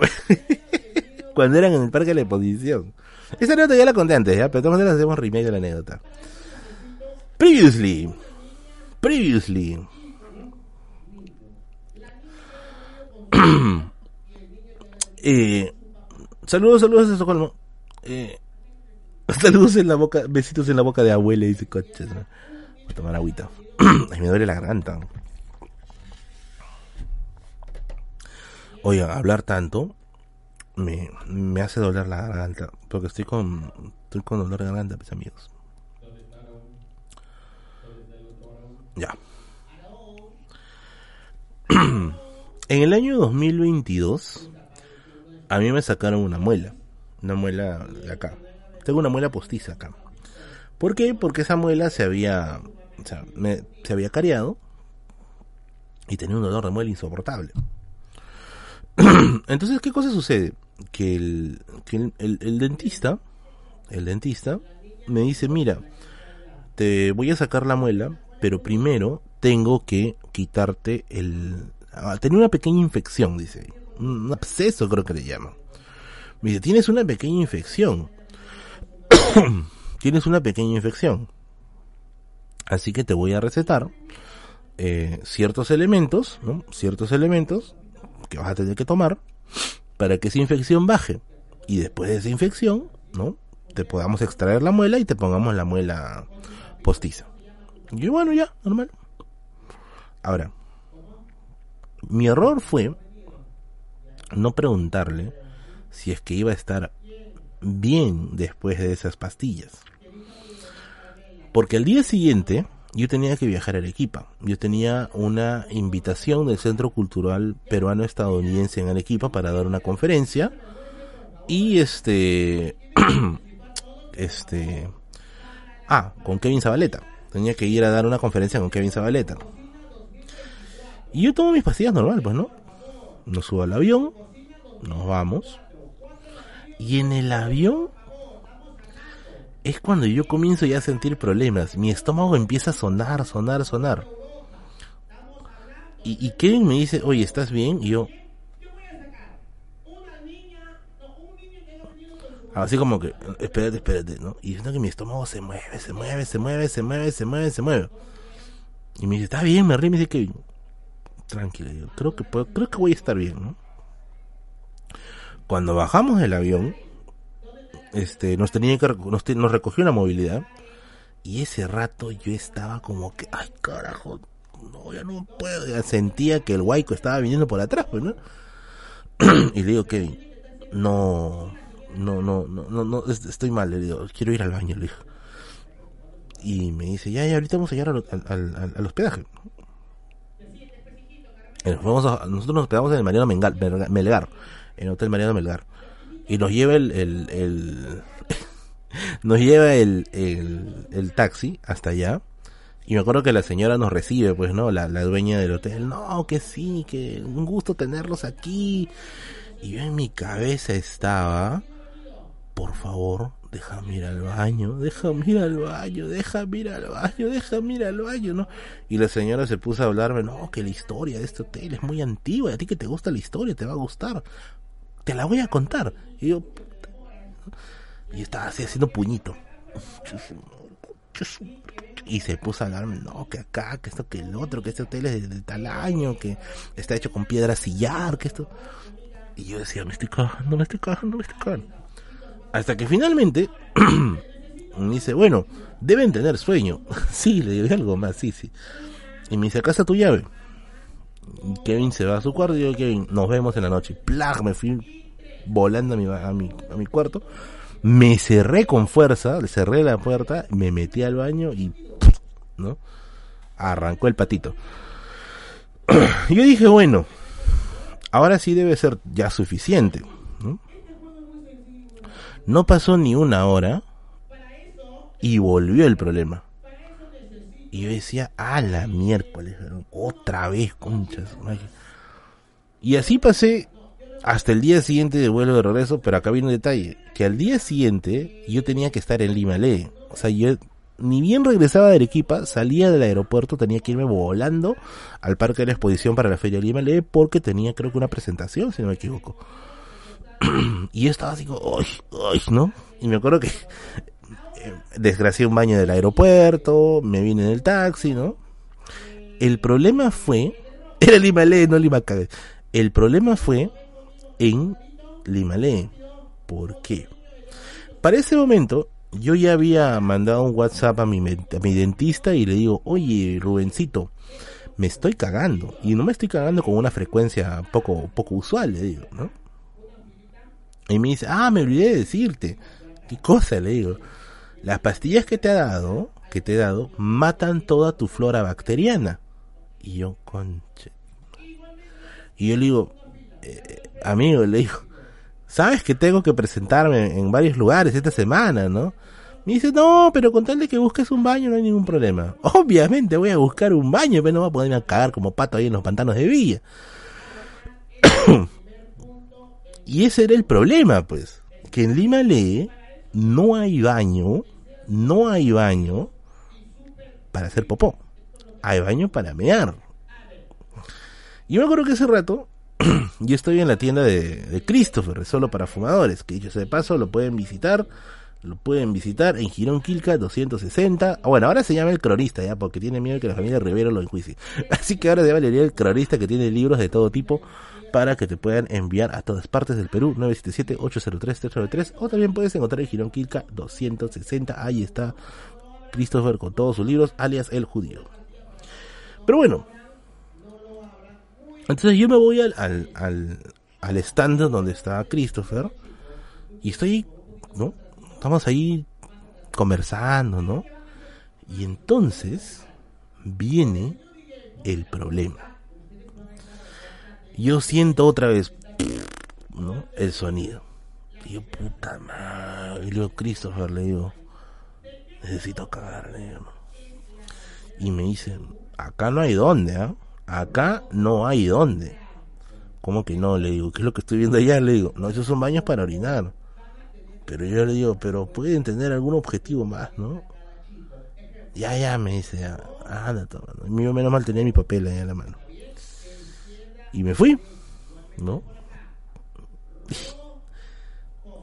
<laughs> Cuando eran en el parque de la exposición. Esa anécdota ya la conté antes, ¿ya? Pero todas maneras hacemos remake de la anécdota. Previously. Previously. <clears throat> eh, saludos, saludos a Estocolmo. Eh, <laughs> saludos en la boca, besitos en la boca de abuela, dice coches. Voy a tomar agüita. <clears throat> Ay, me duele la garganta. Oiga, hablar tanto me, me hace doler la garganta. Porque estoy con, estoy dolor de garganta, mis amigos. Ya. <clears throat> en el año 2022, a mí me sacaron una muela. Una muela de acá. Tengo una muela postiza acá. ¿Por qué? Porque esa muela se había, se había cariado y tenía un dolor de muela insoportable. <clears throat> Entonces, ¿qué cosa sucede? Que el, que el dentista, el dentista, me dice, mira, te voy a sacar la muela, pero primero tengo que quitarte el... Ah, tenía una pequeña infección, dice. Un absceso creo que le llaman. Me dice, tienes una pequeña infección. <clears throat> tienes una pequeña infección. Así que te voy a recetar eh, ciertos elementos, ¿no? Ciertos elementos que vas a tener que tomar para que esa infección baje. Y después de esa infección, ¿no? Te podamos extraer la muela y te pongamos la muela postiza. Y bueno, ya, normal. Ahora, mi error fue no preguntarle si es que iba a estar bien después de esas pastillas. Porque al día siguiente yo tenía que viajar a Arequipa. Yo tenía una invitación del Centro Cultural Peruano Estadounidense en Arequipa para dar una conferencia. Y este... <clears throat> este... Ah, con Kevin Zabaleta tenía que ir a dar una conferencia con Kevin Zabaleta. Y yo tomo mis pastillas normal, pues, ¿no? Nos subo al avión, nos vamos. Y en el avión es cuando yo comienzo ya a sentir problemas. Mi estómago empieza a sonar, sonar, sonar. Y, y Kevin me dice, oye, ¿estás bien? Y yo, Así como que, espérate, espérate, ¿no? Y siento que mi estómago se mueve, se mueve, se mueve, se mueve, se mueve, se mueve. Y me dice, está bien, me ríe, me dice que, tranquilo, yo creo que puedo, creo que voy a estar bien, ¿no? Cuando bajamos del avión, este, nos tenía que, nos, nos recogió una movilidad. Y ese rato yo estaba como que, ay carajo, no, ya no puedo. Ya sentía que el guayco estaba viniendo por atrás, pues, ¿no? <clears throat> y le digo, Kevin, no, no, no, no, no, no estoy mal, le digo, quiero ir al baño, le dijo. Y me dice, ya, ya, ahorita vamos a llegar al, al, hospedaje. nosotros nos hospedamos en el Mariano Melgar, en el Hotel Mariano Melgar. Y nos lleva el, el, <laughs> nos lleva el, el, el, taxi hasta allá. Y me acuerdo que la señora nos recibe, pues, ¿no? La, la dueña del hotel. No, que sí, que un gusto tenerlos aquí. Y yo en mi cabeza estaba por favor, déjame ir al baño, déjame ir al baño, déjame ir al baño, déjame ir al baño, ¿no? Y la señora se puso a hablarme, no, que la historia de este hotel es muy antigua, y a ti que te gusta la historia, te va a gustar, te la voy a contar. Y yo, y estaba así haciendo puñito. Y se puso a hablarme, no, que acá, que esto, que el otro, que este hotel es de, tal año, que está hecho con piedra sillar, que esto. Y yo decía, me estoy cagando, me estoy cagando, me estoy cagando. Hasta que finalmente <clears throat> me dice, bueno, deben tener sueño. <laughs> sí, le digo algo más, sí, sí. Y me dice, acá está tu llave. Kevin se va a su cuarto y yo, Kevin, nos vemos en la noche. Plag, me fui volando a mi, a mi, a mi cuarto. Me cerré con fuerza, cerré la puerta, me metí al baño y, ¿no? Arrancó el patito. <clears throat> yo dije, bueno, ahora sí debe ser ya suficiente. ¿no? no pasó ni una hora y volvió el problema. Y yo decía, a la miércoles, otra vez, conchas. Y así pasé hasta el día siguiente de vuelo de regreso, pero acá viene un detalle, que al día siguiente yo tenía que estar en Lima Le. O sea, yo ni bien regresaba de Arequipa, salía del aeropuerto, tenía que irme volando al parque de la exposición para la Feria Lima Le porque tenía creo que una presentación, si no me equivoco. <clears throat> y yo estaba así como, ¡ay, ay! ¿no? Y me acuerdo que desgracié un baño del aeropuerto, me vine en el taxi, ¿no? El problema fue, <laughs> era Limalé, no Limacabe. El problema fue en Limalé. ¿Por qué? Para ese momento, yo ya había mandado un WhatsApp a mi, mi dentista y le digo, oye, Rubencito, me estoy cagando. Y no me estoy cagando con una frecuencia poco, poco usual, le digo, ¿no? Y me dice, ah, me olvidé de decirte. ¿Qué cosa? Le digo las pastillas que te ha dado, que te he dado, matan toda tu flora bacteriana. Y yo, conche. Y yo le digo, eh, amigo, le digo, sabes que tengo que presentarme en varios lugares esta semana, ¿no? Me dice, no, pero con tal de que busques un baño no hay ningún problema. Obviamente voy a buscar un baño, pero no voy a poderme a cagar como pato ahí en los pantanos de Villa. <coughs> y ese era el problema, pues. Que en Lima Lee no hay baño no hay baño para hacer popó. Hay baño para mear. Y me acuerdo que ese rato <clears throat> yo estoy en la tienda de, Christopher, solo para fumadores, que dicho sea de paso, lo pueden visitar, lo pueden visitar en Girón Quilca 260. Ah, bueno, ahora se llama el cronista ya, porque tiene miedo que la familia Rivero lo enjuicie. <laughs> Así que ahora se llama el cronista que tiene libros de todo tipo para que te puedan enviar a todas partes del Perú, 977-803-393, o también puedes encontrar en Girón Quilca 260, ahí está Christopher con todos sus libros, alias El Judío. Pero bueno, entonces yo me voy al, al, al, stand donde está Christopher, y estoy, ¿no? Estamos ahí conversando, ¿no? Y entonces viene el problema yo siento otra vez ¿no? el sonido. Y yo, puta madre. Y le digo, Christopher, le digo, necesito cagarle. Y me dicen, acá no hay dónde, ¿ah? Acá no hay dónde. ¿Cómo que no? Le digo, ¿qué es lo que estoy viendo allá? Le digo, no, esos son baños para orinar. Pero yo le digo, pero pueden tener algún objetivo más, ¿no? Ya, ya, me dice, ya, anda, Y menos mal tenía mi papel ahí en la mano. Y me fui, ¿no?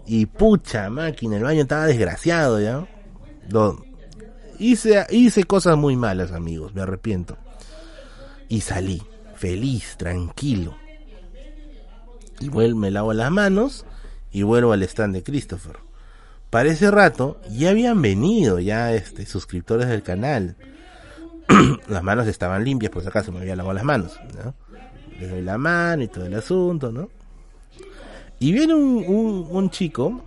Y pucha máquina, el baño estaba desgraciado ya. hice, hice cosas muy malas, amigos, me arrepiento. Y salí, feliz, tranquilo. Y vuelvo, me lavo las manos y vuelvo al stand de Christopher. Para ese rato ya habían venido ya este suscriptores del canal. <clears throat> las manos estaban limpias, por si acaso me había lavado las manos. ¿no? Le doy la mano y todo el asunto, ¿no? Y viene un, un, chico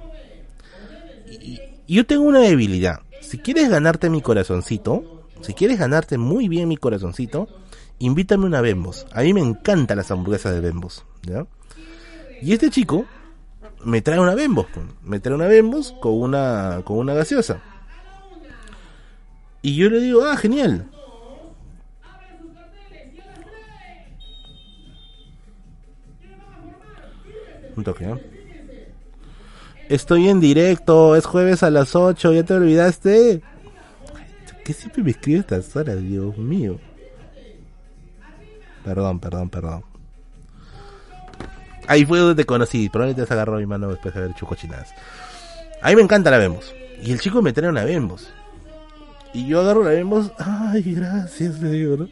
y, yo tengo una debilidad. Si quieres ganarte mi corazoncito, si quieres ganarte muy bien mi corazoncito, invítame una Bembos. A mí me encantan las hamburguesas de Bembos, ¿ya? Y este chico me trae una Bembos, me trae una Bembos con una con una gaseosa. Y yo le digo, "Ah, genial. Un toque, Estoy en directo, es jueves a las 8, ¿ya te olvidaste? ¿Qué siempre me escribe estas horas, Dios mío? Perdón, perdón, perdón. Ahí fue donde te conocí, probablemente te agarró mi mano después de haber hecho cochinadas. A mí me encanta la Vemos. Y el chico me trae una Vemos. Y yo agarro la Vemos, ay, gracias, le digo, ¿no?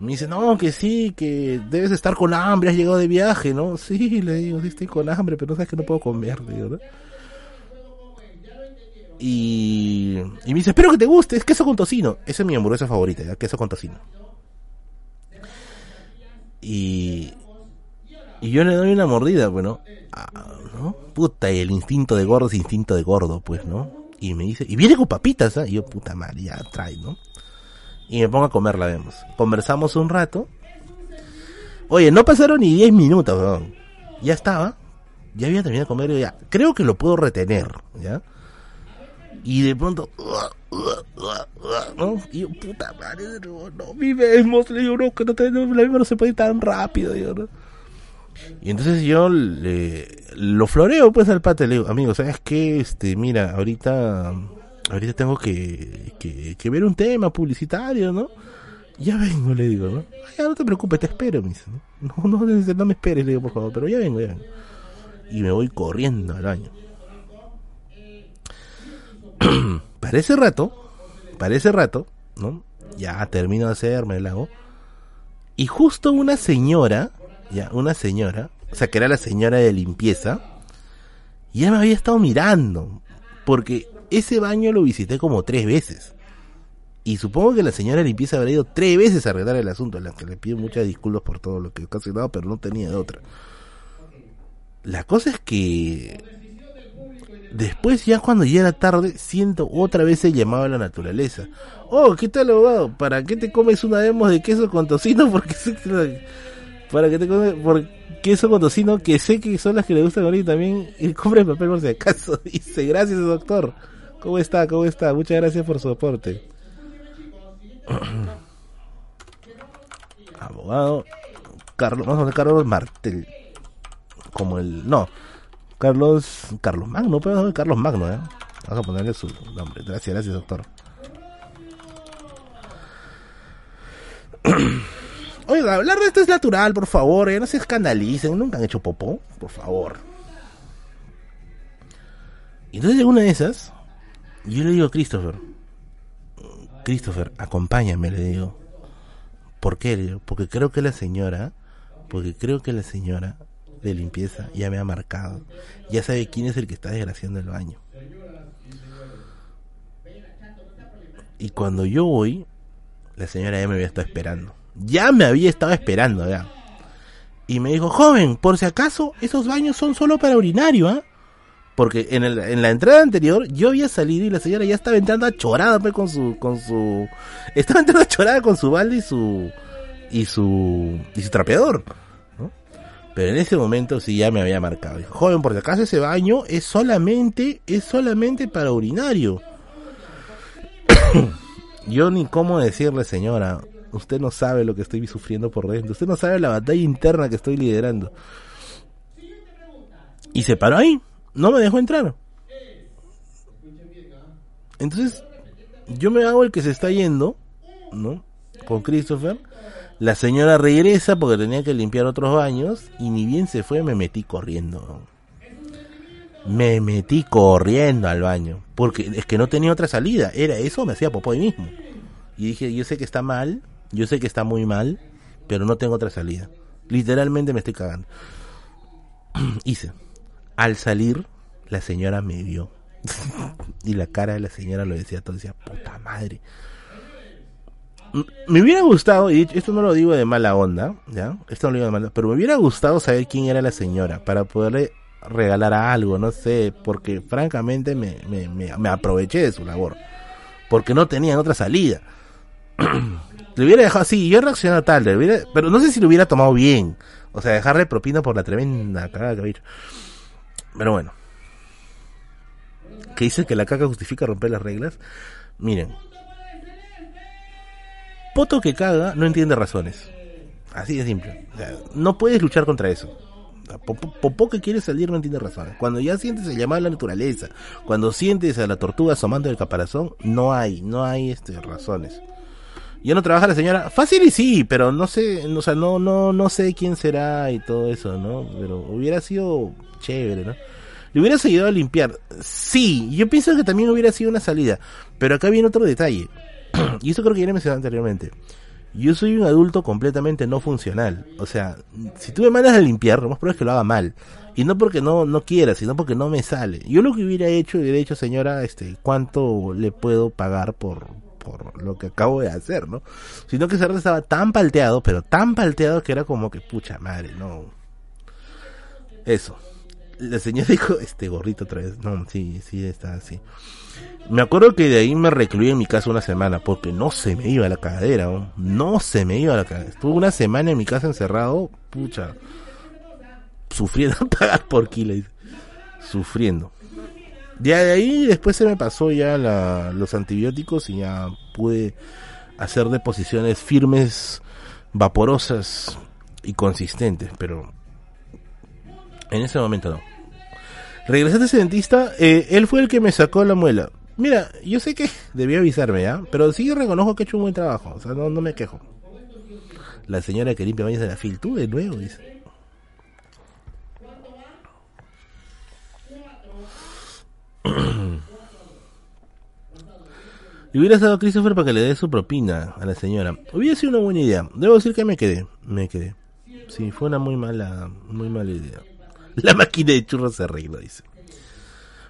Me dice, no, que sí, que debes estar con hambre, has llegado de viaje, ¿no? Sí, le digo, sí estoy con hambre, pero sabes que no puedo comer, le digo, ¿no? Y, y me dice, espero que te guste, es queso con tocino. Esa es mi hamburguesa favorita, queso con tocino. Y, y yo le doy una mordida, bueno, ¿no? Puta, y el instinto de gordo es instinto de gordo, pues, ¿no? Y me dice, y viene con papitas, ¿ah? Y yo, puta madre, ya trae, ¿no? Y me pongo a comerla, vemos. Conversamos un rato. Oye, no pasaron ni 10 minutos, weón. Ya estaba. Ya había terminado de comer, ya. Creo que lo puedo retener, ¿ya? Y de pronto, ¿no? Y yo, puta madre, no, no vivemos, le digo, no, que no, la misma no se puede ir tan rápido, digo, ¿no? Y entonces yo le, lo floreo pues al pate, le digo, amigo, ¿sabes qué? Este, mira, ahorita, ahorita tengo que, que, ver un tema publicitario, ¿no? Ya vengo, le digo, ¿no? Ya no te preocupes, te espero, me dice, ¿no? <laughs> No, no, no, no me esperes, le digo, por favor, pero ya vengo, ya vengo. Y me voy corriendo al baño. <clears throat> para ese rato, para ese rato, ¿no? Ya termino de hacerme el lago. Y justo una señora, ya, una señora, o sea, que era la señora de limpieza, ya me había estado mirando. Porque ese baño lo visité como tres veces. Y supongo que la señora limpieza habría ido tres veces a arreglar el asunto, la que le pido muchas disculpas por todo lo que he ocasionado, pero no tenía de otra. La cosa es que después ya cuando ya era tarde siento otra vez el llamado a la naturaleza. Oh, ¿qué tal abogado? ¿Para qué te comes una demo de queso con tocino? <laughs> Porque para que te comes por queso con tocino que sé que son las que le gustan a mí también y compre papel por si acaso. <laughs> Dice, gracias doctor. ¿Cómo está? ¿Cómo está? Muchas gracias por su aporte. <clears throat> abogado Carlos, vamos a poner Carlos Martel. Como el, no, Carlos, Carlos Magno, pero Carlos Magno, ¿eh? Vamos a ponerle su nombre. Gracias, gracias, doctor. <clears throat> Oiga, hablar de esto es natural, por favor, eh, no se escandalicen, nunca han hecho popó, por favor. Entonces una de esas, yo le digo a Christopher, Christopher, acompáñame, le digo. ¿Por qué? Le digo, porque creo que la señora, porque creo que la señora de limpieza ya me ha marcado. Ya sabe quién es el que está desgraciando el baño. Y cuando yo voy, la señora ya me había estado esperando. Ya me había estado esperando, ya. Y me dijo, joven, por si acaso, esos baños son solo para urinario, ¿ah? Porque en, el, en la entrada anterior yo había salido y la señora ya estaba entrando a chorada pues, con su con su estaba entrando a chorada con su balde y su y su y su trapeador. Pero en ese momento sí ya me había marcado. Joven, por si acaso ese baño es solamente, es solamente para urinario. <coughs> Yo ni cómo decirle, señora, usted no sabe lo que estoy sufriendo por dentro, usted no sabe la batalla interna que estoy liderando. Y se paró ahí, no me dejó entrar. Entonces, yo me hago el que se está yendo, ¿no? Con Christopher la señora regresa porque tenía que limpiar otros baños y ni bien se fue me metí corriendo. Me metí corriendo al baño porque es que no tenía otra salida. Era eso, me hacía popó ahí mismo. Y dije, yo sé que está mal, yo sé que está muy mal, pero no tengo otra salida. Literalmente me estoy cagando. <clears throat> Hice. Al salir, la señora me vio. <laughs> y la cara de la señora lo decía todo. Decía, puta madre me hubiera gustado, y esto no lo digo de mala onda, ¿ya? Esto no lo digo de mala pero me hubiera gustado saber quién era la señora para poderle regalar algo, no sé, porque francamente me, me, me, aproveché de su labor, porque no tenían otra salida. <clears throat> le hubiera dejado así, yo reaccionado tal, pero no sé si lo hubiera tomado bien, o sea, dejarle propina por la tremenda cagada que Pero bueno, que dice que la caca justifica romper las reglas. Miren, poto que caga no entiende razones. Así de simple. no puedes luchar contra eso. Popó que quiere salir no entiende razones. Cuando ya sientes el llamado a la naturaleza, cuando sientes a la tortuga asomando el caparazón, no hay, no hay este razones. Ya no trabaja la señora, fácil y sí, pero no sé, o sea, no, no, no sé quién será y todo eso, ¿no? Pero hubiera sido chévere, ¿no? Le hubiera ayudado a limpiar. Sí, yo pienso que también hubiera sido una salida. Pero acá viene otro detalle. <clears throat> y eso creo que ya he mencionado anteriormente. Yo soy un adulto completamente no funcional. O sea, si tú me mandas a limpiar, lo más probable es que lo haga mal. Y no porque no, no quiera, sino porque no me sale. Yo lo que hubiera hecho, hubiera dicho, señora, este, ¿cuánto le puedo pagar por, por lo que acabo de hacer, ¿no? Sino que rato estaba tan palteado, pero tan palteado que era como que, pucha madre, no. Eso. La señora dijo, este gorrito otra vez. No, sí, sí, está así. Me acuerdo que de ahí me recluí en mi casa una semana porque no se me iba la cadera, ¿no? no se me iba la cadera. Estuve una semana en mi casa encerrado, pucha, sufriendo <laughs> pagar por kilo, sufriendo. De ahí después se me pasó ya los antibióticos y ya pude hacer deposiciones firmes, vaporosas y consistentes, pero en ese momento no. Regresé a ese dentista, eh, él fue el que me sacó la muela. Mira, yo sé que <laughs> debió avisarme, ¿ya? Pero sí reconozco que he hecho un buen trabajo, o sea, no, no me quejo. La señora que limpia baños de la fil, de nuevo, dice. Y hubiera estado Christopher para que le dé su propina a la señora. Hubiera sido una buena idea. Debo decir que me quedé. Me quedé. Sí, fue una muy mala, muy mala idea. <laughs> La máquina de churros se arregló, dice.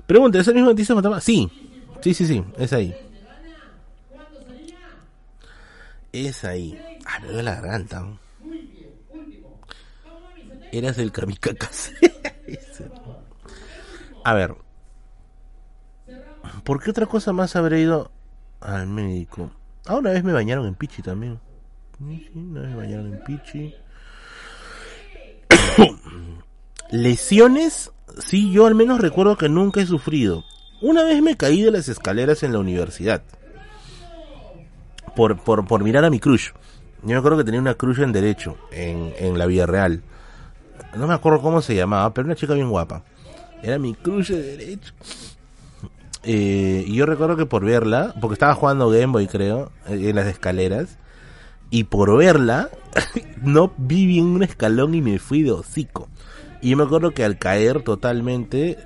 Pregunta, ¿es el mismo dentista? Sí. Sí, sí, sí. Es ahí. Es ahí. Ah, me duele la garganta. Eras el kamikakase. <laughs> A ver, ¿Por qué otra cosa más habré ido al médico? Ah, una vez me bañaron en Pichi también. Una vez me bañaron en Pichi. <coughs> Lesiones, sí, yo al menos recuerdo que nunca he sufrido. Una vez me caí de las escaleras en la universidad. Por, por, por mirar a mi crush. Yo me acuerdo que tenía una crush en derecho, en, en la vida real. No me acuerdo cómo se llamaba, pero una chica bien guapa. Era mi crush de derecho. Eh, y yo recuerdo que por verla, porque estaba jugando Game Boy creo, eh, en las escaleras, y por verla, <laughs> no vi bien un escalón y me fui de hocico. Y yo me acuerdo que al caer totalmente,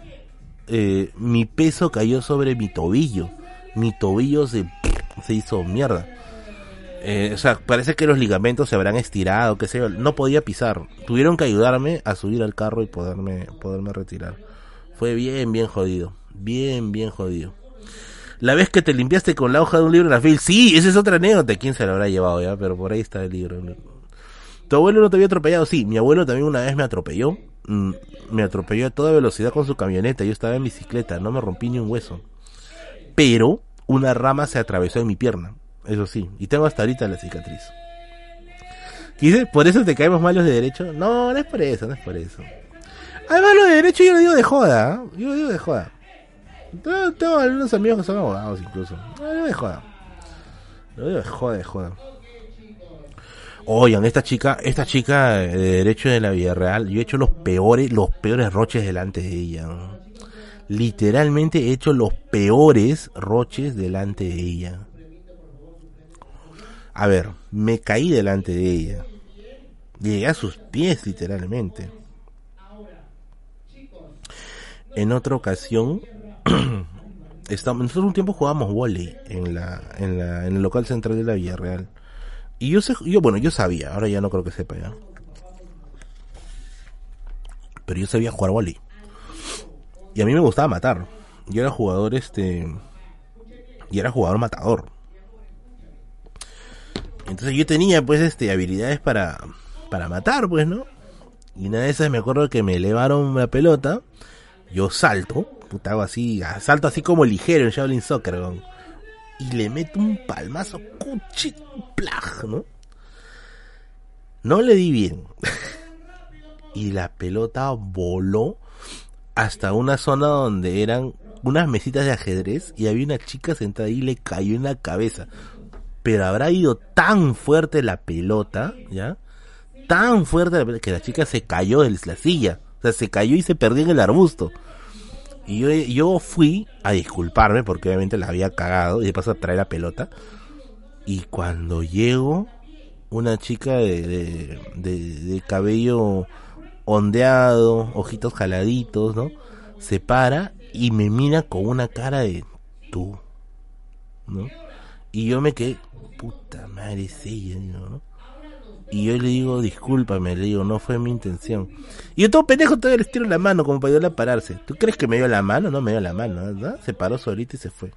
eh, mi peso cayó sobre mi tobillo. Mi tobillo se, se hizo mierda. o sea, parece que los ligamentos se habrán estirado, sé yo. No podía pisar. Tuvieron que ayudarme a subir al carro y poderme, poderme retirar. Fue bien, bien jodido. Bien, bien jodido. La vez que te limpiaste con la hoja de un libro en la fil, sí, esa es otra anécdota. ¿Quién se lo habrá llevado ya? Pero por ahí está el libro. ¿Tu abuelo no te había atropellado? Sí, mi abuelo también una vez me atropelló. Mm, me atropelló a toda velocidad con su camioneta. Yo estaba en bicicleta, no me rompí ni un hueso. Pero una rama se atravesó en mi pierna. Eso sí, y tengo hasta ahorita la cicatriz. ¿Quise? ¿Por eso te caemos malos de derecho? No, no es por eso, no es por eso. Además, lo de derecho yo lo digo de joda. ¿eh? Yo lo digo de joda. Tengo, algunos amigos que son abogados incluso. No, de joda. Digo de joda, joda. Oigan, esta chica, esta chica de derecho de la vida real, yo he hecho los peores, los peores roches delante de ella. Literalmente he hecho los peores roches delante de ella. A ver, me caí delante de ella. Llegué a sus pies, literalmente. En otra ocasión, <clears throat> estamos, nosotros un tiempo jugábamos volley en la, en la, en el local central de la Villarreal. Y yo sé, yo, bueno, yo sabía, ahora ya no creo que sepa ya. Pero yo sabía jugar volley. Y a mí me gustaba matar. Yo era jugador este y era jugador matador. Entonces yo tenía pues este habilidades para para matar, pues, ¿no? Y una de esas me acuerdo que me elevaron la pelota yo salto, así, salto así como ligero en Shaolin Soccer, y le meto un palmazo, cuchi, ¿no? No le di bien. <laughs> y la pelota voló hasta una zona donde eran unas mesitas de ajedrez y había una chica sentada y le cayó en la cabeza. Pero habrá ido tan fuerte la pelota, ¿ya? Tan fuerte que la chica se cayó de la silla. O sea, se cayó y se perdió en el arbusto. Y yo, yo fui a disculparme porque obviamente la había cagado y de paso a traer la pelota. Y cuando llego, una chica de, de, cabello ondeado, ojitos jaladitos, ¿no? Se para y me mira con una cara de tú, ¿no? Y yo me quedé, puta madre, es ella, ¿no? Y yo le digo, discúlpame, le digo, no fue mi intención. Y yo todo pendejo todavía le estiro la mano como para ayudarle a pararse. ¿Tú crees que me dio la mano? No me dio la mano, ¿verdad? Se paró solito y se fue.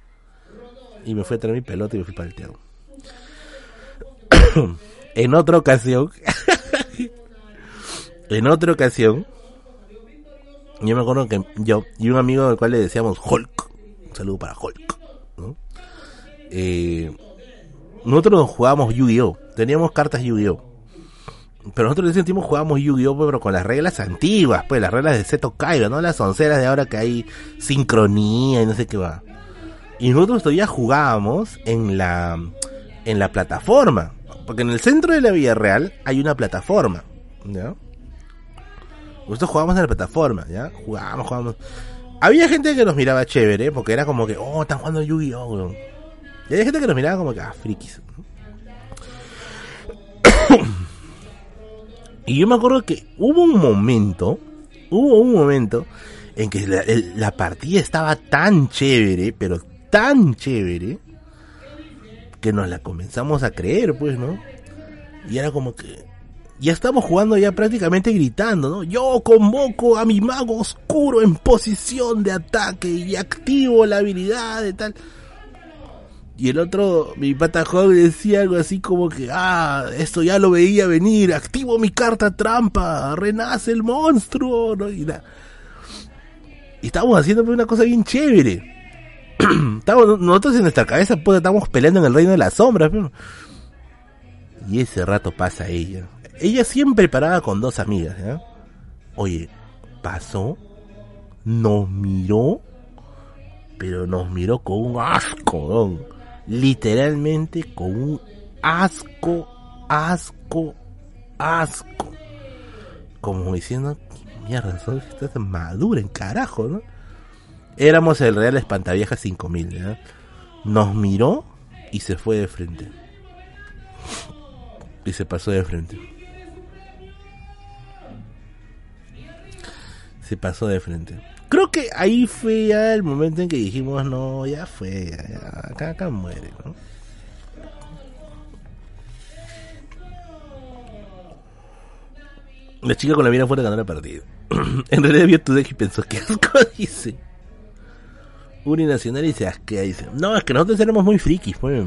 y me fui a traer mi pelota y me fui para el teatro. <coughs> en otra ocasión, <laughs> en otra ocasión, yo me acuerdo que yo y un amigo al cual le decíamos Hulk, un saludo para Hulk, eh, nosotros jugábamos Yu-Gi-Oh! Teníamos cartas Yu-Gi-Oh! Pero nosotros en ese tiempo jugábamos Yu-Gi-Oh! pero con las reglas antiguas, pues las reglas de Seto Kaiba, no las onceras de ahora que hay sincronía y no sé qué va. Y nosotros todavía jugábamos en la en la plataforma, porque en el centro de la Villa Real hay una plataforma, ¿ya? Nosotros jugábamos en la plataforma, ¿ya? Jugábamos, jugábamos. Había gente que nos miraba chévere, porque era como que, oh, están jugando Yu-Gi-Oh! Y había gente que nos miraba como que, ah, frikis. <coughs> <coughs> y yo me acuerdo que hubo un momento, hubo un momento en que la, la partida estaba tan chévere, pero tan chévere, que nos la comenzamos a creer, pues, ¿no? Y era como que, ya estamos jugando ya prácticamente gritando, ¿no? Yo convoco a mi mago oscuro en posición de ataque y activo la habilidad de tal. Y el otro, mi pata decía algo así como que, ah, esto ya lo veía venir, activo mi carta trampa, renace el monstruo, ¿no? Y, y estábamos haciendo una cosa bien chévere. <clears throat> estábamos, nosotros en nuestra cabeza, pues, estábamos peleando en el reino de las sombras, Y ese rato pasa ella ella siempre paraba con dos amigas. Oye, pasó, nos miró, pero nos miró con un asco. Literalmente con un asco, asco, asco. Como diciendo, mierda, estás madura en carajo, ¿no? Éramos el Real Espantavieja 5000, ¿ya? Nos miró y se fue de frente. Y se pasó de frente. se pasó de frente. Creo que ahí fue ya el momento en que dijimos, no, ya fue, acá, acá muere, ¿no? La chica con la mira fuera ganó el partido. <clears throat> en realidad vio tu deck y pensó, ¿qué asco <laughs> dice? Nacional y se asquea, dice. No, es que nosotros éramos muy frikis, pues.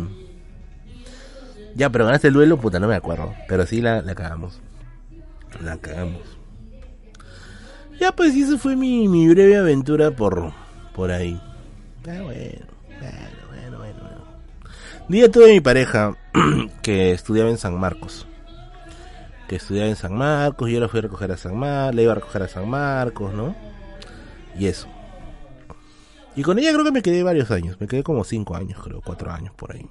Ya, pero ganaste el duelo, puta, no me acuerdo. Pero sí la, la cagamos. La cagamos. Ya pues eso fue mi, mi breve aventura por, por ahí. bueno, bueno, bueno, bueno, bueno. Día tuve mi pareja <clears throat> que estudiaba en San Marcos. Que estudiaba en San Marcos, y yo la fui a recoger a San Marcos, le iba a recoger a San Marcos, ¿no? Y eso. Y con ella creo que me quedé varios años, me quedé como cinco años, creo, cuatro años por ahí.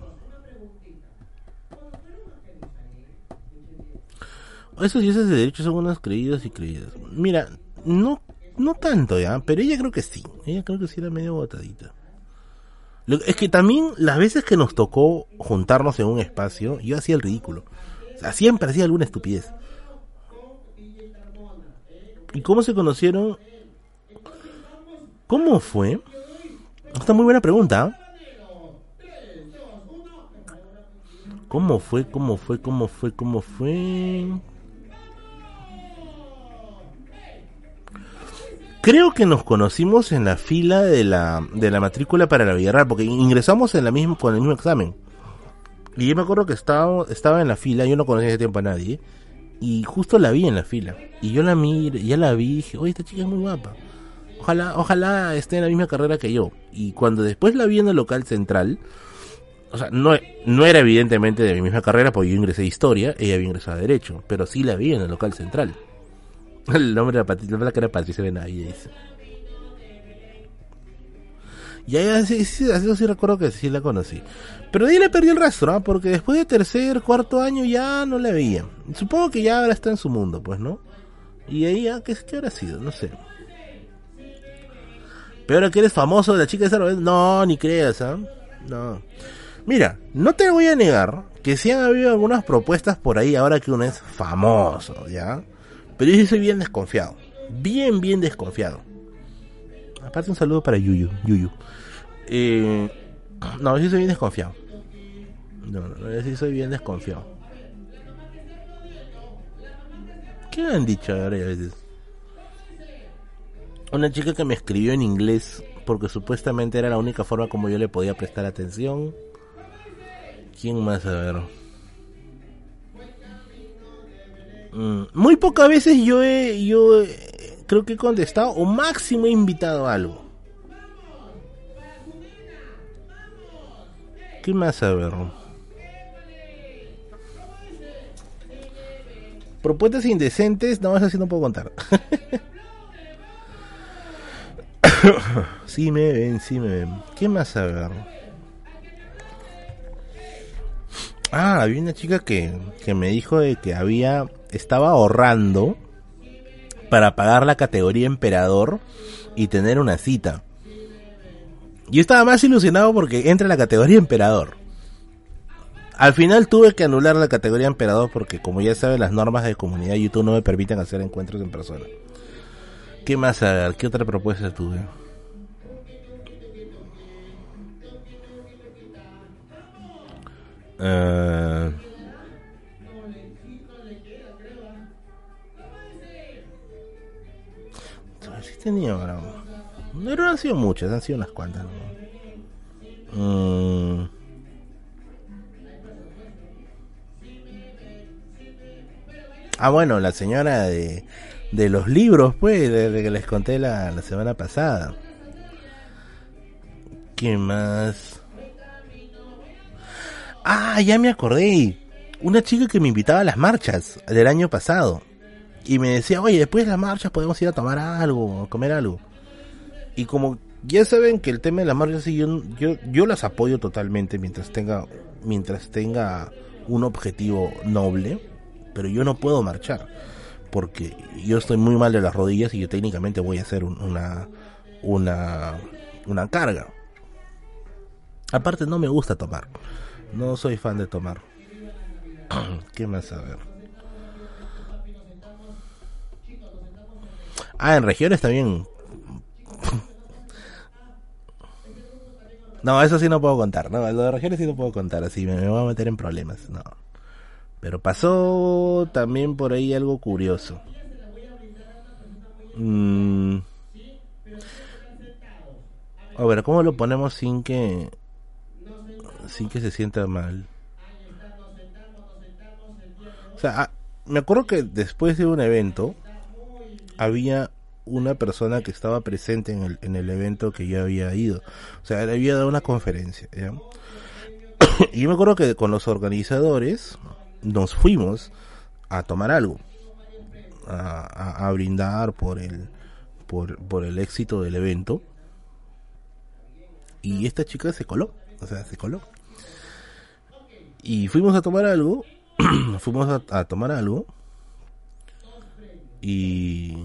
Esos dioses de derecho son unas creídas y creídas. Mira, no, no tanto ya, pero ella creo que sí. Ella creo que sí era medio botadita. es que también las veces que nos tocó juntarnos en un espacio, yo hacía el ridículo. O sea, siempre hacía alguna estupidez. ¿Y cómo se conocieron? ¿Cómo fue? Esta muy buena pregunta. ¿Cómo fue? ¿Cómo fue? ¿Cómo fue? ¿Cómo fue? Creo que nos conocimos en la fila de la, de la matrícula para la Villarreal, porque ingresamos en la misma, con el mismo examen. Y yo me acuerdo que estaba, estaba en la fila, yo no conocía ese tiempo a nadie, y justo la vi en la fila. Y yo la miré, ya la vi, y dije, oye, esta chica es muy guapa. Ojalá, ojalá esté en la misma carrera que yo. Y cuando después la vi en el local central, o sea, no, no era evidentemente de mi misma carrera, porque yo ingresé a historia, ella había ingresado a derecho, pero sí la vi en el local central. <laughs> El nombre de la Patricia, la que era Patricia Benavides. Y ahí así, sí, así sí recuerdo que sí la conocí. Pero de ahí le perdí el rastro, ¿ah? porque después de tercer, cuarto año ya no la veía. Supongo que ya ahora está en su mundo, pues, ¿no? Y ahí, ya, ¿qué, qué habrá sido? No sé. Pero ahora que eres famoso, la chica de San no, ni creas, ¿ah? No. Mira, no te voy a negar que sí han habido algunas propuestas por ahí ahora que uno es famoso, ¿ya? Pero yo sí soy bien desconfiado. Bien, bien desconfiado. Aparte un saludo para Yuyu. Yuyu. Eh, no, yo sí soy bien desconfiado. No, no, yo sí soy bien desconfiado. ¿Qué han dicho ahora a veces? Una chica que me escribió en inglés porque supuestamente era la única forma como yo le podía prestar atención. ¿Quién más? A ver. Muy pocas veces yo he, yo creo que he contestado o máximo he invitado a algo. ¿Qué más a ver? Propuestas indecentes, no, eso sí no puedo contar. <coughs> sí me ven, sí me ven. ¿Qué más a ver? Ah, había una chica que, que me dijo de que había, estaba ahorrando para pagar la categoría emperador y tener una cita. Yo estaba más ilusionado porque entra la categoría emperador. Al final tuve que anular la categoría emperador porque como ya saben las normas de comunidad YouTube no me permiten hacer encuentros en persona. ¿Qué más? A ¿qué otra propuesta tuve? Uh... Sí tenía, no han sido muchas, han sido unas cuantas. Mm. Ah, bueno, la señora de, de los libros, pues, de, que les conté la, la semana pasada. ¿Qué más? Ah, ya me acordé. Una chica que me invitaba a las marchas del año pasado. Y me decía, oye, después de las marchas podemos ir a tomar algo, a comer algo. Y como ya saben que el tema de las marchas, yo, yo, yo las apoyo totalmente mientras tenga, mientras tenga un objetivo noble. Pero yo no puedo marchar. Porque yo estoy muy mal de las rodillas y yo técnicamente voy a hacer una, una, una carga. Aparte no me gusta tomar. No soy fan de tomar. <clears throat> ¿Qué más a ver? Ah, en regiones también. <laughs> no, eso sí no puedo contar. No, lo de regiones sí no puedo contar. Así me, voy a meter en problemas. No. Pero pasó también por ahí algo curioso. Mm. A ver, ¿cómo lo ponemos sin que sin que se sienta mal. O sea, ah, me acuerdo que después de un evento había una persona que estaba presente en el, en el evento que yo había ido. O sea, le había dado una conferencia. <coughs> y yo me acuerdo que con los organizadores nos fuimos a tomar algo. A, a, brindar por el, por, por el éxito del evento. Y esta chica se coló. O sea, se coló. Y fuimos a tomar algo. <clears throat> fuimos a, tomar algo. Y,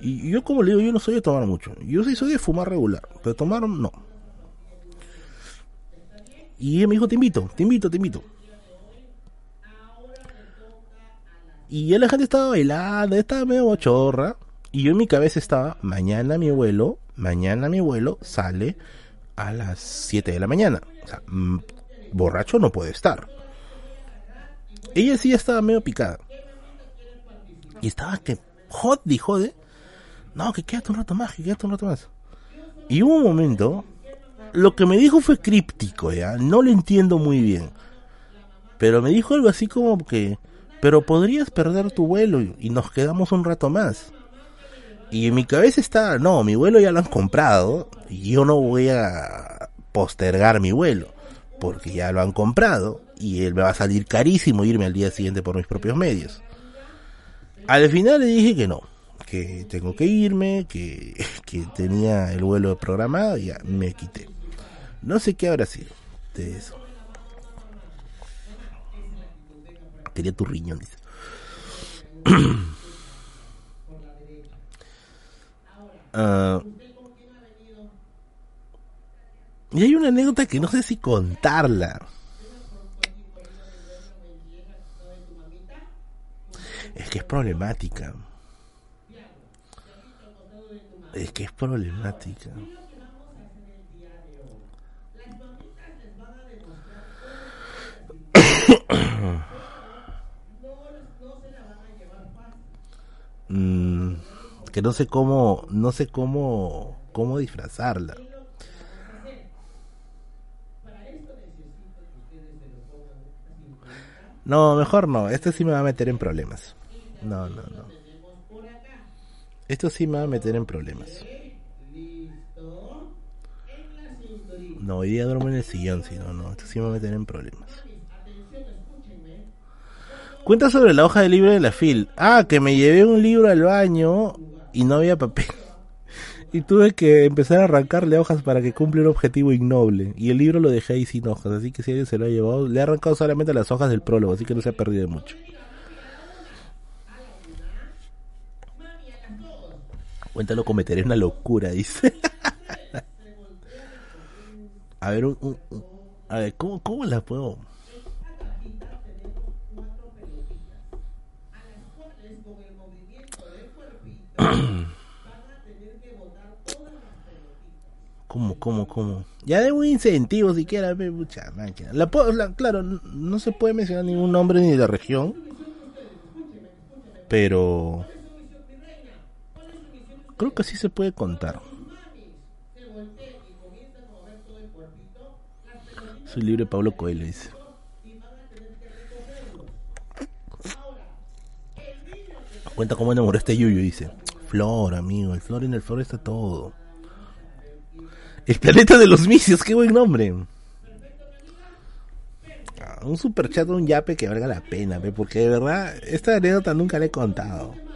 y yo como le digo, yo no soy de tomar mucho. Yo sí soy de fumar regular. Pero tomar no. Y ella me dijo, te invito, te invito, te invito. Y ya la gente estaba bailando, estaba medio bochorra. Y yo en mi cabeza estaba, mañana mi abuelo, mañana mi abuelo sale a las 7 de la mañana. O sea, mm, borracho no puede estar. Ella sí estaba medio picada. Y estaba que jod y jode. No, que quédate un rato más, que quédate un rato más. Y hubo un momento, lo que me dijo fue críptico, ya, no lo entiendo muy bien. Pero me dijo algo así como que, pero podrías perder tu vuelo y nos quedamos un rato más. Y en mi cabeza está, no, mi vuelo ya lo han comprado y yo no voy a postergar mi vuelo porque ya lo han comprado y él me va a salir carísimo irme al día siguiente por mis propios medios. Al final le dije que no, que tengo que irme, que, <laughs> que tenía el vuelo programado y ya me quité. No sé qué habrá sido de eso. Quería tu riñón, dice. uh, <clears throat> y hay una anécdota que no sé si contarla. es que es problemática. Es que es problemática. Mm, que no sé cómo, no sé cómo, cómo disfrazarla. No, mejor no. Este sí me va a meter en problemas. No, no, no. Esto sí me va a meter en problemas. No, hoy día duermo en el sillón, si no, no. Esto sí me va a meter en problemas. Cuenta sobre la hoja de libro de la FIL. Ah, que me llevé un libro al baño y no había papel. <laughs> Y tuve que empezar a arrancarle hojas para que cumpla un objetivo innoble. Y el libro lo dejé ahí sin hojas, así que si alguien se lo ha llevado, le he arrancado solamente las hojas del prólogo, así que no se ha perdido mucho. Cuéntalo, cometeré una locura, dice. a ver, un, a ver, ¿cómo, ¿cómo la puedo? ¿Cómo, cómo, cómo? Ya de un incentivo siquiera, mucha máquina. La, claro, no se puede mencionar ningún nombre ni de la región. Pero... Creo que sí se puede contar. Soy libre Pablo Coelho, dice. Cuenta cómo enamoró este Yuyu, dice. Flor, amigo, el flor en el flor está todo. El planeta de los misios, qué buen nombre. Ah, un super chat un yape que valga la pena, porque de verdad, esta anécdota nunca la he contado.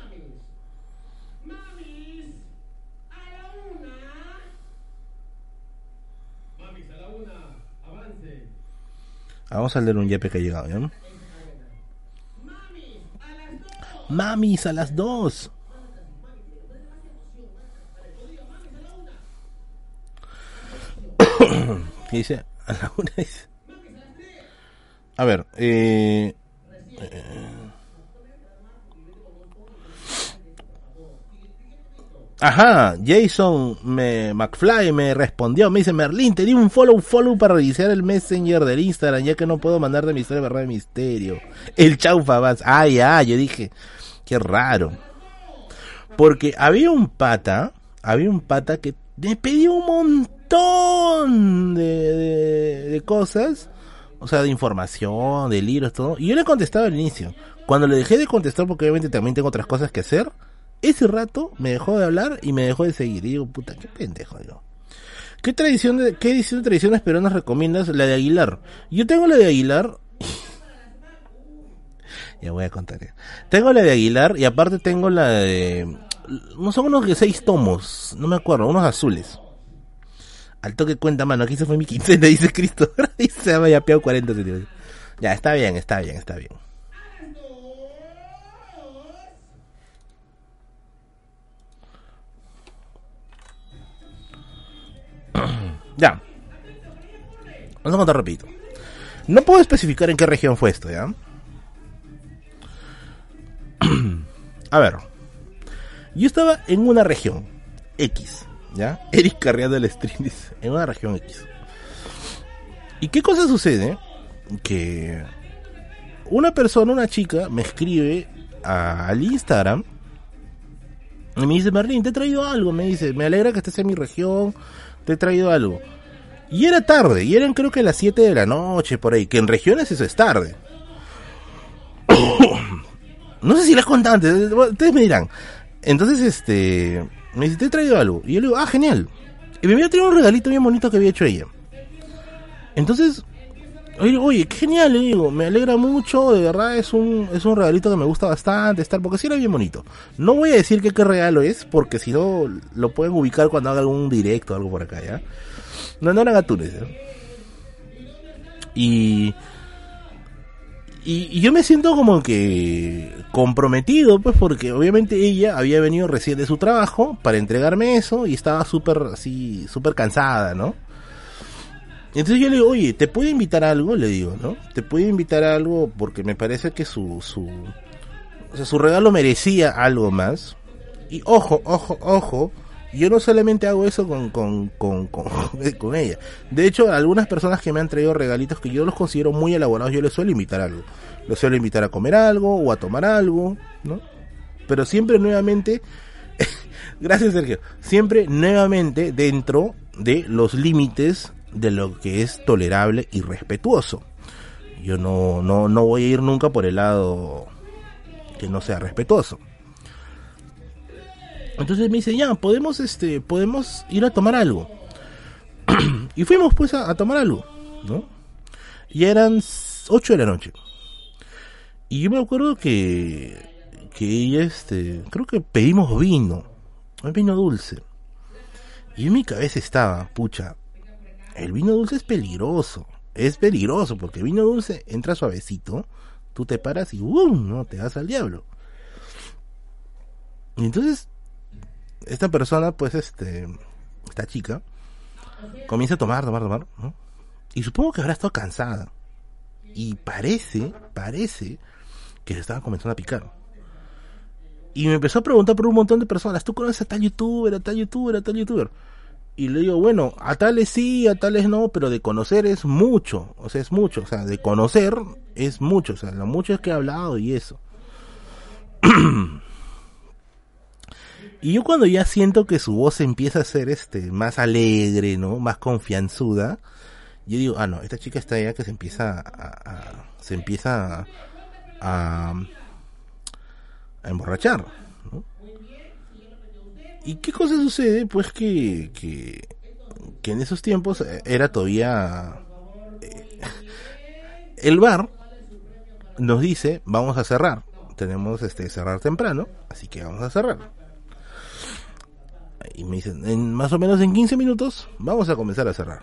Vamos a leer un yape que ha llegado, ¿ya? Mamis a las dos. <coughs> dice? A la una dice. A ver, eh, Ajá, Jason me, McFly me respondió, me dice Merlin, te di un follow follow para revisar el Messenger del Instagram, ya que no puedo mandar de mi historia verdad de misterio. El chaufa vas. Ah, ya, yo dije, qué raro. Porque había un pata, había un pata que me pedía un montón de, cosas, o sea, de información, de libros, todo. Y yo le contestaba al inicio. Cuando le dejé de contestar, porque obviamente también tengo otras cosas que hacer, ese rato me dejó de hablar y me dejó de seguir. Y digo, puta, qué pendejo, yo. ¿Qué tradición qué edición de tradiciones peruanas recomiendas? La de Aguilar. Yo tengo la de Aguilar. <laughs> ya voy a contar. Tengo la de Aguilar y aparte tengo la de... No son unos de seis tomos, no me acuerdo, unos azules. Al toque cuenta, mano, aquí se fue mi quincena, <laughs> dice Cristo. <laughs> ha yapeado 40 centímetros. Ya, está bien, está bien, está bien. Ya. Vamos a contar rapidito. No puedo especificar en qué región fue esto, ¿ya? <clears throat> a ver. Yo estaba en una región X. ¿ya? <laughs> Eric carreando el stream en una región X. ¿Y qué cosa sucede? Que una persona, una chica, me escribe al Instagram y me dice, Merlin, te he traído algo, me dice, me alegra que estés en mi región, te he traído algo. Y era tarde, y eran creo que las 7 de la noche, por ahí, que en regiones eso es tarde. <coughs> no sé si las conté antes, ustedes me dirán. Entonces, este, me dice, te he traído algo. Y yo le digo, ah, genial. Y me había traído un regalito bien bonito que había hecho ella. Entonces, oye, oye, qué genial, le digo, me alegra mucho, de verdad es un, es un regalito que me gusta bastante, estar, porque sí era bien bonito. No voy a decir que qué regalo es, porque si no, lo pueden ubicar cuando haga algún directo o algo por acá, ¿ya? No, no eran atunes, ¿eh? Y y, yo me siento como que comprometido, pues porque obviamente ella había venido recién de su trabajo para entregarme eso y estaba súper así, súper cansada, ¿no? Entonces yo le digo, oye, ¿te puedo invitar algo? Le digo, ¿no? ¿Te puedo invitar algo? Porque me parece que su, su, su regalo merecía algo más. Y ojo, ojo, ojo, yo no solamente hago eso con, con, con, <laughs> con, ella. De hecho, algunas personas que me han traído regalitos que yo los considero muy elaborados, yo les suelo invitar algo. Los suelo invitar a comer algo o a tomar algo, ¿no? Pero siempre nuevamente, <laughs> gracias Sergio, siempre nuevamente dentro de los límites de lo que es tolerable y respetuoso. yo no, no, no voy a ir nunca por el lado que no sea respetuoso. Entonces me dice, ya, podemos, este, podemos ir a tomar algo. <clears throat> y fuimos pues a, tomar algo, ¿no? Y eran 8 de la noche. Y yo me acuerdo que, que este, creo que pedimos vino, un vino dulce. Y en mi cabeza estaba, pucha, el vino dulce es peligroso. Es peligroso porque el vino dulce entra suavecito, tú te paras y ¡bum! ¿no? Te vas al diablo. Y entonces, esta persona, pues, este, esta chica, comienza a tomar, tomar, tomar, ¿no? Y supongo que habrá estado cansada. Y parece, parece que se estaba comenzando a picar. Y me empezó a preguntar por un montón de personas, ¿tú conoces a tal youtuber, a tal youtuber, a tal youtuber? Y le digo, bueno, a tales sí, a tales no, pero de conocer es mucho, o sea, es mucho, o sea, de conocer es mucho, o sea, lo mucho es que he hablado y eso. <clears throat> y yo cuando ya siento que su voz empieza a ser este más alegre, ¿no? Más confianzuda, yo digo, ah no, esta chica está ya que se empieza a, se empieza a a emborrachar. ¿Y qué cosa sucede? Pues que, que, en esos tiempos era todavía... Eh, el bar nos dice, vamos a cerrar. Tenemos este cerrar temprano, así que vamos a cerrar. Y me dicen, en, más o menos en 15 minutos vamos a comenzar a cerrar.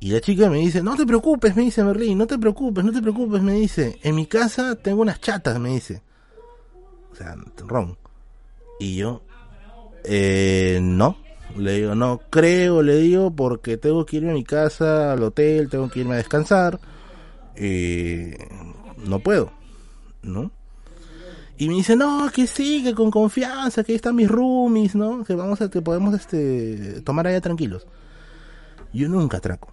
Y la chica me dice, no te preocupes, me dice Merlín, no te preocupes, no te preocupes, me dice. En mi casa tengo unas chatas, me dice. O sea, ron. Y yo, eh, no. Le digo, no creo, le digo, porque tengo que irme a mi casa, al hotel, tengo que irme a descansar. Eh, no puedo, ¿no? Y me dice, no, que sí, que con confianza, que ahí están mis roomies, ¿no? Que vamos a, que podemos, este, tomar allá tranquilos. Yo nunca atraco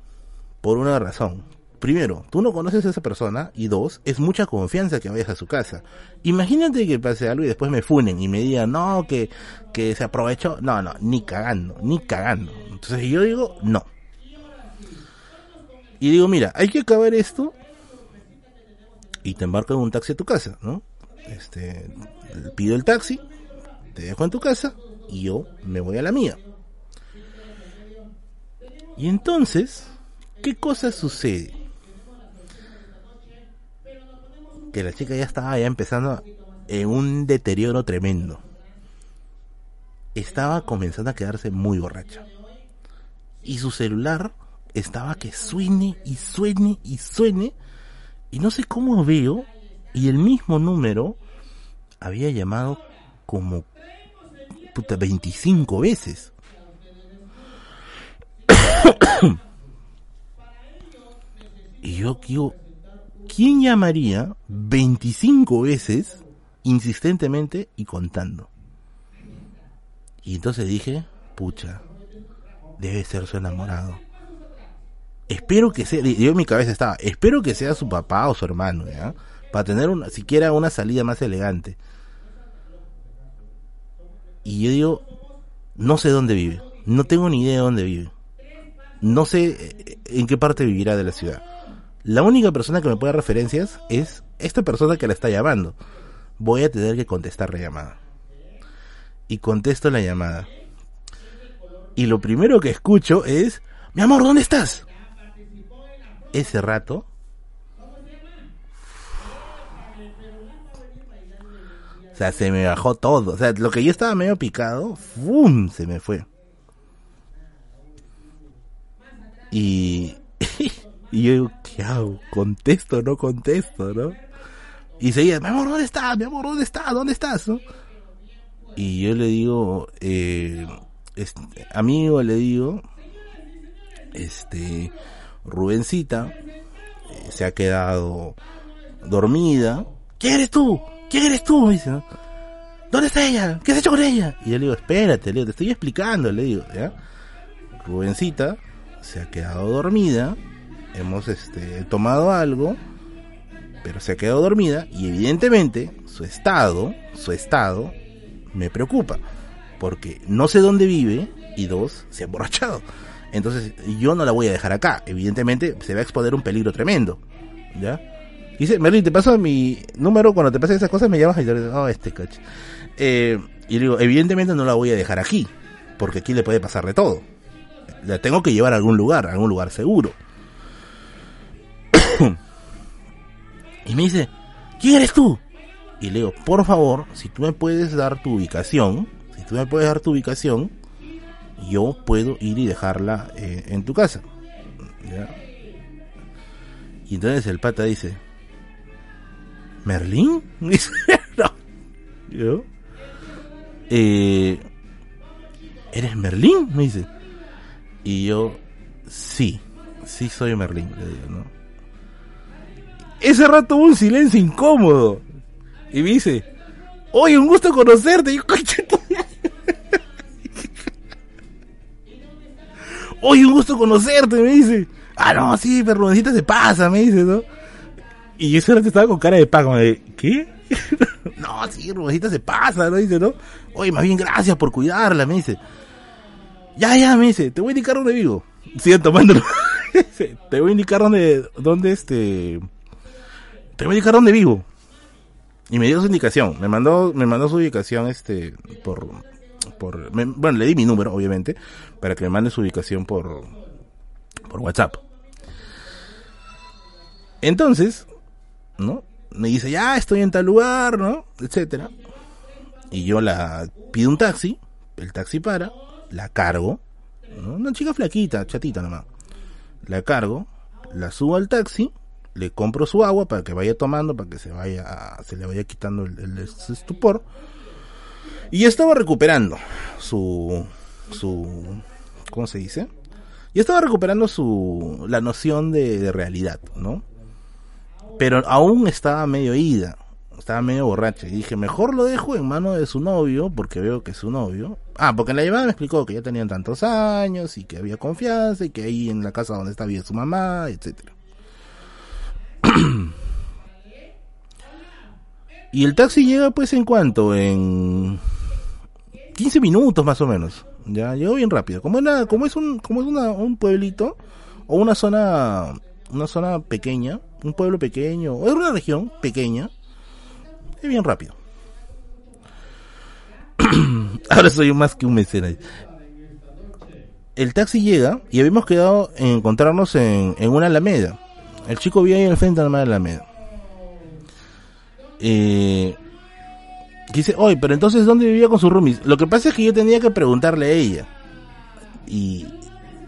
por una razón. Primero, tú no conoces a esa persona y dos, es mucha confianza que vayas a su casa. Imagínate que pase algo y después me funen y me digan, no, que, que se aprovechó. No, no, ni cagando, ni cagando. Entonces yo digo, no. Y digo, mira, hay que acabar esto y te embarco en un taxi a tu casa, ¿no? Este, pido el taxi, te dejo en tu casa y yo me voy a la mía. Y entonces, ¿Qué cosa sucede? Que la chica ya estaba ya empezando en un deterioro tremendo. Estaba comenzando a quedarse muy borracha. Y su celular estaba que suene y suene y suene. Y no sé cómo veo. Y el mismo número había llamado como puta 25 veces. <coughs> Y yo digo, ¿quién llamaría 25 veces insistentemente y contando? Y entonces dije, pucha, debe ser su enamorado. Espero que sea, yo en mi cabeza estaba, espero que sea su papá o su hermano, ¿ya? Para tener una, siquiera una salida más elegante. Y yo digo, no sé dónde vive, no tengo ni idea de dónde vive. No sé eh, en qué parte vivirá de la ciudad. La única persona que me puede dar referencias es esta persona que la está llamando. Voy a tener que contestar la llamada. Y contesto la llamada. Y lo primero que escucho es, mi amor, ¿dónde estás? Ese rato... O sea, se me bajó todo. O sea, lo que yo estaba medio picado, ¡fum! Se me fue. Y... <laughs> Y yo ¿qué hago? ¿Contesto o no contesto, no? Y seguía, mi amor, ¿dónde estás? Mi amor, ¿dónde estás? ¿Dónde estás? Y yo le digo, eh, amigo, le digo, este, Rubencita eh, se ha quedado dormida. ¿Quién eres tú? ¿Quién eres tú? Dice. ¿Dónde está ella? ¿Qué has hecho con ella? Y yo le digo, espérate, le te estoy explicando, le digo, ¿ya? Rubencita se ha quedado dormida hemos este, tomado algo, pero se ha quedado dormida y evidentemente su estado, su estado me preocupa, porque no sé dónde vive y dos, se ha emborrachado. Entonces yo no la voy a dejar acá. Evidentemente se va a exponer un peligro tremendo. ¿Ya? dice, Merlin, te paso mi número, cuando te pasen esas cosas me llamas y te digo, oh, este coche. Eh, y digo, evidentemente no la voy a dejar aquí, porque aquí le puede pasar de todo. La tengo que llevar a algún lugar, a algún lugar seguro. Y me dice, ¿quién eres tú? Y le digo, por favor, si tú me puedes dar tu ubicación, si tú me puedes dar tu ubicación, yo puedo ir y dejarla eh, en tu casa. Y entonces el pata dice, ¿Merlín? <laughs> No. ¿Yo? Eh, ¿Eres Merlín? Me dice. Y yo, sí, sí soy Merlín, le digo, ¿no? Ese rato hubo un silencio incómodo. Y me dice, oye, un gusto conocerte. Y yo, oye, un gusto conocerte, me dice. Ah, no, sí, pero se pasa, me dice, ¿no? Y yo ese rato estaba con cara de pago, de, ¿qué? <laughs> no, sí, Rubensita se pasa, ¿no? Dice, ¿no? Oye, más bien gracias por cuidarla, me dice. Ya, ya, me dice, te voy a indicar dónde vivo. Siento, mándalo. <laughs> te voy a indicar dónde, dónde este, te voy a indicar dónde vivo. Y me dio su indicación, me mandó, me mandó su ubicación, este, por, por, bueno, le di mi número, obviamente, para que me mande su ubicación por, por WhatsApp. Entonces, ¿no? Me dice, ya estoy en tal lugar, ¿no? Etcétera. Y yo la pido un taxi, el taxi para, la cargo, Una chica flaquita, chatita nomás. La cargo, la subo al taxi, le compro su agua para que vaya tomando, para que se vaya, se le vaya quitando el, estupor. Y estaba recuperando su, su, ¿cómo se dice? Y estaba recuperando su, la noción de, realidad, ¿no? pero aún estaba medio ida, estaba medio borracha. Y dije, mejor lo dejo en manos de su novio, porque veo que su novio. Ah, porque en la llevada me explicó que ya tenían tantos años y que había confianza y que ahí en la casa donde estaba bien su mamá, etcétera. Y el taxi llega pues en cuanto, en 15 minutos más o menos. Ya llegó bien rápido. Como, era, como es un como es una, un pueblito o una zona una zona pequeña, un pueblo pequeño, o es una región pequeña, es bien rápido. <clears throat> Ahora soy más que un mecenas. El taxi llega y habíamos quedado en encontrarnos en, en una alameda. El chico vivía ahí al frente de la alameda. Eh, dice, oye, pero entonces ¿dónde vivía con sus roomies? Lo que pasa es que yo tenía que preguntarle a ella. Y,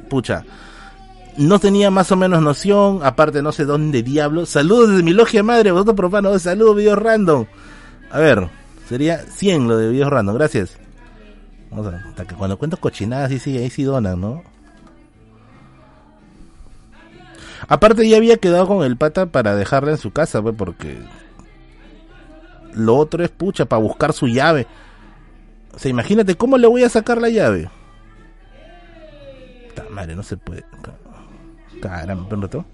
pucha, no tenía más o menos noción, aparte no sé dónde diablo. Saludos desde mi logia madre, vosotros profanos, saludos videos random. A ver, sería 100 lo de videos random, gracias. Vamos a, hasta que cuando cuento cochinadas, sí, sí, ahí sí donan, ¿no? Aparte ya había quedado con el pata para dejarla en su casa, pues, porque lo otro es pucha, para buscar su llave. O sea, imagínate cómo le voy a sacar la llave. madre, no se puede. Caramba, un rato.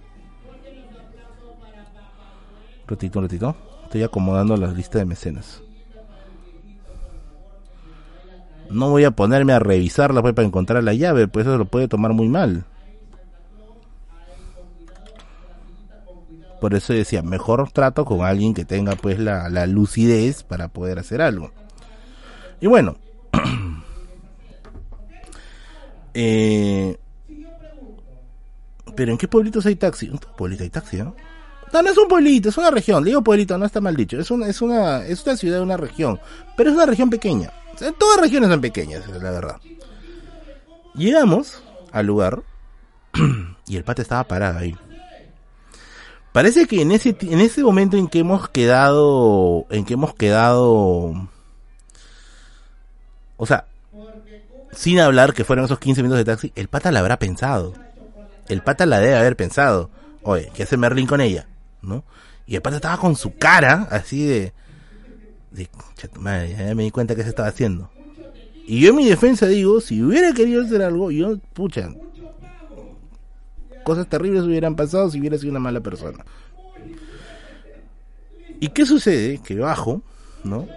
Ratito, un ratito. Estoy acomodando la lista de mecenas. No voy a ponerme a revisarla pues, para encontrar la llave, pues eso lo puede tomar muy mal. Por eso decía, mejor trato con alguien que tenga pues la, la lucidez para poder hacer algo. Y bueno, <clears throat> eh, pero ¿en qué pueblitos hay taxi? ¿Un pueblito hay taxi, no? No, no es un pueblito, es una región. digo pueblito, no está mal dicho. Es una, es una, es una ciudad, una región. Pero es una región pequeña. todas regiones son pequeñas, la verdad. Llegamos al lugar <clears throat> y el pata estaba parado ahí. Parece que en ese, en ese momento en que hemos quedado, en que hemos quedado, o sea, sin hablar que fueron esos 15 minutos de taxi, el pata la habrá pensado el pata la debe haber pensado, oye, ¿qué hace Merlin con ella? ¿No? Y el pata estaba con su cara así de, de madre, ya me di cuenta que se estaba haciendo. Y yo en mi defensa digo, si hubiera querido hacer algo, yo, pucha, cosas terribles hubieran pasado si hubiera sido una mala persona. ¿Y qué sucede? Que bajo, ¿no?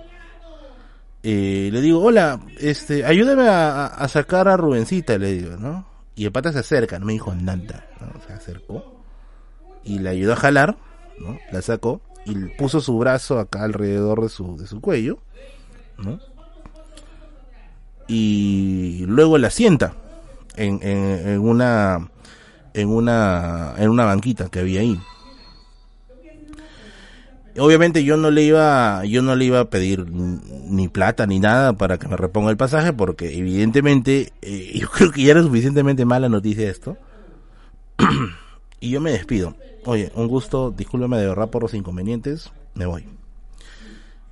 Eh, le digo, hola, este, ayúdame a, sacar a Rubencita, le digo, ¿no? Y el pata se acerca, no me dijo nada. Se acercó y le ayudó a jalar, ¿no? La sacó y puso su brazo acá alrededor de su, de su cuello, ¿no? Y luego la sienta en, en, en una en una en una banquita que había ahí. Obviamente yo no le iba yo no le iba a pedir ni plata ni nada para que me reponga el pasaje porque evidentemente eh, <laughs> yo creo que ya era suficientemente mala noticia esto. <clears throat> Y yo me despido. Oye un gusto discúlpeme de verdad por los inconvenientes me voy.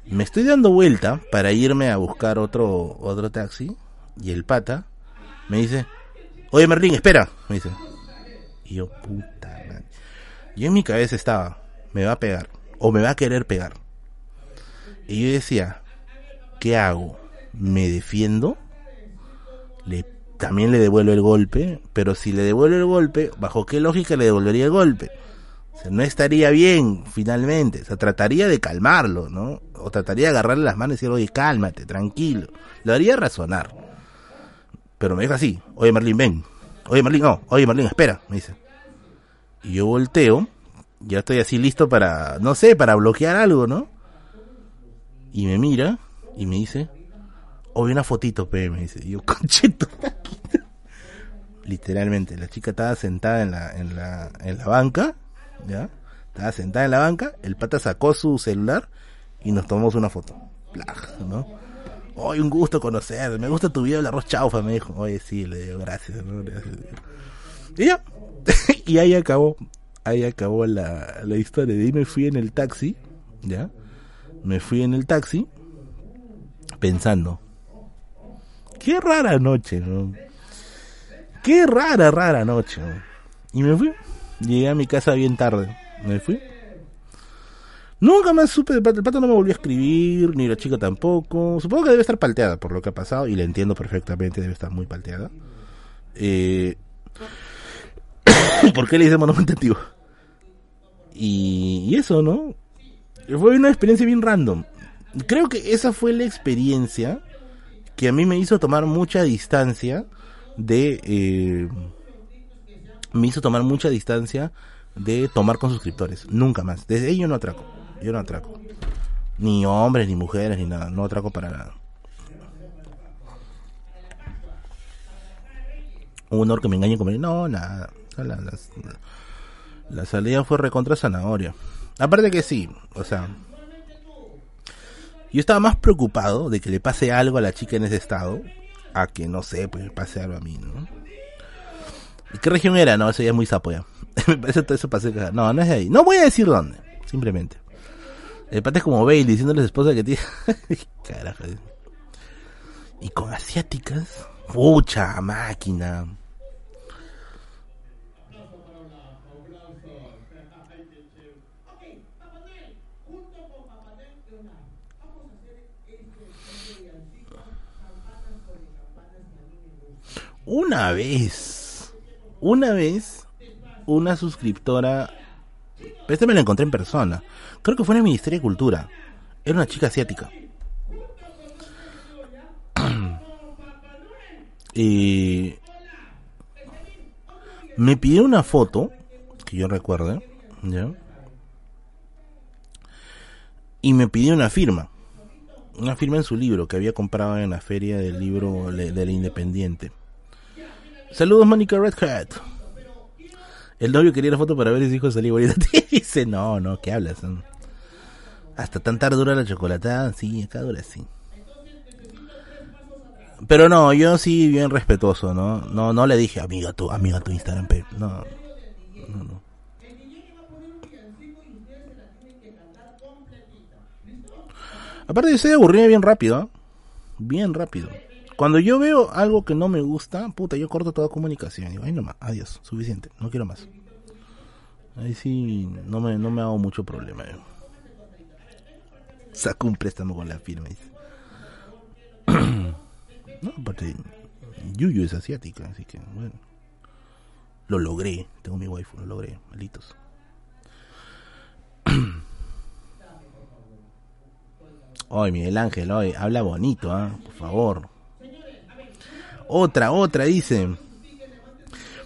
Me estoy dando vuelta para irme a buscar otro otro taxi y el pata me dice oye Merlín espera me dice y yo puta madre. yo en mi cabeza estaba me va a pegar o me va a querer pegar. Y yo decía, ¿qué hago? ¿Me defiendo? Le, también le devuelvo el golpe, pero si le devuelvo el golpe, ¿bajo qué lógica le devolvería el golpe? No estaría bien, finalmente. O sea, trataría de calmarlo, ¿no? O trataría de agarrarle las manos y decirle, oye, cálmate, tranquilo. Lo haría razonar. Pero me dijo así, oye, Merlín, ven. Oye, Merlín, no. Oye, Merlín, espera, me dice. Y yo volteo ya estoy así listo para, no sé, para bloquear algo, ¿no? Y me mira y me dice, hoy una fotito, pe, me dice. Y yo, <laughs> concheto. Literalmente, la chica estaba sentada en la, en la, en la banca, ¿ya? Estaba sentada en la banca, el pata sacó su celular y nos tomamos una foto. ¿no? Hoy un gusto conocer, me gusta tu video del arroz chaufa, me dijo. Oye, sí, le digo gracias, ¿no? gracias. Y ya, <laughs> y ahí acabó ahí acabó la, la historia. De ahí me fui en el taxi, ¿ya? Me fui en el taxi pensando, qué rara noche, ¿no? Qué rara, rara noche. Y me fui. Llegué a mi casa bien tarde. Me fui. Nunca más supe El pato no me volvió a escribir, ni la chica tampoco. Supongo que debe estar palteada por lo que ha pasado, y la entiendo perfectamente, debe estar muy palteada. Eh... <coughs> ¿Por qué le hice monumento antiguo? Y, eso, ¿no? Fue una experiencia bien random. Creo que esa fue la experiencia que a mí me hizo tomar mucha distancia de... Eh, me hizo tomar mucha distancia de tomar con suscriptores. Nunca más. Desde ahí yo no atraco. Yo no atraco. Ni hombres, ni mujeres, ni nada. No atraco para nada. Un honor que me engañe con No, nada. La salida fue recontra zanahoria. Aparte que sí, o sea, yo estaba más preocupado de que le pase algo a la chica en ese estado, a que no sé, pues le pase algo a mí, ¿no? ¿Y qué región era? No, eso ya es muy sapo ya. <laughs> Eso pasé No, no es de ahí. No voy a decir dónde, simplemente. El pate es como Bale diciéndole a su esposa que tiene. <laughs> Carajo. Y con asiáticas. Pucha máquina. una vez, una vez, una suscriptora, esta me la encontré en persona, creo que fue en el Ministerio de Cultura, era una chica asiática. <clears throat> y me pidió una foto, que yo recuerde, ¿ya? Y me pidió una firma. Una firma en su libro que había comprado en la feria del libro del Independiente. Saludos, Mónica Redhead. El novio quería la foto para ver si hijo salía bonito. <laughs> Dice, no, no, ¿qué hablas? Hasta tan tarde dura la chocolatada. Sí, acá dura así. Pero no, yo sí bien respetuoso, ¿no? No, no le dije, amiga, tu, amiga, tu Instagram, no, no, no. Aparte, yo soy aburrido bien rápido, ¿eh? Bien rápido. Cuando yo veo algo que no me gusta, puta, yo corto toda comunicación. Digo, ay, nomás, adiós, suficiente, no quiero más. Ahí sí, no me, no me hago mucho problema. Yo. Saco un préstamo con la firma. <clears throat> No, aparte, Yuyu es asiática, así que, bueno. Lo logré, tengo mi waifu, lo logré, malitos. <clears throat> Ay, Miguel Ángel, hoy habla bonito, ¿ah? por favor. Otra, otra, dice.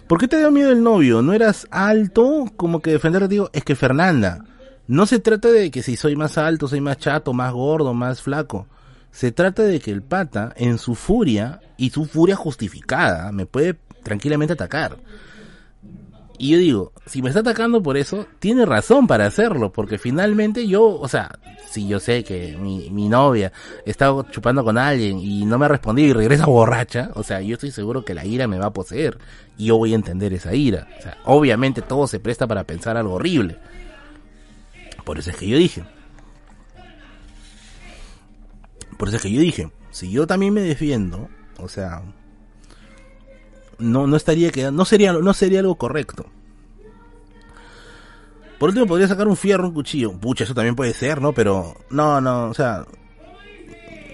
¿Por qué te dio miedo el novio? ¿No eras alto? Como que defender, digo, es que Fernanda, no se trata de que si soy más alto, soy más chato, más gordo, más flaco. Se trata de que el pata, en su furia, y su furia justificada, me puede tranquilamente atacar. Y yo digo, si me está atacando por eso, tiene razón para hacerlo, porque finalmente yo, o sea, si yo sé que mi, mi novia está chupando con alguien y no me ha respondido y regresa borracha, o sea, yo estoy seguro que la ira me va a poseer y yo voy a entender esa ira. O sea, obviamente todo se presta para pensar algo horrible. Por eso es que yo dije. Por eso es que yo dije, si yo también me defiendo, o sea, no, no estaría quedando, no sería, no sería algo correcto. Por último, podría sacar un fierro, un cuchillo. Pucha, eso también puede ser, ¿no? Pero, no, no, o sea,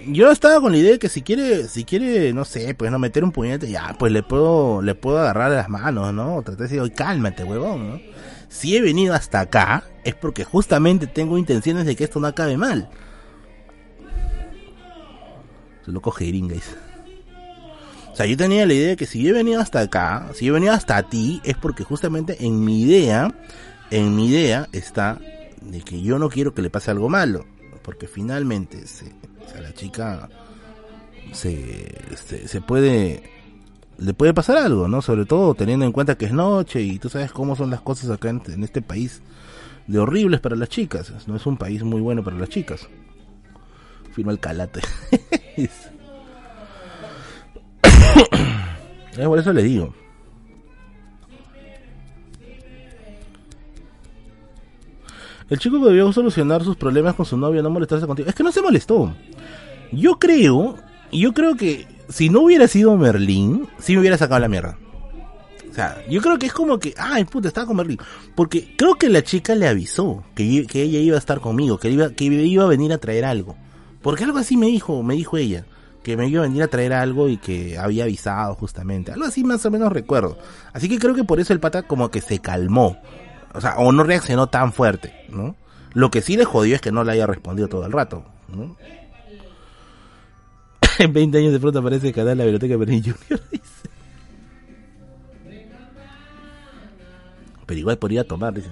yo estaba con la idea de que si quiere, si quiere, no sé, pues no meter un puñete, ya, pues le puedo, le puedo agarrar las manos, ¿no? Tratar de decir, cálmate, huevón, ¿no? Si he venido hasta acá, es porque justamente tengo intenciones de que esto no acabe mal. Se lo coge Iringais. O sea, yo tenía la idea de que si yo he venido hasta acá, si yo he venido hasta ti, es porque justamente en mi idea, en mi idea está de que yo no quiero que le pase algo malo. Porque finalmente, se, la chica se, se, puede, le puede pasar algo, ¿no? Sobre todo teniendo en cuenta que es noche y tú sabes cómo son las cosas acá en este país de horribles para las chicas. No es un país muy bueno para las chicas. Firma el calate. <laughs> <coughs> por eso le digo. El chico que debió solucionar sus problemas con su novia, no molestarse contigo. Es que no se molestó. Yo creo, yo creo que si no hubiera sido Merlín, sí me hubiera sacado la mierda. O sea, yo creo que es como que, ay, puta, estaba con Merlín. Porque creo que la chica le avisó que, que ella iba a estar conmigo, que iba, que iba a venir a traer algo. Porque algo así me dijo, me dijo ella que me iba a venir a traer algo y que había avisado justamente. Algo así más o menos recuerdo. Así que creo que por eso el pata como que se calmó. O sea, o no reaccionó tan fuerte, ¿no? Lo que sí le jodió es que no le haya respondido todo el rato, ¿no? <laughs> en 20 años de pronto aparece el canal de la biblioteca Junior. <laughs> Pero igual podría tomar, dice.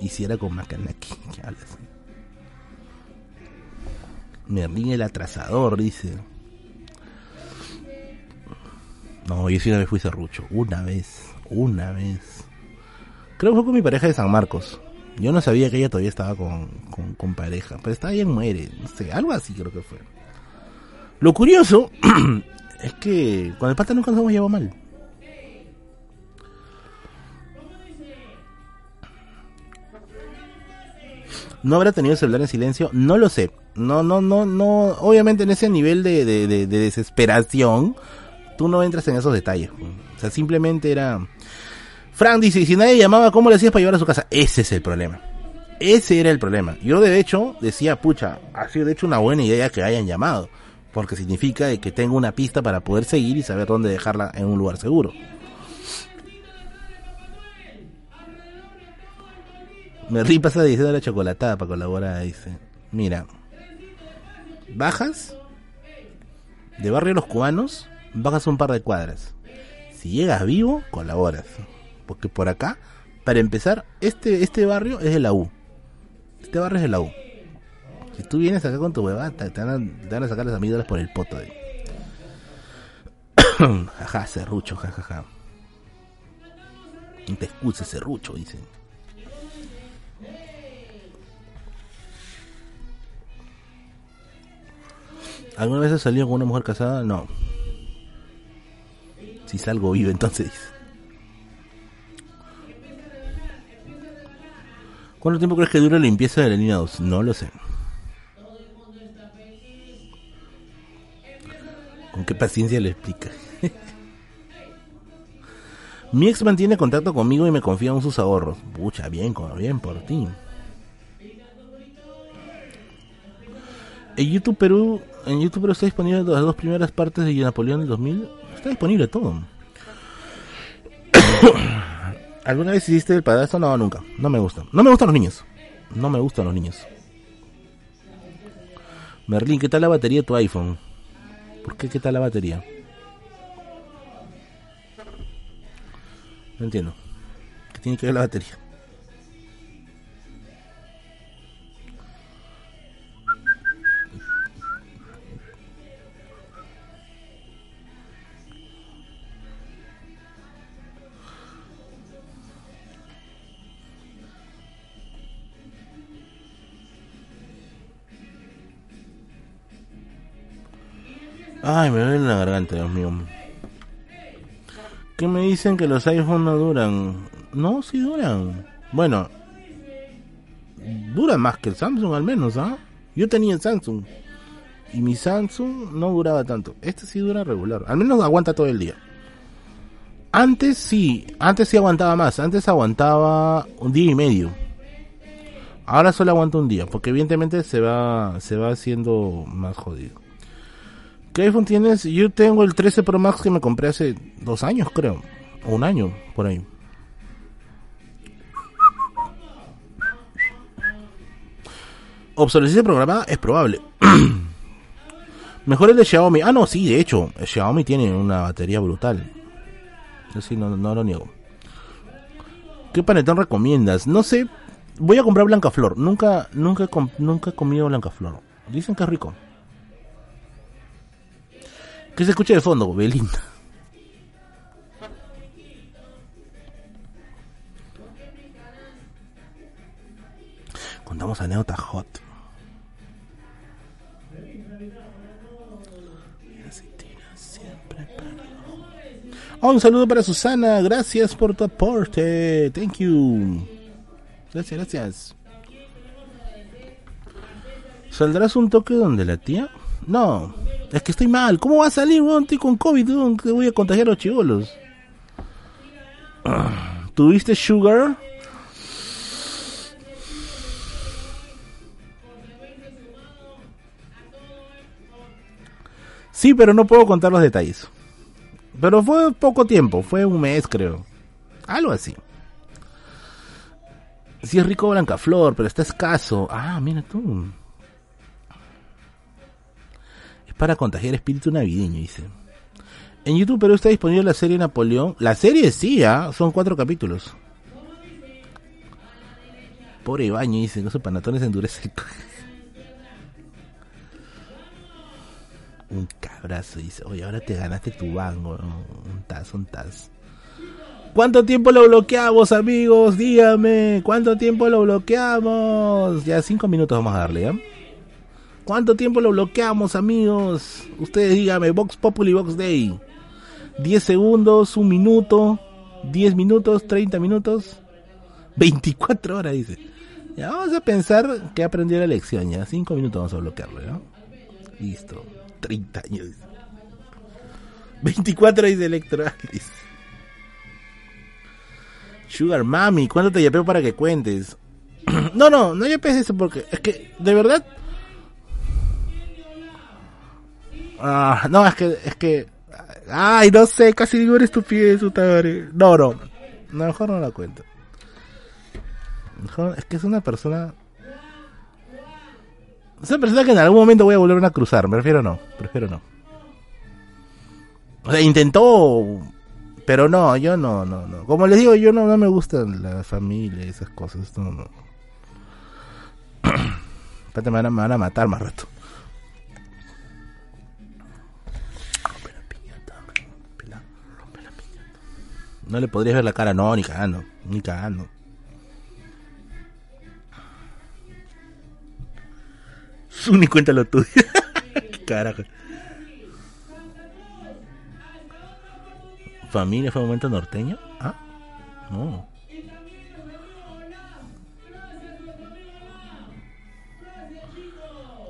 Hiciera con Macanaki, <laughs> hablas. Merlín el atrasador, dice. No, yo sí una vez fui serrucho. Una vez. Una vez. Creo que fue con mi pareja de San Marcos. Yo no sabía que ella todavía estaba con, con, pareja. Pero estaba bien muere. No sé, algo así creo que fue. Lo curioso <clears throat> es que con el pata nunca nos hemos llevado mal. ¿No habrá tenido el celular en silencio? No lo sé. No, no, no, no. Obviamente en ese nivel de, de, desesperación, tú no entras en esos detalles. O sea, simplemente era... Frank dice, si nadie llamaba, ¿cómo le hacías para llevar a su casa? Ese es el problema. Ese era el problema. Yo de hecho decía, pucha, ha sido de hecho una buena idea que hayan llamado. Porque significa que tengo una pista para poder seguir y saber dónde dejarla en un lugar seguro. Me rí pasa diciendo la chocolatada para colaborar, dice. Mira, bajas de Barrio Los Cubanos, bajas un par de cuadras. Si llegas vivo, colaboras. Porque por acá, para empezar, este, este barrio es de la U. Este barrio es de la U. Si tú vienes acá con tu huevada, te, van, a, sacar las amígdalas por el poto. De... <coughs> jaja, serrucho, jajaja. No te excuses, serrucho, dicen. ¿Alguna vez has salido con una mujer casada? No. Si salgo vivo, entonces. ¿Cuánto tiempo crees que dura la limpieza de la línea 2? No lo sé. ¿Con qué paciencia le explica? <laughs> Mi ex mantiene contacto conmigo y me confía en sus ahorros. Pucha, bien, bien por ti. En YouTube Perú en YouTube está disponible las dos primeras partes de Napoleón del 2000. Está disponible todo. <coughs> ¿Alguna vez hiciste el padrastro? No, nunca. No me gusta. No me gustan los niños. No me gustan los niños. Merlin, ¿qué tal la batería de tu iPhone? ¿Por qué qué tal la batería? No entiendo. ¿Qué tiene que ver la batería? Ay, me duele la garganta, Dios mío. ¿Qué me dicen que los iPhones no duran? No, sí duran. Bueno, duran más que el Samsung al menos, ¿ah? Yo tenía el Samsung. Y mi Samsung no duraba tanto. Este sí dura regular. Al menos aguanta todo el día. Antes sí, antes sí aguantaba más. Antes aguantaba un día y medio. Ahora solo aguanta un día, porque evidentemente se va, se va haciendo más jodido. ¿Qué iPhone tienes? Yo tengo el 13 Pro Max que me compré hace dos años, creo. O un año, por ahí. Obsolescencia programada es probable. <clears throat> Mejor el de Xiaomi. Ah, no, sí, de hecho, Xiaomi tiene una batería brutal. Sí, no, lo niego. ¿Qué panetón recomiendas? No sé. Voy a comprar Blanca Flor. Nunca, nunca, nunca he comido Blanca Flor. Dicen que es rico. ¿Qué se escucha de fondo? Belinda. Contamos anécdotas hot. Oh, un saludo para Susana. Gracias por tu aporte. Thank you. Gracias, gracias. ¿Saldrás un toque donde la tía? No. Es que estoy mal. ¿Cómo va a salir, weón? Estoy con COVID, weón. Que voy a contagiar a los chivolos. <clears throat> ¿Tuviste sugar? Sí, pero no puedo contar los detalles. Pero fue poco tiempo, fue un mes creo. Algo así. Sí es rico Blancaflor, pero está escaso. Ah, mira tú para contagiar espíritu navideño, dice. En YouTube pero está disponible la serie Napoleón. La serie sí, ¿ah? son cuatro capítulos. Pobre baño, dice, no sus panatones endurece Un cabrazo, dice. Oye, ahora te ganaste tu bango. Un taz, un taz. ¿Cuánto tiempo lo bloqueamos, amigos? Dígame. ¿Cuánto tiempo lo bloqueamos? Ya cinco minutos vamos a darle, ¿ya? ¿Cuánto tiempo lo bloqueamos, amigos? Ustedes díganme, Vox Populi Vox Day. 10 segundos, un minuto, 10 minutos, 30 minutos, 24 horas, dice. Ya vamos a pensar que aprendió la lección, ya. 5 minutos vamos a bloquearlo, ¿ya? Listo. 30 años. 24 dice Electroalis. Sugar Mami, ¿cuánto te yapeo para que cuentes? <clears throat> no, no, no yapes eso porque es que, de verdad, Ah, no, es que, es que, ay, no sé, casi digo una estupidez, No, no, mejor no la cuento. Mejor, es que es una persona, es una persona que en algún momento voy a volver a cruzar, me refiero no, prefiero no. O sea, intentó, pero no, yo no, no, no. Como les digo, yo no, no me gustan la familia y esas cosas, no, no. <clears throat> Espérate, me van a matar más rato. No le podrías ver la cara, no, ni cagando, ni cagando. Ni cuenta lo tuyo. <laughs> ¿Qué carajo? ¿Familia fue un momento norteño? Ah, no.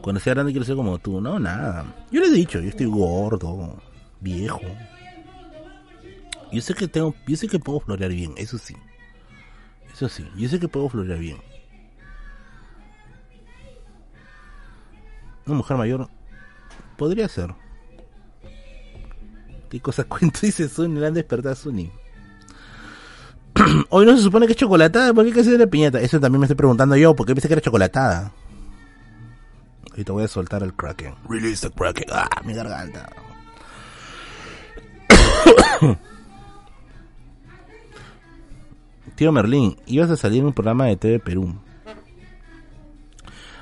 Cuando sea grande quiero ser como tú. No, nada. Yo le he dicho, yo estoy gordo, viejo. Yo sé que tengo, yo sé que puedo florear bien, eso sí. Eso sí, yo sé que puedo florear bien. Una mujer mayor podría ser. ¿Qué cosa <laughs> cuento? Dice Sunny, la han despertado Sunny. <clears throat> Hoy no se supone que es chocolatada, ¿por qué que la piñata? Eso también me estoy preguntando yo, ¿por qué pensé que era chocolatada? Ahorita voy a soltar el Kraken. Release the Kraken. Ah, mi garganta. <clears throat> Tío Merlín, ibas a salir en un programa de TV Perú.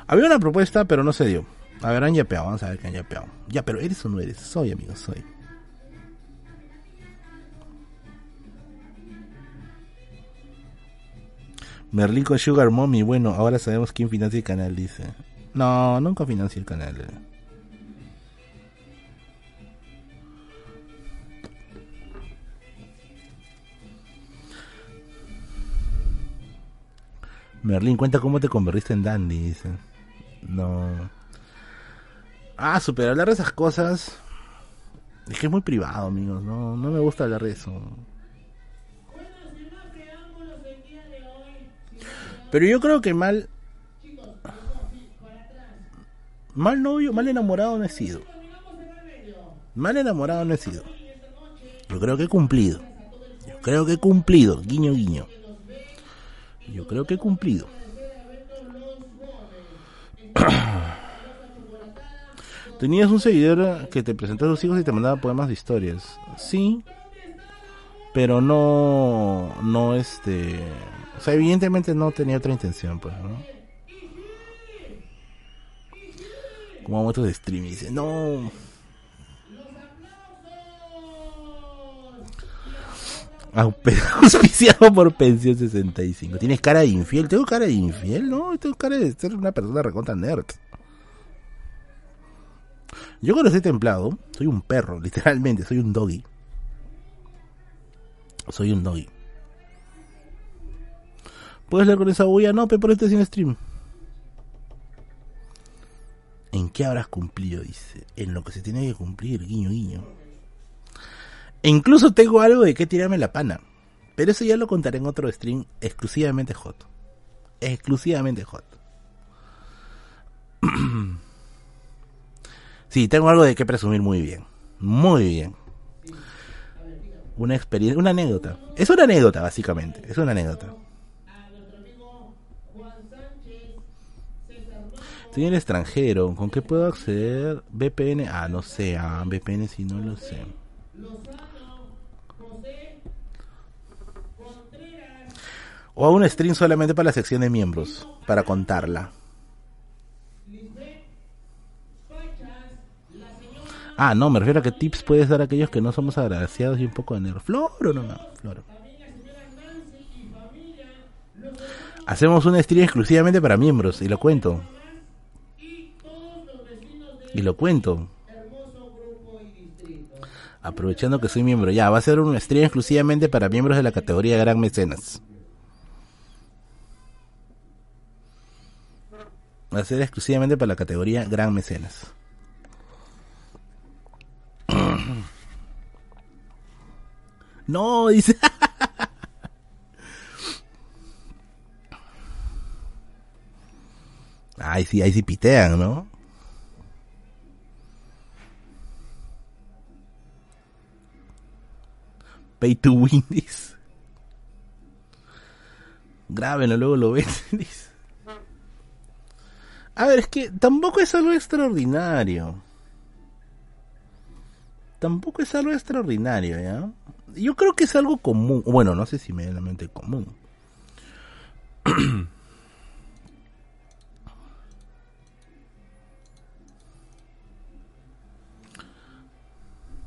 Había una propuesta, pero no se dio. A ver, han yapeado, vamos a ver qué han yapeado. Ya, pero ¿eres o no eres? Soy, amigo, soy. Merlín con Sugar Mommy, bueno, ahora sabemos quién financia el canal, dice. No, nunca financia el canal. Merlín, cuenta cómo te convertiste en Dandy, dice. No. Ah, super, hablar de esas cosas. Es que es muy privado, amigos. No, no me gusta hablar de eso. Pero yo creo que mal. Mal novio, mal enamorado no he sido. Mal enamorado no he sido. Yo creo que he cumplido. Yo creo que he cumplido. Guiño, guiño. Yo creo que he cumplido. <coughs> Tenías un seguidor que te presentaba a sus hijos y te mandaba poemas de historias. Sí, pero no, no este, o sea, evidentemente no tenía otra intención, pues, ¿no? Como otros de stream dice, no. <laughs> Auspiciado por Pensión 65. Tienes cara de infiel. Tengo cara de infiel, ¿no? Tengo cara de ser una persona recontra nerd. Yo cuando estoy templado, soy un perro, <laughs> literalmente, soy un doggy. Soy un doggy. ¿Puedes leer con esa bulla? No, pero este sin stream. ¿En qué habrás cumplido? Dice. En lo que se tiene que cumplir, guiño, guiño. E incluso tengo algo de qué tirarme la pana. Pero eso ya lo contaré en otro stream exclusivamente hot. Exclusivamente hot. <clears throat> sí, tengo algo de qué presumir muy bien. Muy bien. Una experiencia, una anécdota. Es una anécdota, básicamente. Es una anécdota. Estoy en extranjero. ¿Con qué puedo acceder? VPN. Ah, no sé. Ah, VPN si no lo sé. O a un stream solamente para la sección de miembros. Para contarla. Ah, no, me refiero a qué tips puedes dar a aquellos que no somos agraciados y un poco de nerf. Floro no? Floro. Hacemos un stream exclusivamente para miembros y lo cuento. Y lo cuento. Aprovechando que soy miembro. Ya, va a ser un stream exclusivamente para miembros de la categoría Gran Mecenas. Ser exclusivamente para la categoría Gran Mecenas. <clears throat> No, dice. <laughs> Ay, sí, ahí sí pitean, ¿no? Pay to win, <laughs> this. Grábenlo, luego lo ven, <laughs> A ver, es que tampoco es algo extraordinario. Tampoco es algo extraordinario, ¿ya? Yo creo que es algo común. Bueno, no sé si medianamente común. <clears throat>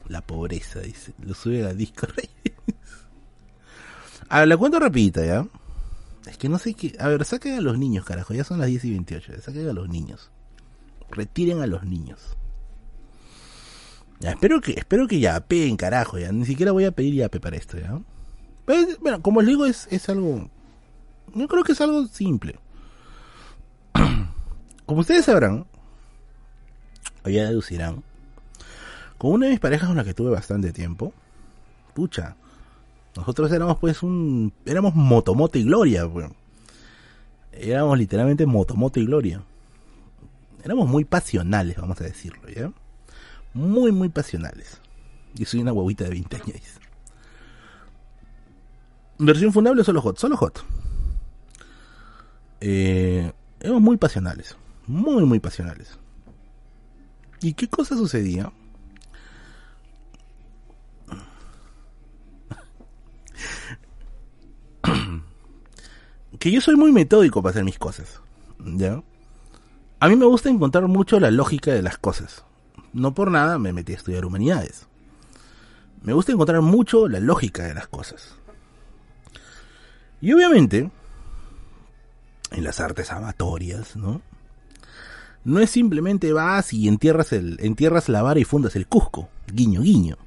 La pobreza, dice. Lo sube a disco <laughs> a ver, le cuento rapidito, ¿ya? Es que no sé qué... A ver, saquen a los niños, carajo. Ya son las 10 y 28. Saquen a los niños. Retiren a los niños. Ya, espero que, espero que ya carajo, ya. Ni siquiera voy a pedir yape para esto, ¿ya? bueno, como les digo, es, es algo... Yo creo que es algo simple. <clears throat> Como ustedes sabrán, o ya deducirán, con una de mis parejas con la que tuve bastante tiempo, pucha, nosotros éramos pues un, éramos motomoto y gloria, pues. éramos literalmente motomoto y gloria, éramos muy pasionales, vamos a decirlo, ¿ya? Muy, muy pasionales. Y soy una huevita de 20 años. Versión fundable solo hot, solo hot. Eh, éramos muy pasionales, muy, muy pasionales. ¿Y qué cosa sucedía? Que yo soy muy metódico para hacer mis cosas. ¿Ya? A mí me gusta encontrar mucho la lógica de las cosas. No por nada me metí a estudiar humanidades. Me gusta encontrar mucho la lógica de las cosas. Y obviamente, en las artes amatorias, ¿no? No es simplemente vas y entierras, entierras la vara y fundas el Cusco, guiño, guiño.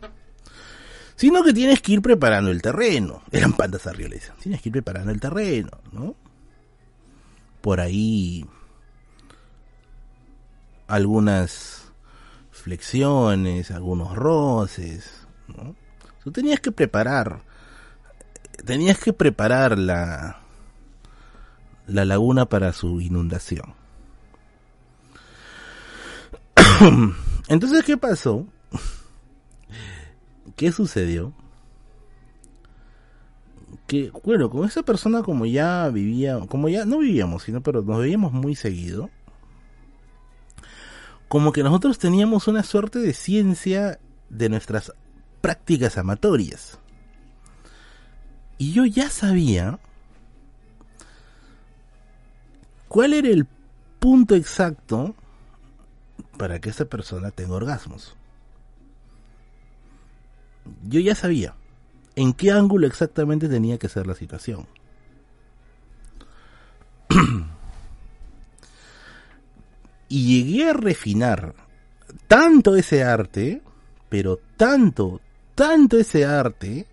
Sino que tienes que ir preparando el terreno. <laughs> Eran pandas arrioles. Tienes que ir preparando el terreno, ¿no? Por ahí algunas flexiones, algunos roces, ¿no? Tú tenías que preparar, tenías que preparar la, la laguna para su inundación. <coughs> Entonces, ¿qué pasó? ¿Qué sucedió? Que, bueno, con esa persona como ya vivía, como ya no vivíamos, sino pero nos veíamos muy seguido, como que nosotros teníamos una suerte de ciencia de nuestras prácticas amatorias. Y yo ya sabía cuál era el punto exacto para que esa persona tenga orgasmos. Yo ya sabía en qué ángulo exactamente tenía que ser la situación. <clears throat> y llegué a refinar tanto ese arte, pero tanto, tanto ese arte,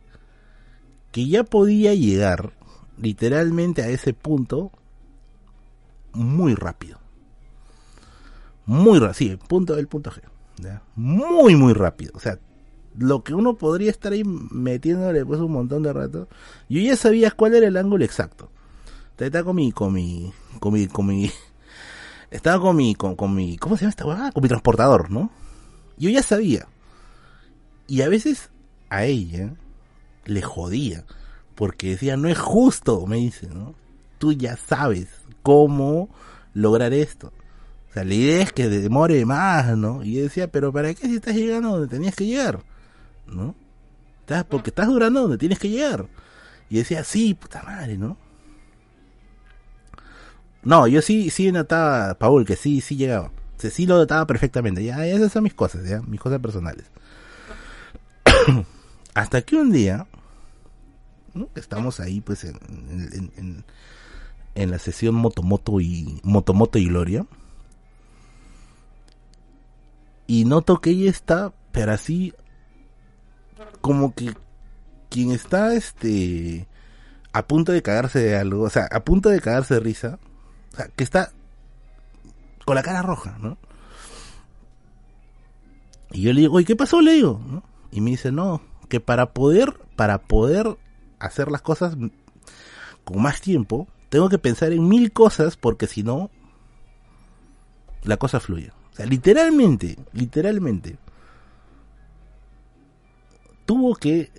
que ya podía llegar literalmente a ese punto muy rápido. Muy rápido, sí, punto del punto G. Muy, muy rápido. O sea, lo que uno podría estar ahí metiéndole pues un montón de rato. Yo ya sabía cuál era el ángulo exacto. Estaba con mi, con mi, con mi, con mi, <laughs> estaba con mi, con, con mi, ¿cómo se llama esta huevada? Con mi transportador, ¿no? Yo ya sabía. Y a veces a ella le jodía. Porque decía, no es justo, me dice, ¿no? Tú ya sabes cómo lograr esto. O sea, la idea es que demore más, ¿no? Y yo decía, pero ¿para qué si estás llegando donde tenías que llegar? ¿No? ¿Estás, porque estás durando donde tienes que llegar. Y decía, sí, puta madre, ¿no? No, yo sí, sí notaba, Paul, que sí, sí llegaba. Sí lo notaba perfectamente. Ya, esas son mis cosas, ya, mis cosas personales. <coughs> Hasta que un día, estamos ahí, pues, en, en, en, la sesión Motomoto y Motomoto y Gloria. Y noto que ella está, pero así, como que quien está, este, a punto de cagarse de algo, o sea, a punto de cagarse de risa, o sea, que está con la cara roja, ¿no? Y yo le digo, ¿y qué pasó? Le digo, ¿no? Y me dice, no, que para poder, para poder hacer las cosas con más tiempo, tengo que pensar en mil cosas porque si no, la cosa fluye. O sea, literalmente, literalmente, tuvo que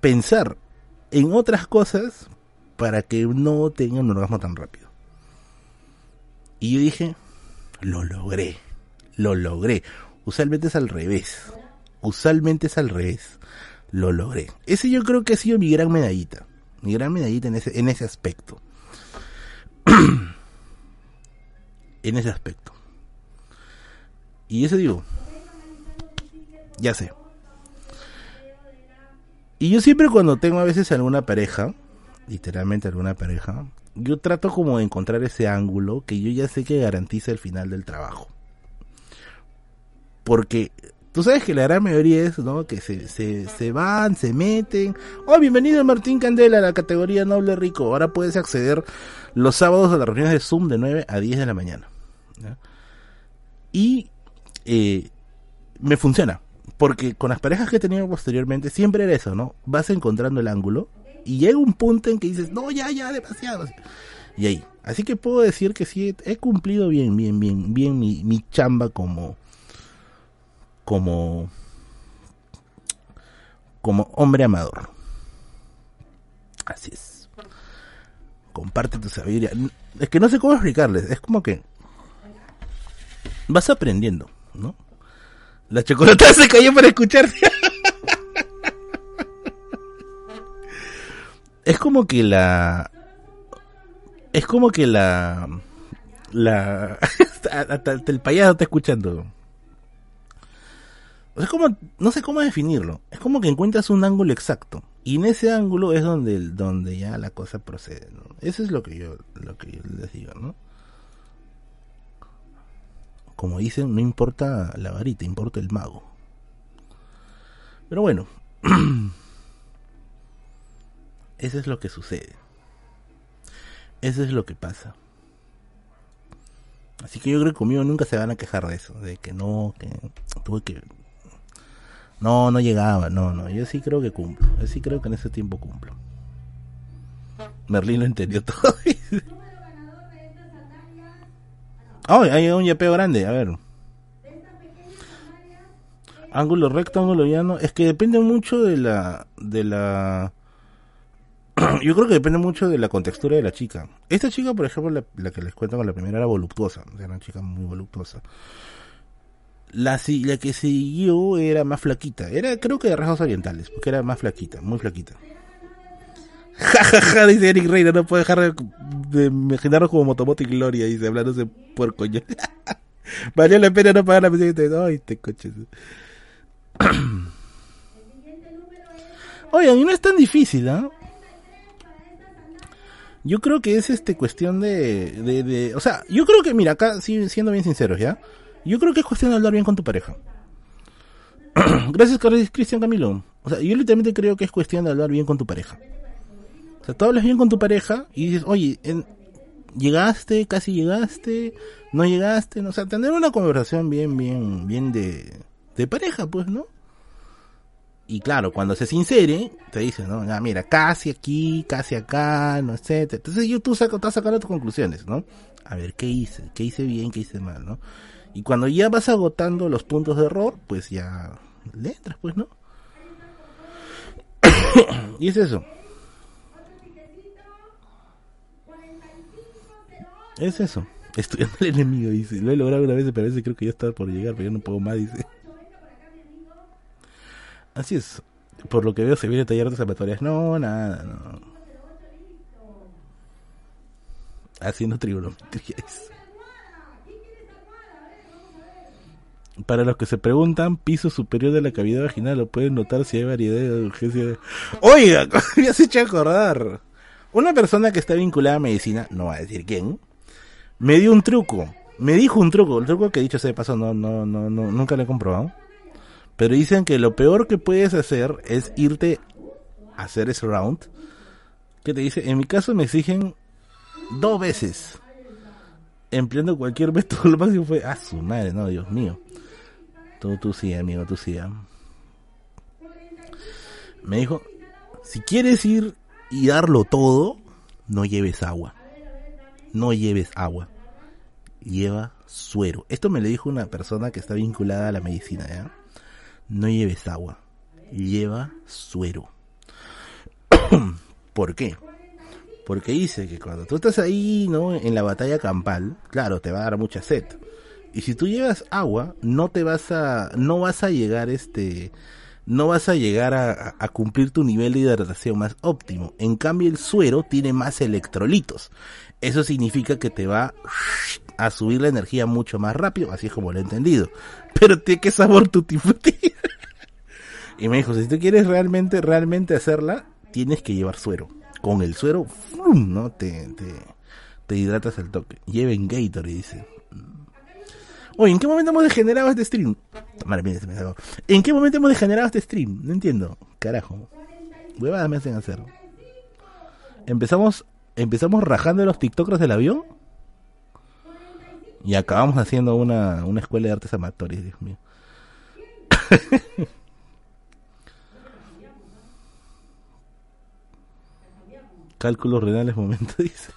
pensar en otras cosas para que no tenga un orgasmo tan rápido. Y yo dije, lo logré, lo logré. Usualmente es al revés. Usualmente es al revés. Lo logré. Ese yo creo que ha sido mi gran medallita. Mi gran medallita en ese, en ese aspecto. <clears throat> en ese aspecto. Y eso digo, ya sé. Y yo siempre cuando tengo a veces alguna pareja, literalmente alguna pareja, yo trato como de encontrar ese ángulo que yo ya sé que garantiza el final del trabajo. Porque tú sabes que la gran mayoría es, ¿no? Que se, se, se van, se meten. Oh, bienvenido Martín Candela a la categoría Noble Rico. Ahora puedes acceder los sábados a las reuniones de Zoom de 9 a 10 de la mañana. Y eh, me funciona. Porque con las parejas que he posteriormente siempre era eso, ¿no? Vas encontrando el ángulo y llega un punto en que dices, no, ya, ya, demasiado. Y ahí. Así que puedo decir que sí, he cumplido bien, bien, bien, bien mi, mi chamba como, como, como hombre amador. Así es. Comparte tu sabiduría. Es que no sé cómo explicarles. Es como que vas aprendiendo, ¿no? La chocolate se cayó para escucharte. es como que la Es como que la... La... <laughs> hasta, el payaso está escuchando. Es como, no sé cómo definirlo. Es como que encuentras un ángulo exacto. Y en ese ángulo es donde, donde ya la cosa procede. Eso es lo que yo, lo que yo les digo, ¿no? Como dicen, no importa la varita, importa el mago. Pero bueno, <clears throat> eso es lo que sucede. Eso es lo que pasa. Así que yo creo que conmigo nunca se van a quejar de eso, de que no, que tuve que... No, no llegaba, no, no, yo sí creo que cumplo, yo sí creo que en ese tiempo cumplo. Merlín lo entendió <laughs> todo. Oh, hay un yapeo grande, a ver. Ángulo recto, ángulo llano. Es que depende mucho de la. de la. <clears throat> Yo creo que depende mucho de la contextura de la chica. Esta chica, por ejemplo, la, que les cuento con la primera era voluptuosa. Era una chica muy voluptuosa. La, la que siguió era más flaquita. Era, creo que de rasgos orientales, porque era más flaquita, muy flaquita. Jajaja, ja, ja, dice Eric Reina, no puede dejar de, imaginarnos como Motomoto y Gloria, dice, hablándose puerco. <laughs> Valió la pena no pagar la pensión. Ay, te coches. Oigan, y no es tan difícil, ¿ah? Yo creo que es este cuestión de, de, O sea, yo creo que, mira, acá siendo bien sinceros, ¿ya? Yo creo que es cuestión de hablar bien con tu pareja. <clears throat> Gracias, Cristian Camilo. O sea, yo literalmente creo que es cuestión de hablar bien con tu pareja. O sea, tú hablas bien con tu pareja y dices, oye, llegaste, casi llegaste, no llegaste, no, o sea, tener una conversación bien, bien, bien de, de pareja, pues, ¿no? Y claro, cuando se sincere, te dice, ¿no? Ya, mira, casi aquí, casi acá, no sé. Entonces yo, tú estás sacando tus conclusiones, ¿no? A ver, ¿qué hice? ¿Qué hice bien? ¿Qué hice mal? ¿no? Y cuando ya vas agotando los puntos de error, pues ya le entras, pues, ¿no? <coughs> y es eso. Es eso. Estudiando el enemigo, dice. Lo he logrado una vez, pero a veces creo que ya está por llegar, pero ya no puedo más, dice. Así es. Por lo que veo se viene taller de zapatorias. No, nada, no. Haciendo trigonometría. Para los que se preguntan, piso superior de la cavidad vaginal, lo pueden notar si hay variedad de urgencia. Oiga, <laughs> me has hecho acordar. Una persona que está vinculada a medicina, no va a decir quién, me dio un truco. Me dijo un truco. El truco que he dicho se paso no, no, no, no, nunca lo he comprobado. Pero dicen que lo peor que puedes hacer es irte a hacer ese round. ¿Qué te dice? En mi caso me exigen dos veces. Empleando cualquier método. <laughs> Lo máximo fue, ah, su madre, no, Dios mío. Tú, tú sí, amigo, tú sí. ¿eh? Me dijo, si quieres ir y darlo todo, no lleves agua. No lleves agua. Lleva suero. Esto me lo dijo una persona que está vinculada a la medicina, ¿ya? no lleves agua, lleva suero. <clears throat> ¿Por qué? Porque dice que cuando tú estás ahí, ¿no? En la batalla campal, claro, te va a dar mucha sed. Y si tú llevas agua, no te vas a, no vas a llegar este, no vas a llegar a, cumplir tu nivel de hidratación más óptimo. En cambio, el suero tiene más electrolitos. Eso significa que te va a subir la energía mucho más rápido, así es como lo he entendido. Pero tiene que sabor tu frutti. y me dijo, si tú quieres realmente, realmente hacerla, tienes que llevar suero. Con el suero, ¿no? Te, te, te hidratas el toque. Lleven Gator, y dice. Oye, ¿en qué momento hemos degenerado este stream? ¿En qué momento hemos degenerado este stream? No entiendo. Carajo. Huevadas me hacen hacer. Empezamos, empezamos rajando los TikTokers del avión y acabamos haciendo una, una escuela de artes amatorias, Dios mío. <laughs> Cálculos renales, momento, <laughs> dice.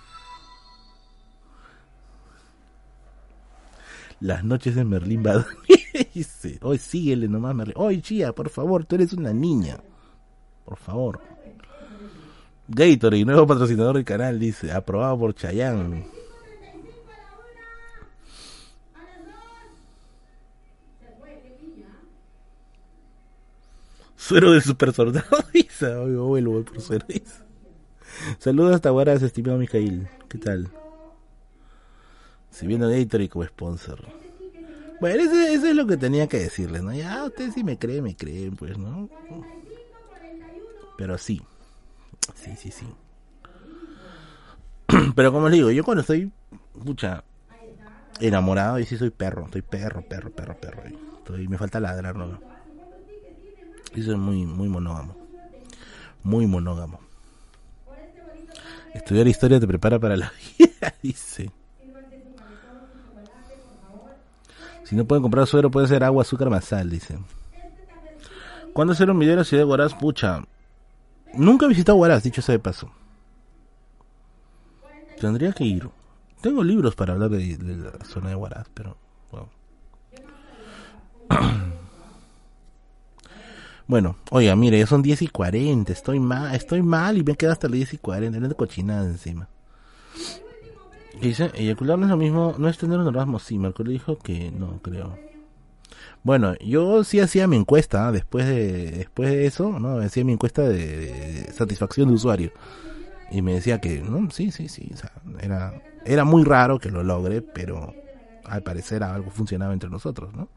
Las noches de Merlín va <laughs> dice. Hoy síguele nomás, Merlín. Hoy, Chía, por favor, tú eres una niña. Por favor. Gatorade, nuevo patrocinador del canal, dice. Aprobado por Chayanne. Suero de super soldado. <laughs> Dice, vuelvo por suero. Saludos hasta ahora, estimado Mijail. ¿Qué tal? Si viene Gatorade como sponsor. Bueno, eso, es lo que tenía que decirles, ¿no? Ya, ustedes si me creen, me creen, pues, ¿no? Pero sí. Sí, sí, sí. <clears throat> Pero como les digo, yo cuando estoy, pucha, enamorado, y sí soy perro, estoy perro, perro, perro, perro. Estoy, me falta ladrar, ¿no? Y soy muy, muy monógamo. Muy monógamo. Estudiar historia te prepara para la <laughs> vida, dice. Si no pueden comprar suero, puede ser agua, azúcar más sal, dice. ¿Cuándo hacer un video en la ciudad de Guaraz? Pucha. Nunca he visitado Guaraz, dicho sea de paso. Tendría que ir. Tengo libros para hablar de, la zona de Huaraz, pero... <clears throat> Bueno. oiga, mire, ya son 10 y 40, estoy mal, estoy mal y me queda hasta las 10 y 40, no de cochinada encima. Dice, eyacular no es lo mismo, no es tener un orgasmo, sí, Marco dijo que no, creo. Bueno, yo sí hacía mi encuesta, después de después de eso, ¿no? Hacía mi encuesta de satisfacción de usuario y me decía que, no, sí, sí, sí, o sea, era, era muy raro que lo logre, pero al parecer algo funcionaba entre nosotros, ¿no?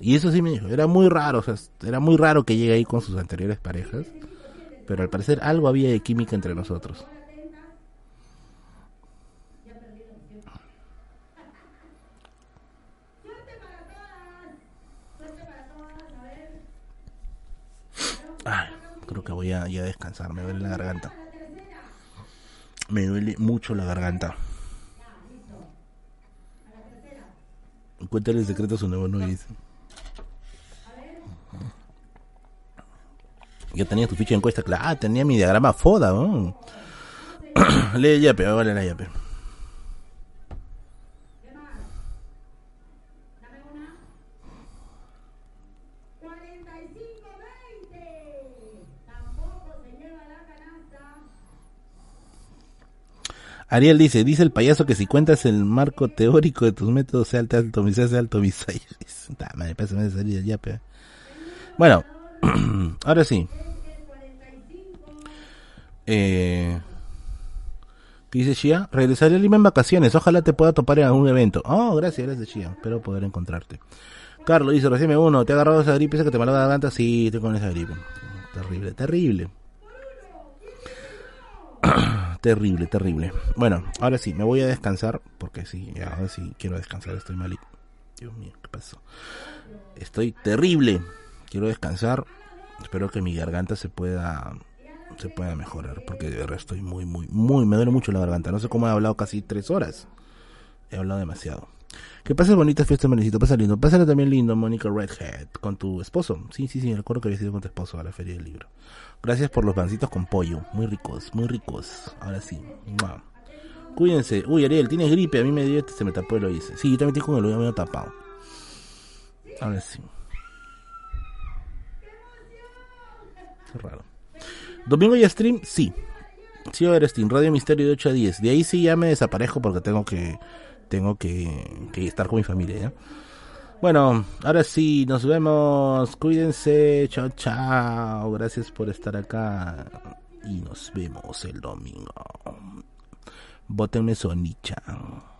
Y eso sí me dijo, era muy raro, o sea, era muy raro que llegue ahí con sus anteriores parejas, pero al parecer algo había de química entre nosotros. Ay, creo que voy a, ya descansar, me duele la garganta. Me duele mucho la garganta. Cuéntale el secreto a su nuevo novio. Yo tenía tu ficha de encuesta, claro, ah, tenía mi diagrama FODA, ¿no? <clears throat> Lee yape, vale la yape. Ariel dice, dice el payaso que si cuentas el marco teórico de tus métodos, sea alto, alto, sea alto, <laughs> salir ya, pero... Bueno, <clears throat> ahora sí. Eh, ¿Qué dice Shia? Regresaré a Lima en vacaciones. Ojalá te pueda topar en algún evento. Oh, gracias, gracias Shia. Espero poder encontrarte. Carlos dice, recién uno. ¿Te ha agarrado esa gripe esa que te malaba la garganta? Sí, estoy con esa gripe. Terrible, terrible. <clears throat> terrible, terrible. Bueno, ahora sí, me voy a descansar porque sí, ahora sí quiero descansar, estoy mal. Dios mío, ¿qué pasó? Estoy terrible. Quiero descansar. Espero que mi garganta se pueda se pueda mejorar porque de verdad estoy muy muy muy me duele mucho la garganta. No sé cómo he hablado casi tres horas. He hablado demasiado. Que pases bonitas fiestas, Manicito. Pasa lindo. Pásale también lindo, Mónica Redhead, con tu esposo. Sí, sí, sí. Recuerdo que había sido con tu esposo a la feria del libro. Gracias por los pancitos con pollo. Muy ricos, muy ricos. Ahora sí. Cuídense. Uy, Ariel, tienes gripe. A mí me dio este, se me tapó el oído. Sí, yo también con el oído medio tapado. Ahora sí. Qué raro. Domingo y stream, sí. Sí a haber stream. Radio Misterio de 8 a 10. De ahí sí ya me desaparejo porque tengo que tengo que, que estar con mi familia. ¿ya? Bueno, ahora sí, nos vemos. Cuídense. Chao, chao. Gracias por estar acá. Y nos vemos el domingo. Bótenme Sonicha.